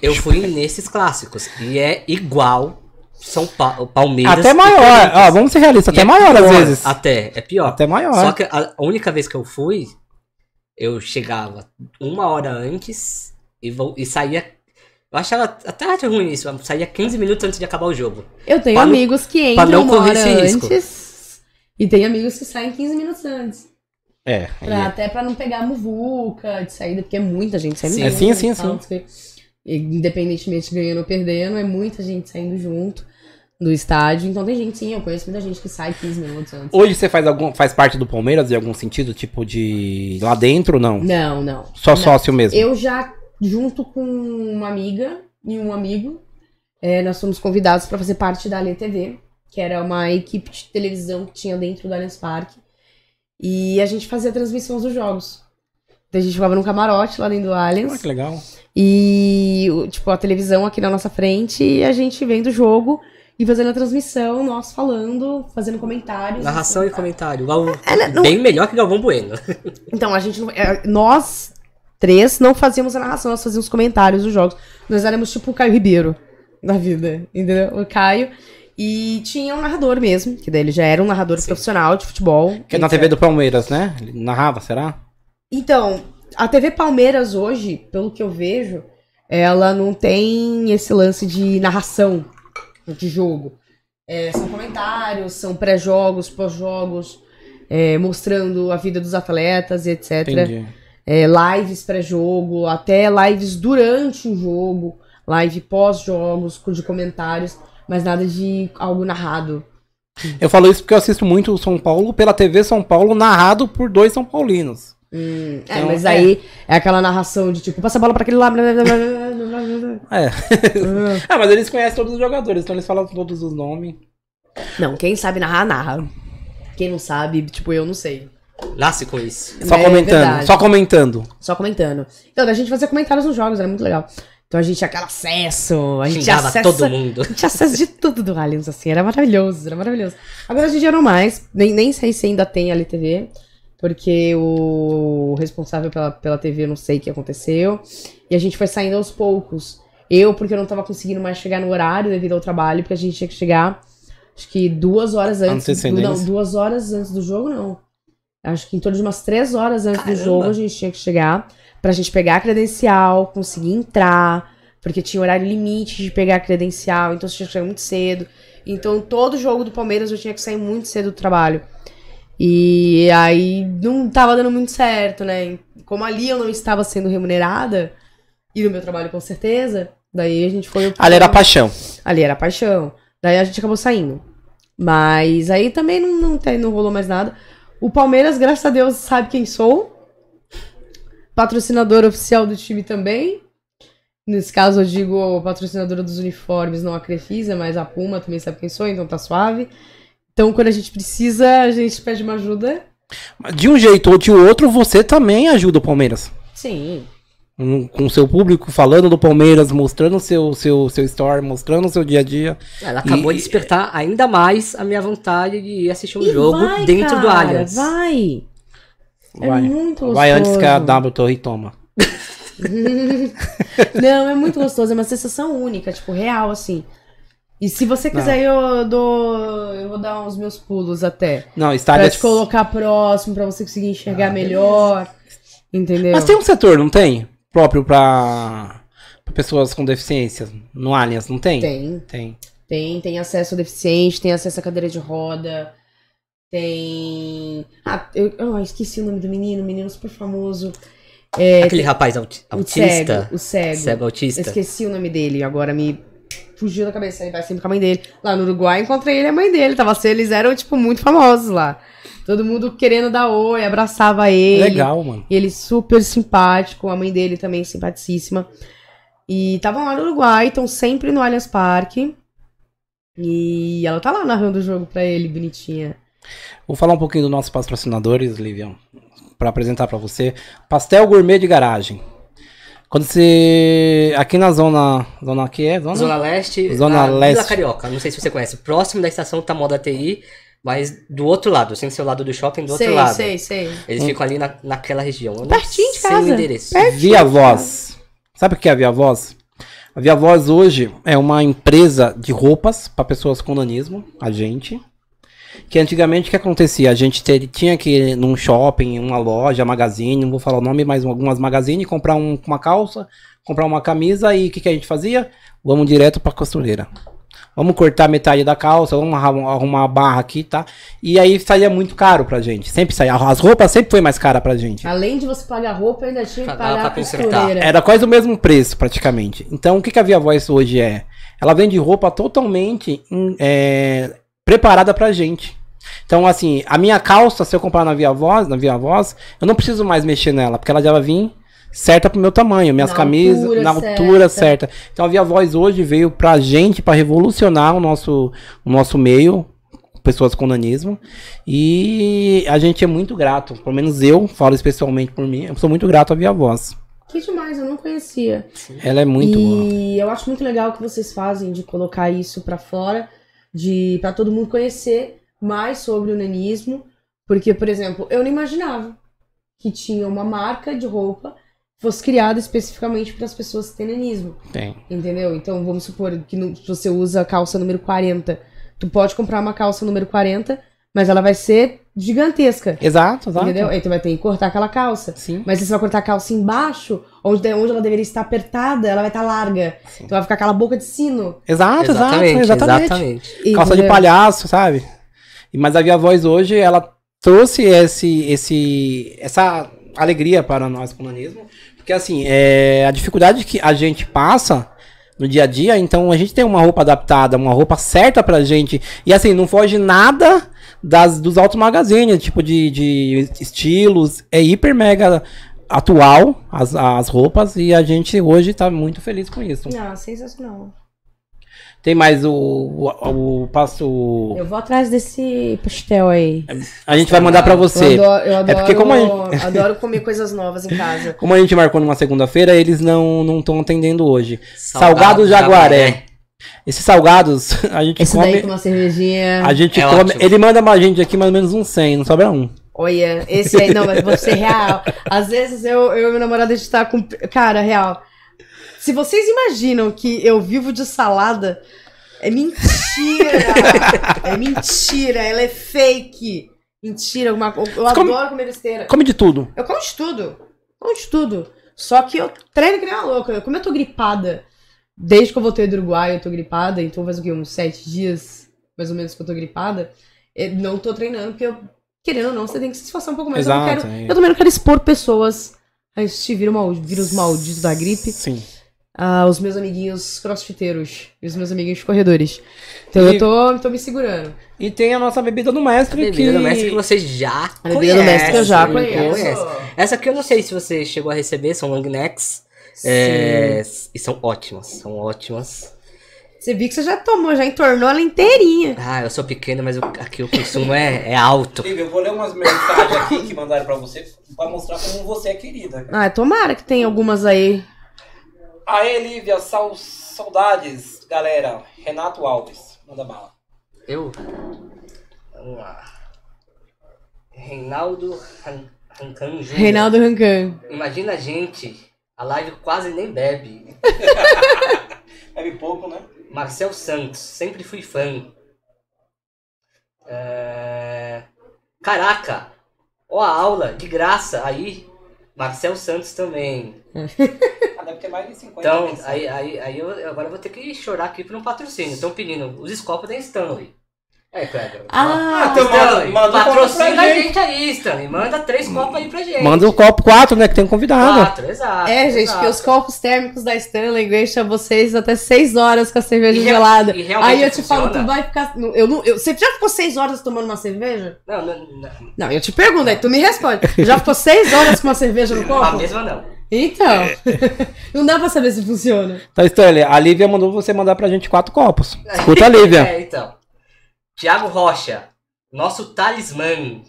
Eu fui nesses clássicos e é igual São Paulo, Palmeiras. Até maior. Vamos ser realistas, até é maior às pior, vezes. Até, é pior. Até maior. Só que a única vez que eu fui, eu chegava uma hora antes e, vou, e saía. Eu achava até ruim isso, eu saía 15 minutos antes de acabar o jogo. Eu tenho Pra não- amigos que entram não uma hora esse risco. antes. E tem amigos que saem 15 minutos antes. É. Pra- Até pra não pegar a muvuca de saída, porque é muita gente saindo Sim. junto. É, sim, sim, Independentemente de ganhando ou perdendo, é muita gente saindo junto. Do estádio. Então tem gente, sim, eu conheço muita gente que sai 15 minutos antes. Hoje você faz algum faz parte do Palmeiras em algum sentido, tipo de lá dentro não? Não, não. Só Não. sócio mesmo. Eu já, junto com uma amiga e um amigo, é, nós fomos convidados para fazer parte da Alê TV, que era uma equipe de televisão que tinha dentro do Allianz Parque. E a gente fazia transmissões dos jogos. Então a gente ficava num camarote lá dentro do Ah, Allianz. que legal. E, tipo, a televisão aqui na nossa frente e a gente vendo o jogo e fazendo a transmissão, nós falando, fazendo comentários. Narração e comentário. Gal- É, não- Bem melhor que Galvão Bueno. Então, a gente não. é, Nós três não fazíamos a narração, nós fazíamos os comentários dos jogos. Nós éramos tipo o Caio Ribeiro da vida, entendeu? O Caio. E tinha um narrador mesmo, que daí ele já era um narrador profissional de futebol. Que é na. TV do Palmeiras, né? Ele narrava, será? Então, a TV Palmeiras hoje, pelo que eu vejo, ela não tem esse lance de narração de jogo. É, são comentários, são pré-jogos, pós-jogos, é, mostrando a vida dos atletas e etc. É, lives pré-jogo, até lives durante o jogo, live pós-jogos, de comentários, mas nada de algo narrado. Eu falo isso porque eu assisto muito o São Paulo pela TV São Paulo, narrado por dois São Paulinos. Hum, é, Então, mas é. aí é aquela narração de tipo, passa a bola pra aquele lá. blá, blá, blá, blá, blá, blá, blá. É. ah, mas eles conhecem todos os jogadores, então eles falam todos os nomes. Não, quem sabe narrar, narra. Quem não sabe, tipo, eu não sei. Nasce com isso. Só É comentando, verdade. só comentando. Só comentando. Então, a gente fazia comentários nos jogos, era muito legal. Então a gente tinha aquele acesso, a gente tinha Xingava acesso. todo mundo. A gente tinha acesso de tudo do Aliens, assim, era maravilhoso, era maravilhoso. Agora a gente já não mais, nem, nem sei se ainda tem a LTV, porque o responsável pela, pela TV eu não sei o que aconteceu. E a gente foi saindo aos poucos. Eu, porque eu não tava conseguindo mais chegar no horário devido ao trabalho, porque a gente tinha que chegar, acho que duas horas antes. Do, não, duas horas antes do jogo, não. Acho que em torno de umas três horas antes Caramba. do jogo a gente tinha que chegar pra gente pegar a credencial, conseguir entrar, porque tinha horário limite de pegar a credencial, então você tinha que chegar muito cedo. Então todo jogo do Palmeiras eu tinha que sair muito cedo do trabalho. E aí não tava dando muito certo, né? Como ali eu não estava sendo remunerada, e no meu trabalho com certeza, daí a gente foi. Ali era paixão. Ali era paixão. Daí a gente acabou saindo. Mas aí também não, não, tem, não rolou mais nada. O Palmeiras, graças a Deus, sabe quem sou. Patrocinador oficial do time também. Nesse caso, eu digo patrocinadora dos uniformes, não a Crefisa, mas a Puma também sabe quem sou, então tá suave. Então, quando a gente precisa, a gente pede uma ajuda. De um jeito ou de outro, você também ajuda o Palmeiras. Sim. Um- Com o seu público falando do Palmeiras, mostrando o seu, seu, seu story, mostrando o seu dia a dia. Ela acabou E- de despertar ainda mais a minha vontade de ir assistir um E jogo vai, dentro do cara, Allianz. Vai! É Vai. muito Vai antes que a. W Torre toma. Não, é muito gostoso, é uma sensação única, tipo, real, assim. E se você quiser, eu dou. Eu vou dar os meus pulos até. Não, Pra estádio. te colocar próximo, pra você conseguir enxergar melhor. Entendeu? Mas tem um setor, não tem? Próprio pra, pra pessoas com deficiências. No Allianz, não tem? Tem, Tem. tem, tem acesso ao deficiente, tem acesso à cadeira de roda. Tem. Ah, eu, eu esqueci o nome do menino, menino super famoso. Aquele rapaz auti- O autista. cego. O cego. Cego Eu autista. esqueci o nome dele, agora me fugiu da cabeça. Ele vai sempre com a mãe dele. Lá no Uruguai encontrei ele e a mãe dele. Tava assim, eles eram, tipo, muito famosos lá. Todo mundo querendo dar oi, abraçava ele. Legal, mano. E ele super simpático, a mãe dele também simpaticíssima. E estavam lá no Uruguai, estão sempre no Allianz Parque. E ela tá lá narrando o jogo pra ele, bonitinha. Vou falar um pouquinho dos nossos patrocinadores, Livião, para apresentar para você. Pastel Gourmet de Garagem. Quando você aqui na zona, zona aqui é zona, Zona Leste, Zona na Leste. Vila Carioca. Não sei se você conhece. Próximo da estação Tamoda TI, mas do outro lado, sem ser o lado do shopping, do outro sei, lado. sei, sei. Eles ficam ali na, naquela região. Pertinho de sei casa. o endereço. Pertinho. Via Voz. Sabe o que é a Via Voz? A Via Voz hoje é uma empresa de roupas para pessoas com nanismo, a gente. Que antigamente o que acontecia? A gente ter- tinha que ir num shopping, uma loja, magazine, não vou falar o nome, mas algumas magazine, comprar um- uma calça, comprar uma camisa e o que, que a gente fazia? Vamos direto pra costureira. Vamos cortar metade da calça, vamos arrumar a barra aqui, tá? E aí saía muito caro pra gente. Sempre saía. As roupas sempre foi mais cara pra gente. Além de você pagar roupa, ainda tinha que Pagar a pra consertar. costureira. Era quase o mesmo preço, praticamente. Então, o que, que a Via Voz hoje é? ela vende roupa totalmente é, preparada pra gente. Então, assim, a minha calça, se eu comprar na Via Voz, na Via Voz, eu não preciso mais mexer nela, porque ela já vai vir certa pro meu tamanho, minhas Na camisas, altura na altura certa. Então a Via Voz hoje veio pra gente, pra revolucionar o nosso, o nosso meio, pessoas com nanismo. E a gente é muito grato, pelo menos eu, falo especialmente por mim, eu sou muito grato à Via Voz. Que demais, eu não conhecia. Ela é muito boa. e eu acho muito legal o que vocês fazem de colocar isso pra fora, de para todo mundo conhecer mais sobre o nanismo, porque, por exemplo, eu não imaginava que tinha uma marca de roupa que fosse criada especificamente para as pessoas que têm nanismo, Tem. entendeu? Então, vamos supor que no- você usa a calça número 40, tu pode comprar uma calça número 40, mas ela vai ser gigantesca. Exato, exato. Entendeu? Aí tu vai ter que cortar aquela calça. Sim. Mas se você vai cortar a calça embaixo, onde, onde ela deveria estar apertada, ela vai estar larga. Sim. Então vai ficar aquela boca de sino. Exato, exatamente, exato, exatamente. exatamente. Calça de Entendeu? palhaço, sabe? E- Mas a Via Voz hoje, ela trouxe esse, esse, essa alegria para nós com o nanismo. Porque assim, é, a dificuldade que a gente passa no dia a dia, então a gente tem uma roupa adaptada, uma roupa certa pra gente. E assim, não foge nada das, dos altos magazines, tipo de, de estilos. É hiper mega atual as, as roupas e a gente hoje tá muito feliz com isso. Ah, sensacional. Tem mais o, o, o passo. Eu vou atrás desse pastel aí. A gente vai mandar pra você. Eu adoro, eu adoro, É porque como a gente- adoro comer coisas novas em casa. Como a gente marcou numa segunda-feira, eles não não estão atendendo hoje. Salgado Salgado Jaguaré. Jaguaré. Esses salgados, a gente Esse come. daí com uma cervejinha. A gente É come. ótimo. Ele manda pra gente aqui mais ou menos uns 100, não sobra um. Olha, esse aí, não, mas vou ser real. Às vezes eu, eu e meu namorado, a gente tá com. Cara, real. Se vocês imaginam que eu vivo de salada, é mentira! é mentira, ela é fake. Mentira, co- Eu Você come- adoro comer besteira. Come de tudo. Eu como de tudo. Como de tudo. Só que eu treino que nem uma louca. Como eu tô gripada, desde que eu voltei do Uruguai, eu tô gripada, então faz o quê? Uns sete dias, mais ou menos, que eu tô gripada. Eu não tô treinando, porque eu, querendo ou não, você tem que se esforçar um pouco mais. eu, não Exato, quero, é. eu também não quero expor pessoas a este vírus maldito da gripe. Sim. Ah, os meus amiguinhos crossfiteiros e os meus amiguinhos corredores. Então E- eu tô, tô me segurando. E tem a nossa bebida do mestre A que. bebida do mestre que vocês já A bebida do mestre que eu já conhecem, conheço. Essa aqui eu não sei se você chegou a receber, são long necks. É, e são ótimas, são ótimas. Você viu que você já tomou, já entornou ela inteirinha. Ah, eu sou pequeno, mas o- aqui o consumo é, é alto. Eu vou ler umas mensagens aqui que mandaram pra você pra mostrar como você é querida. Ah, tomara que tem algumas aí. Aê, Lívia, sal- saudades, galera. Renato Alves, manda bala. Eu. Vamos lá. Reinaldo Ran- Rancan Júnior. Reinaldo Rancan. Imagina a gente, a live quase nem bebe. Bebe pouco, né? Marcel Santos, sempre fui fã. É, Caraca, ó a aula, de graça, aí. Marcel Santos também. Ter mais de 50 Então, aí, aí, aí eu eu agora vou ter que chorar aqui por um patrocínio. Estão pedindo os scopos da Stanley. É, Cleber. Ah, então manda- Stanley, manda um copo patrocina a gente. gente aí, Stanley. Manda três copos aí pra gente. Manda o copo 4, né? Que tem um convidado. Quatro, exato. É, gente, exato. que os copos térmicos da Stanley deixam vocês até 6 horas com a cerveja E real- gelada. e Aí eu te falo, funciona? tu vai ficar. Eu não, eu, você já ficou 6 horas tomando uma cerveja? Não, não, não. Não, eu te pergunto, aí tu me responde. Já ficou 6 horas com uma cerveja no A copo? mesma não. Então. não dá pra saber se funciona. Tá, Stanley, a Lívia mandou você mandar pra gente quatro copos. Escuta a Lívia. É, então. Tiago Rocha, nosso talismã.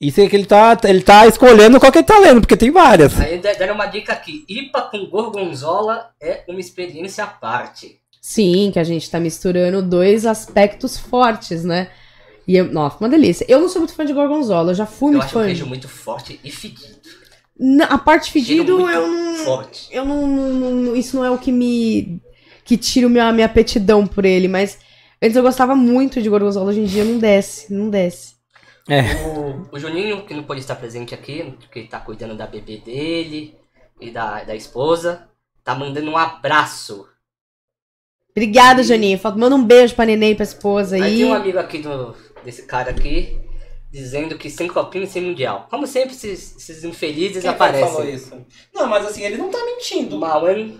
Isso é que ele tá, ele tá escolhendo qual que ele tá lendo, porque tem várias. Aí de- deram uma dica aqui. IPA com gorgonzola é uma experiência à parte. Sim, que a gente tá misturando dois aspectos fortes, né? E eu, nossa, uma delícia. Eu não sou muito fã de gorgonzola, eu já fui Eu muito acho o fã. queijo muito forte e fedido. Na- a parte fedido, eu não. Forte. Eu não, não- não- Isso não é o que me. que tira a minha apetidão por ele, mas. Antes eu gostava muito de gorgonzola, hoje em dia não desce, não desce. O, o Juninho, que não pôde estar presente aqui, porque ele tá cuidando da bebê dele e da, da esposa, tá mandando um abraço. Obrigada, Janinho. Falta- Manda um beijo pra neném e pra esposa Aí aí. tem um amigo aqui do, desse cara aqui, dizendo que sem copinho sem mundial. Como sempre, esses, esses infelizes aparecem. isso? Não, mas assim, ele não tá mentindo. Mauan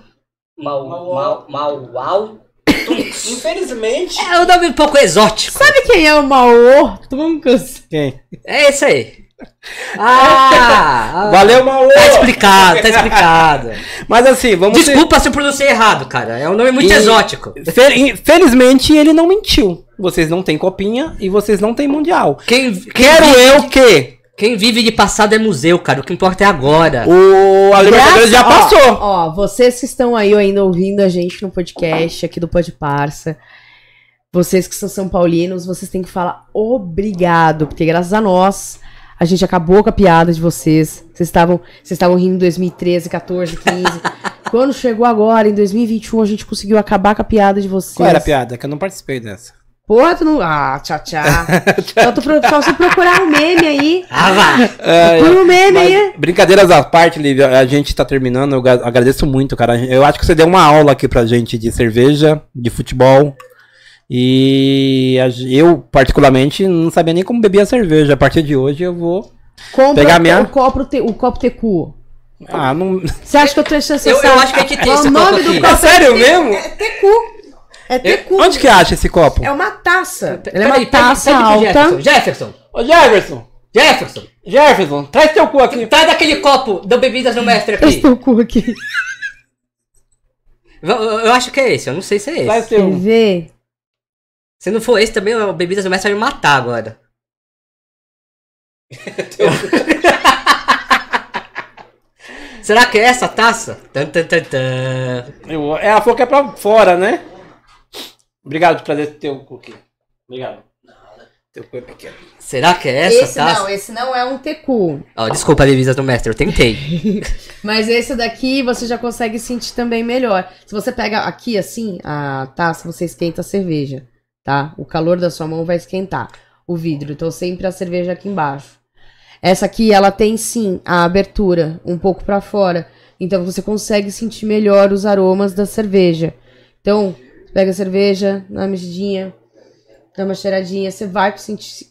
Mau, mau, mau, mau. Infelizmente. É um nome um pouco exótico. Sabe quem é o Maô Tuncas? Quem? É esse aí. Ah! ah. Valeu, Maô! Tá explicado, tá explicado. Mas assim, vamos. Desculpa se eu pronunciei errado, cara. É um nome muito E- exótico. Fel- Felizmente ele não mentiu. Vocês não têm copinha e vocês não têm mundial. Quem, quem, Quero vive, eu que quem vive de passado é museu, cara. O que importa é agora. o a Libertadores já passou. Ó, ó, vocês que estão aí ainda ouvindo a gente no podcast aqui do Pod Parça, vocês que são São Paulinos, vocês têm que falar obrigado, porque graças a nós a gente acabou com a piada de vocês. Vocês estavam, vocês estavam rindo em 2013, 14, 15. Quando chegou agora, em 2021, a gente conseguiu acabar com a piada de vocês. Qual era a piada? Que eu não participei dessa. Porra, tu não. Ah, tchau, tchau. só, tu, pro- só se procurar um meme aí. Ah, vá. Procura um meme Mas, aí. brincadeiras à parte, Lívia, a gente tá terminando. Eu agradeço muito, cara. Eu acho que você deu uma aula aqui pra gente de cerveja, de futebol. E eu, particularmente, não sabia nem como beber a cerveja. A partir de hoje eu vou. Compra Pegar minha- o, copo, te- o copo TQ. Ah, não. Você acha que eu tô seu Eu, eu acho que a gente tem esse o copo nome do copo É sério mesmo? É TQ. É TQ. Onde que acha esse copo? É uma taça. Ela é uma taça alta. Jefferson. Jefferson. Ô Jefferson! Jefferson. Jefferson, traz teu cu aqui. Traz daquele copo do Bebidas no Mestre aqui. estou com aqui. Eu, acho que é esse, eu não sei se é Traz esse. Quer teu. ver? Se não for esse também, o Bebidas no Mestre vai me matar agora. Será que é essa taça? Tan, tan, tan, tan. Eu- Ela falou que é pra fora, né? Obrigado por trazer teu cu aqui. Obrigado. Teu cu é pequeno. Será que é essa esse taça? não, esse não é um TQ. Ó, desculpa, Bebidas no Mestre, eu tentei. Mas esse daqui você já consegue sentir também melhor. Se você pega aqui assim, a taça, você esquenta a cerveja, tá? O calor da sua mão vai esquentar o vidro. Então sempre a cerveja aqui embaixo. Essa aqui, ela tem sim a abertura um pouco pra fora. Então você consegue sentir melhor os aromas da cerveja. Então, pega a cerveja, dá uma mexidinha, dá uma cheiradinha, você vai sentir.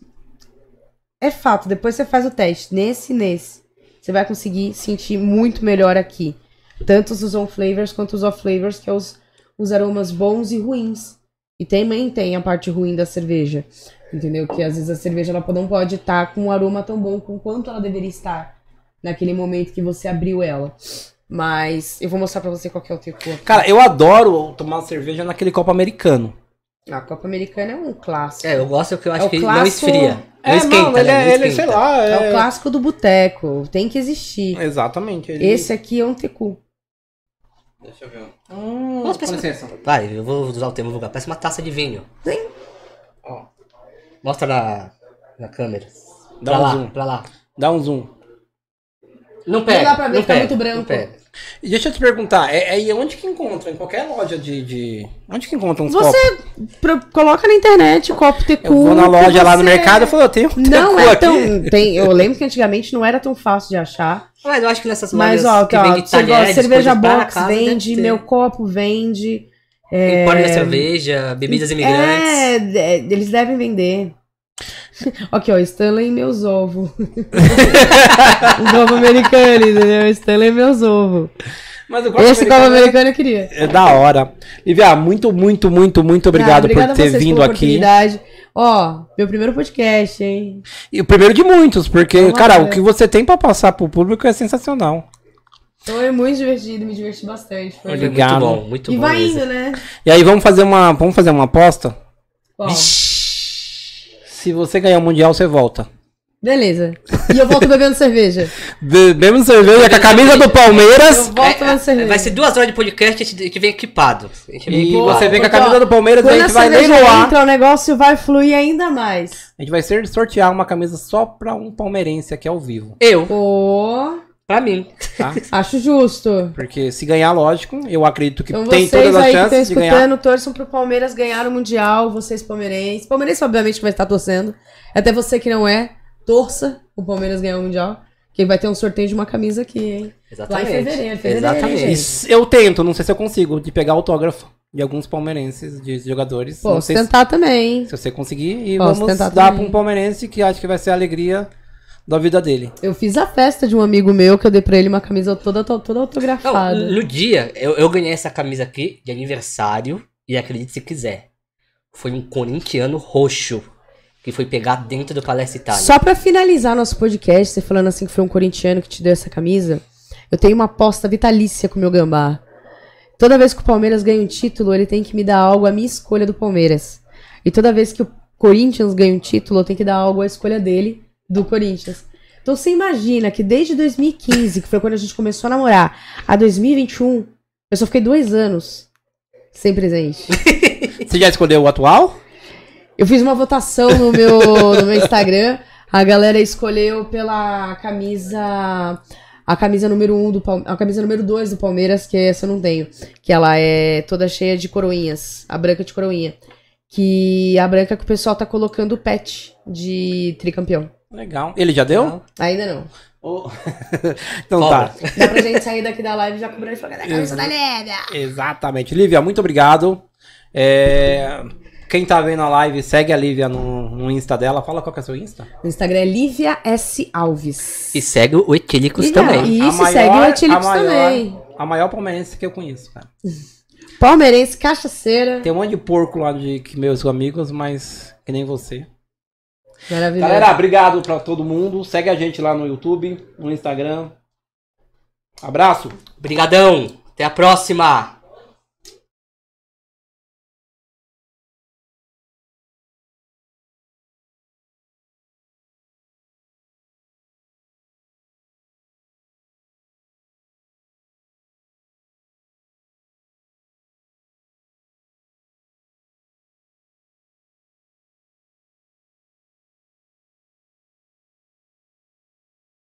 É fato, depois você faz o teste. Nesse e nesse. Você vai conseguir sentir muito melhor aqui. Tanto os on flavors quanto os off flavors, que é os, os aromas bons e ruins. E também tem a parte ruim da cerveja. Entendeu? Que às vezes a cerveja ela não pode estar com um aroma tão bom quanto ela deveria estar naquele momento que você abriu ela. Mas eu vou mostrar pra você qual que é o teco. aqui. Cara, eu adoro tomar cerveja naquele copo americano. a Copa Americana é um clássico. É, eu gosto que eu acho É o que não clássico- esfria. Não é, esquenta, não, ele, né? é, Não ele esquenta. sei lá. É, É, o clássico do boteco. Tem que existir. Exatamente. Ele... Esse aqui é um tecu. Deixa eu ver. Hum, Nossa, com parece- licença. Vai, eu vou usar o termo vulgar. Parece uma taça de vinho. Sim. Ó. Mostra na, na câmera. Dá pra um lá, zoom. pra lá. Dá um zoom. Não pega. dá pra ver, não fica pega, muito branco. Não pega. E deixa eu te perguntar, é, é onde que encontra? Em qualquer loja de. de... Onde que encontra uns Você copos? coloca na internet copo tecu. Eu vou na loja lá no você- mercado e falo, eu tenho um Não é tão. Tem, eu lembro que antigamente não era tão fácil de achar. Mas eu acho que nessas Mas, lojas ó, que tá, vendem você gosta de talheres, cerveja box, casa, vende, meu copo vende. Empório da cerveja, bebidas imigrantes. É, é, eles devem vender. Aqui, ó, Stanley e meus ovos. um copo americano, entendeu? Stanley e meus ovos. Mas o copo Esse copo americano americano eu queria. é, é da hora. Lívia, muito, muito, muito, muito obrigado Ah, por ter vocês vindo aqui. oportunidade. Ó, meu primeiro podcast, hein? E o primeiro de muitos, porque, Vamos cara, lá, o que você tem pra passar pro público é sensacional. Foi muito divertido, me diverti bastante. Foi. Obrigado. muito bom, muito E bom. vai mesmo. indo, né? E aí, vamos fazer uma, vamos fazer uma aposta? Qual? Se você ganhar o Mundial, você volta. Beleza. E eu volto bebendo cerveja. Bebemos cerveja com a camisa do Eu Palmeiras. volto bebendo cerveja. Vai ser duas horas de podcast e a gente- a gente vem equipado. A gente vem E equipado. você vem com a ó, camisa do Palmeiras, a Quando a gente vai cerveja leiloar. entra, o negócio vai fluir ainda mais. A gente vai ser sortear uma camisa só pra um palmeirense aqui ao vivo, Eu, Pô, pra mim. tá? acho justo. Porque se ganhar, lógico, eu acredito que Então tem vocês todas as aí que estão chances de ganhar. escutando, torçam pro Palmeiras ganhar o Mundial, vocês palmeirenses. Palmeirense, obviamente, que vai estar torcendo. Até você que não é, torça o Palmeiras ganhar o Mundial. Que vai ter um sorteio de uma camisa aqui, hein? Exatamente. Lá em fevereiro, fevereiro, Exatamente. Eu tento, não sei se eu consigo, de pegar autógrafo de alguns palmeirenses, de jogadores. não Posso sei se, tentar também. se você conseguir. E Posso vamos tentar dar também. pra um palmeirense que acho que vai ser a alegria da vida dele. Eu fiz a festa de um amigo meu que eu dei pra ele uma camisa toda, toda Não, autografada. no dia, eu, eu ganhei essa camisa aqui de aniversário, e acredite se quiser, foi um corintiano roxo, que foi pegar dentro do Palestra Itália. Só pra finalizar nosso podcast, você falando assim que foi um corintiano que te deu essa camisa, eu tenho uma aposta vitalícia com o meu gambá. Toda vez que o Palmeiras ganha um título, ele tem que me dar algo à minha escolha do Palmeiras. E toda vez que o Corinthians ganha um título, eu tenho que dar algo à escolha dele, do Corinthians. Então você imagina que desde 2015, que foi quando a gente começou a namorar, a 2021, eu só fiquei dois anos sem presente. Você já escolheu o atual? Eu fiz uma votação no meu, no meu Instagram. A galera escolheu pela camisa. A camisa número 1 um do Palme- A camisa número 2 do Palmeiras, que essa eu não tenho. Que ela é toda cheia de coroinhas. A branca de coroinha. Que a branca que o pessoal tá colocando o pet de tricampeão. Legal. Ele já deu? Ainda não. Oh. então tá. Dá pra gente sair daqui da live e já cobrar e falar da camisa da Lívia. Exatamente. Lívia, muito obrigado. É, Quem tá vendo a live, segue a Lívia no, no Insta dela. Fala qual que é o seu Insta. No Instagram é Lívia S. Alves. E segue o Etílicos E- também. E A isso, maior- segue o Etílicos a maior- também. A maior palmeirense que eu conheço, cara. Palmeirense, cachaceira. Tem um monte de porco lá de que meus amigos, mas que nem você. Maravilhoso. Galera, obrigado pra todo mundo. Segue a gente lá no YouTube, no Instagram. Abraço. Obrigadão. Até a próxima.